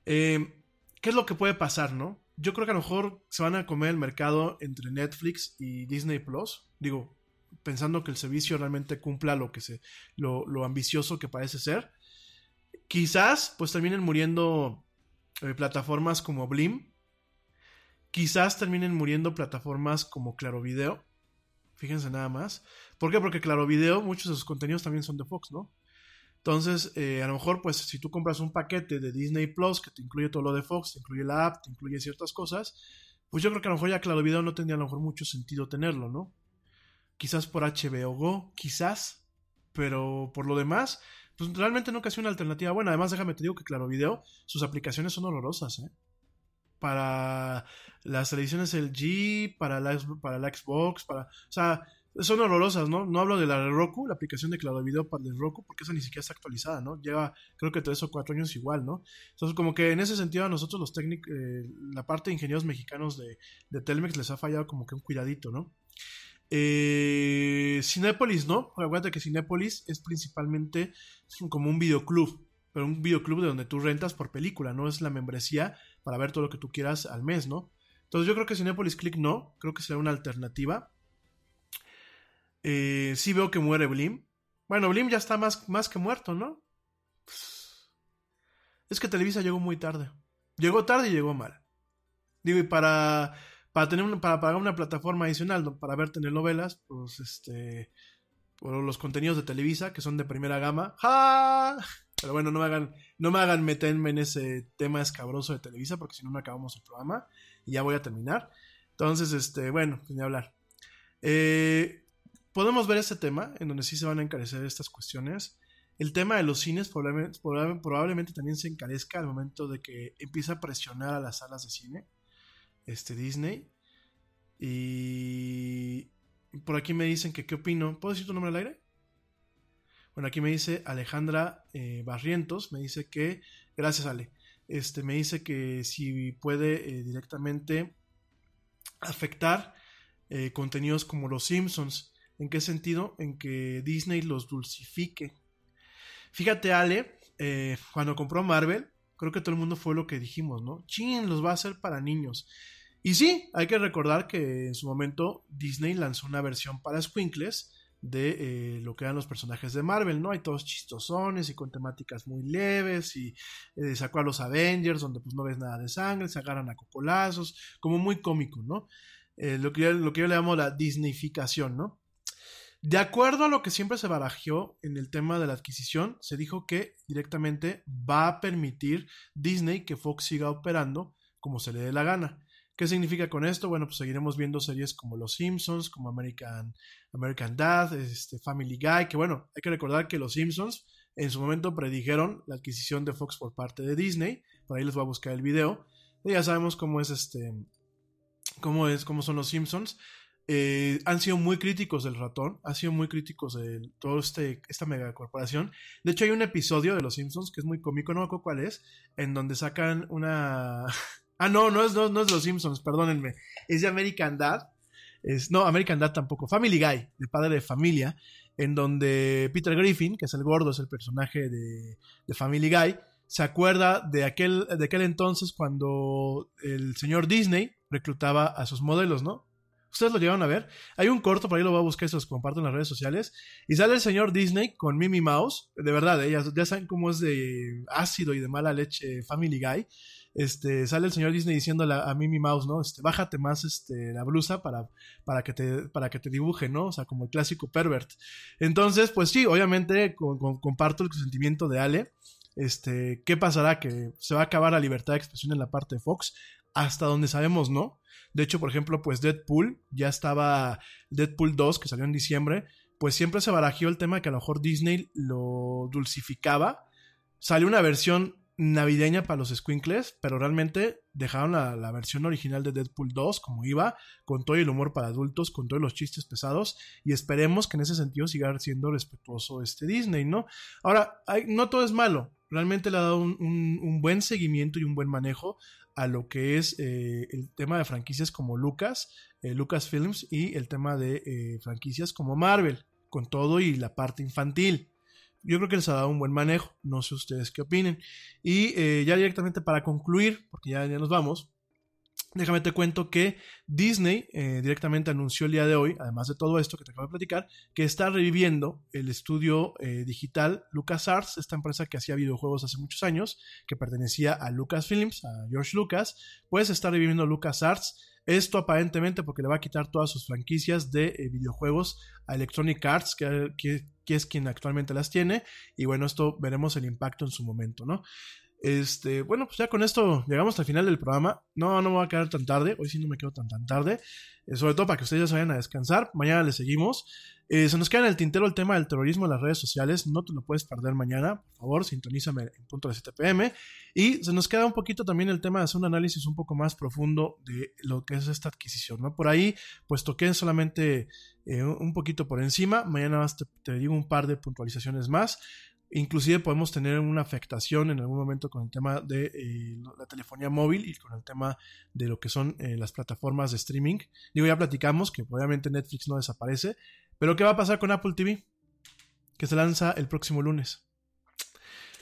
Eh, ¿Qué es lo que puede pasar, no? Yo creo que a lo mejor se van a comer el mercado entre Netflix y Disney Plus. Digo, pensando que el servicio realmente cumpla lo que se. lo, lo ambicioso que parece ser. Quizás, pues terminen muriendo eh, plataformas como Blim. Quizás terminen muriendo plataformas como Claro Video. Fíjense nada más. ¿Por qué? Porque Claro Video, muchos de sus contenidos también son de Fox, ¿no? Entonces, eh, a lo mejor, pues, si tú compras un paquete de Disney Plus que te incluye todo lo de Fox, te incluye la app, te incluye ciertas cosas, pues yo creo que a lo mejor ya Claro Video no tendría a lo mejor mucho sentido tenerlo, ¿no? Quizás por HBO Go, quizás, pero por lo demás, pues realmente nunca ha sido una alternativa buena. Además, déjame te digo que Claro Video, sus aplicaciones son horrorosas, ¿eh? Para las televisiones LG, para la, para la Xbox, para. O sea, son horrorosas, ¿no? No hablo de la de Roku, la aplicación de Claro Video para el Roku, porque esa ni siquiera está actualizada, ¿no? Lleva creo que tres o cuatro años igual, ¿no? Entonces, como que en ese sentido a nosotros los técnicos, eh, la parte de ingenieros mexicanos de, de, Telmex les ha fallado como que un cuidadito, ¿no? Eh, Cinépolis, ¿no? Acuérdate que Cinépolis es principalmente como un videoclub, pero un videoclub de donde tú rentas por película, no es la membresía para ver todo lo que tú quieras al mes, ¿no? Entonces yo creo que Cinépolis Click no, creo que será una alternativa. Eh, sí veo que muere Blim. Bueno, Blim ya está más, más que muerto, ¿no? Es que Televisa llegó muy tarde. Llegó tarde y llegó mal. Digo, y para, para, tener para pagar una plataforma adicional, ¿no? para ver telenovelas, pues este. Por los contenidos de Televisa, que son de primera gama. ¡Ja! Pero bueno, no me hagan, no me hagan meterme en ese tema escabroso de Televisa, porque si no, me acabamos el programa y ya voy a terminar. Entonces, este, bueno, ni hablar. Eh, podemos ver este tema, en donde sí se van a encarecer estas cuestiones. El tema de los cines probablemente, probablemente también se encarezca al momento de que empieza a presionar a las salas de cine, este Disney. Y por aquí me dicen que qué opino. ¿Puedo decir tu nombre al aire? Bueno, aquí me dice Alejandra eh, Barrientos, me dice que, gracias Ale, este, me dice que si puede eh, directamente afectar eh, contenidos como Los Simpsons. ¿En qué sentido? En que Disney los dulcifique. Fíjate, Ale, eh, cuando compró Marvel, creo que todo el mundo fue lo que dijimos, ¿no? Chin, los va a hacer para niños. Y sí, hay que recordar que en su momento Disney lanzó una versión para squinkles de eh, lo que eran los personajes de Marvel, ¿no? Hay todos chistosones y con temáticas muy leves y sacó a los Avengers donde pues no ves nada de sangre, se agarran a cocolazos, como muy cómico, ¿no? Eh, lo, que yo, lo que yo le llamo la Disneyficación, ¿no? De acuerdo a lo que siempre se barajó en el tema de la adquisición, se dijo que directamente va a permitir Disney que Fox siga operando como se le dé la gana. ¿Qué significa con esto? Bueno, pues seguiremos viendo series como Los Simpsons, como American, American Dad, este, Family Guy, que bueno, hay que recordar que Los Simpsons en su momento predijeron la adquisición de Fox por parte de Disney. Por ahí les voy a buscar el video. Y ya sabemos cómo es este cómo es, cómo son los Simpsons. Eh, han sido muy críticos del ratón, han sido muy críticos de todo este, esta megacorporación. De hecho, hay un episodio de Los Simpsons que es muy cómico, no me acuerdo cuál es, en donde sacan una... ah, no, no es, no, es Los Simpsons, perdónenme. Es de American Dad. Es, no, American Dad tampoco. Family Guy, de padre de familia, en donde Peter Griffin, que es el gordo, es el personaje de, de Family Guy, se acuerda de aquel, de aquel entonces cuando el señor Disney reclutaba a sus modelos, ¿no? Ustedes lo llevan a ver. Hay un corto, por ahí lo voy a buscar y se los comparto en las redes sociales. Y sale el señor Disney con Mimi Mouse. De verdad, ya saben cómo es de ácido y de mala leche Family Guy. Este, sale el señor Disney diciéndole a, Mimi Mouse, ¿no? Este, bájate más este, la blusa para, para, que te, para que te dibuje, ¿no? O sea, como el clásico pervert. Entonces, pues sí, obviamente comparto el sentimiento de Ale. Este, ¿qué pasará? Que se va a acabar la libertad de expresión en la parte de Fox. Hasta donde sabemos, ¿no? De hecho, por ejemplo, pues Deadpool, ya estaba Deadpool 2, que salió en diciembre, pues siempre se barajeó el tema de que a lo mejor Disney lo dulcificaba. Salió una versión navideña para los squinkles, pero realmente dejaron la, versión original de Deadpool 2 como iba, con todo el humor para adultos, con todos los chistes pesados, y esperemos que en ese sentido siga siendo respetuoso este Disney, ¿no? Ahora, no todo es malo, realmente le ha dado un, buen seguimiento y un buen manejo a lo que es eh, el tema de franquicias como Lucas, eh, Lucas Films y el tema de eh, franquicias como Marvel, con todo y la parte infantil. Yo creo que les ha dado un buen manejo, no sé ustedes qué opinen. Y ya directamente para concluir, porque ya, ya nos vamos, Déjame te cuento que Disney eh, directamente anunció el día de hoy, además de todo esto que te acabo de platicar, que está reviviendo el estudio eh, digital LucasArts, esta empresa que hacía videojuegos hace muchos años, que pertenecía a Lucasfilms, a George Lucas, pues está reviviendo LucasArts. Esto aparentemente porque le va a quitar todas sus franquicias de eh, videojuegos a Electronic Arts, que, que es quien actualmente las tiene. Y bueno, esto veremos el impacto en su momento, ¿no? Este, bueno, pues ya con esto llegamos al final del programa. No, no me voy a quedar tan tarde. Hoy sí no me quedo tan tan tarde. Eh, sobre todo para que ustedes ya se vayan a descansar. Mañana le seguimos. Eh, se nos queda en el tintero el tema del terrorismo en las redes sociales. No te lo puedes perder mañana. Por favor, sintonízame en punto de 7 pm. Y se nos queda un poquito también el tema de hacer un análisis un poco más profundo de lo que es esta adquisición. ¿no? Por ahí, pues toqué solamente eh, un poquito por encima. Mañana te, te digo un par de puntualizaciones más. Inclusive podemos tener una afectación en algún momento con el tema de eh, la telefonía móvil y con el tema de lo que son eh, las plataformas de streaming. Digo, ya platicamos que obviamente Netflix no desaparece, pero ¿qué va a pasar con Apple TV? Que se lanza el próximo lunes.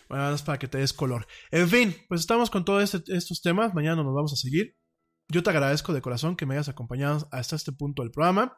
Bueno, es para que te des color. En fin, pues estamos con todos este, estos temas. Mañana nos vamos a seguir. Yo te agradezco de corazón que me hayas acompañado hasta este punto del programa.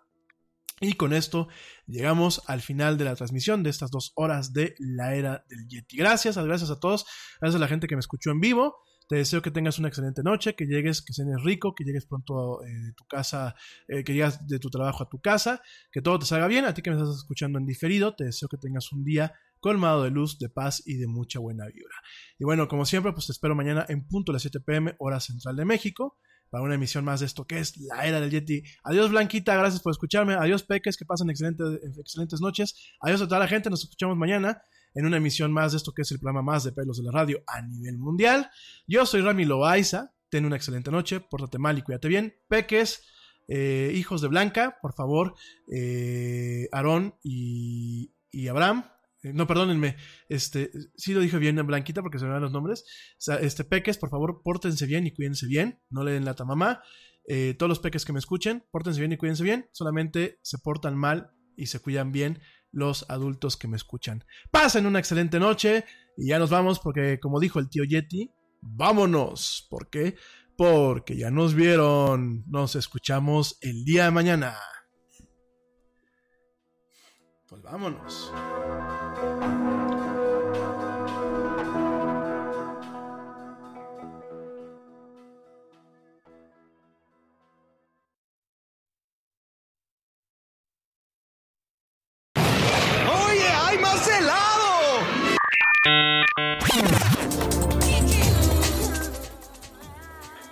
Y con esto llegamos al final de la transmisión de estas dos horas de la era del Yeti. Gracias, gracias a todos, gracias a la gente que me escuchó en vivo. Te deseo que tengas una excelente noche, que llegues, que cenes rico, que llegues pronto eh, de tu casa, eh, que llegues de tu trabajo a tu casa, que todo te salga bien. A ti que me estás escuchando en diferido, te deseo que tengas un día colmado de luz, de paz y de mucha buena vibra. Y bueno, como siempre, pues te espero mañana en punto a las 7 pm, hora central de México. Para una emisión más de esto que es la era del Yeti. Adiós Blanquita, gracias por escucharme. Adiós Peques, que pasen excelentes, excelentes noches. Adiós a toda la gente, nos escuchamos mañana en una emisión más de esto que es el programa más de pelos de la radio a nivel mundial. Yo soy Rami Loaiza, ten una excelente noche, pórtate mal y cuídate bien. Peques, eh, hijos de Blanca, por favor, eh, Aarón y, y Abraham, no, perdónenme, este, sí lo dije bien en Blanquita porque se me van los nombres. Este, peques, por favor, pórtense bien y cuídense bien, no le den lata mamá. Eh, todos los peques que me escuchen, pórtense bien y cuídense bien, solamente se portan mal y se cuidan bien los adultos que me escuchan. Pasen una excelente noche y ya nos vamos porque, como dijo el tío Yeti, vámonos. ¿Por qué? Porque ya nos vieron. Nos escuchamos el día de mañana. Pues vámonos.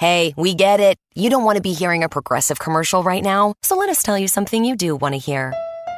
Hey, we get it. You don't want to be hearing a progressive commercial right now, so let us tell you something you do want to hear.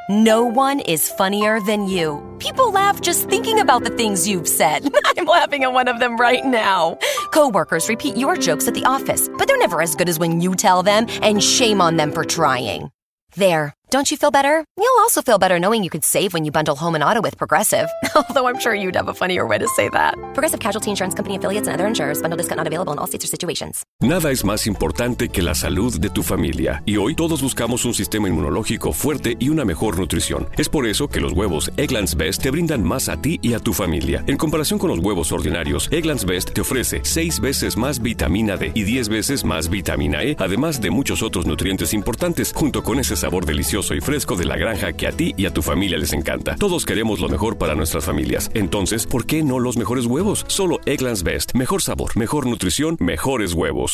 No one is funnier than you. People laugh just thinking about the things you've said. I'm laughing at one of them right now. Coworkers repeat your jokes at the office, but they're never as good as when you tell them, and shame on them for trying. There. Don't you feel better? You'll also feel better knowing you could save when you bundle home and auto with Progressive. Although I'm sure you'd have a funnier way to say that. Progressive Casualty Insurance Company affiliates and other insurers. Bundle discount not available in all states or situations. Nada es más importante que la salud de tu familia, y hoy todos buscamos un sistema inmunológico fuerte y una mejor nutrición. Es por eso que los huevos Egglands Best te brindan más a ti y a tu familia. En comparación con los huevos ordinarios, Egglands Best te ofrece 6 veces más vitamina D y 10 veces más vitamina E, además de muchos otros nutrientes importantes, junto con ese sabor delicioso y fresco de la granja que a ti y a tu familia les encanta. Todos queremos lo mejor para nuestras familias. Entonces, ¿por qué no los mejores huevos? Solo Egglands Best. Mejor sabor, mejor nutrición, mejores huevos.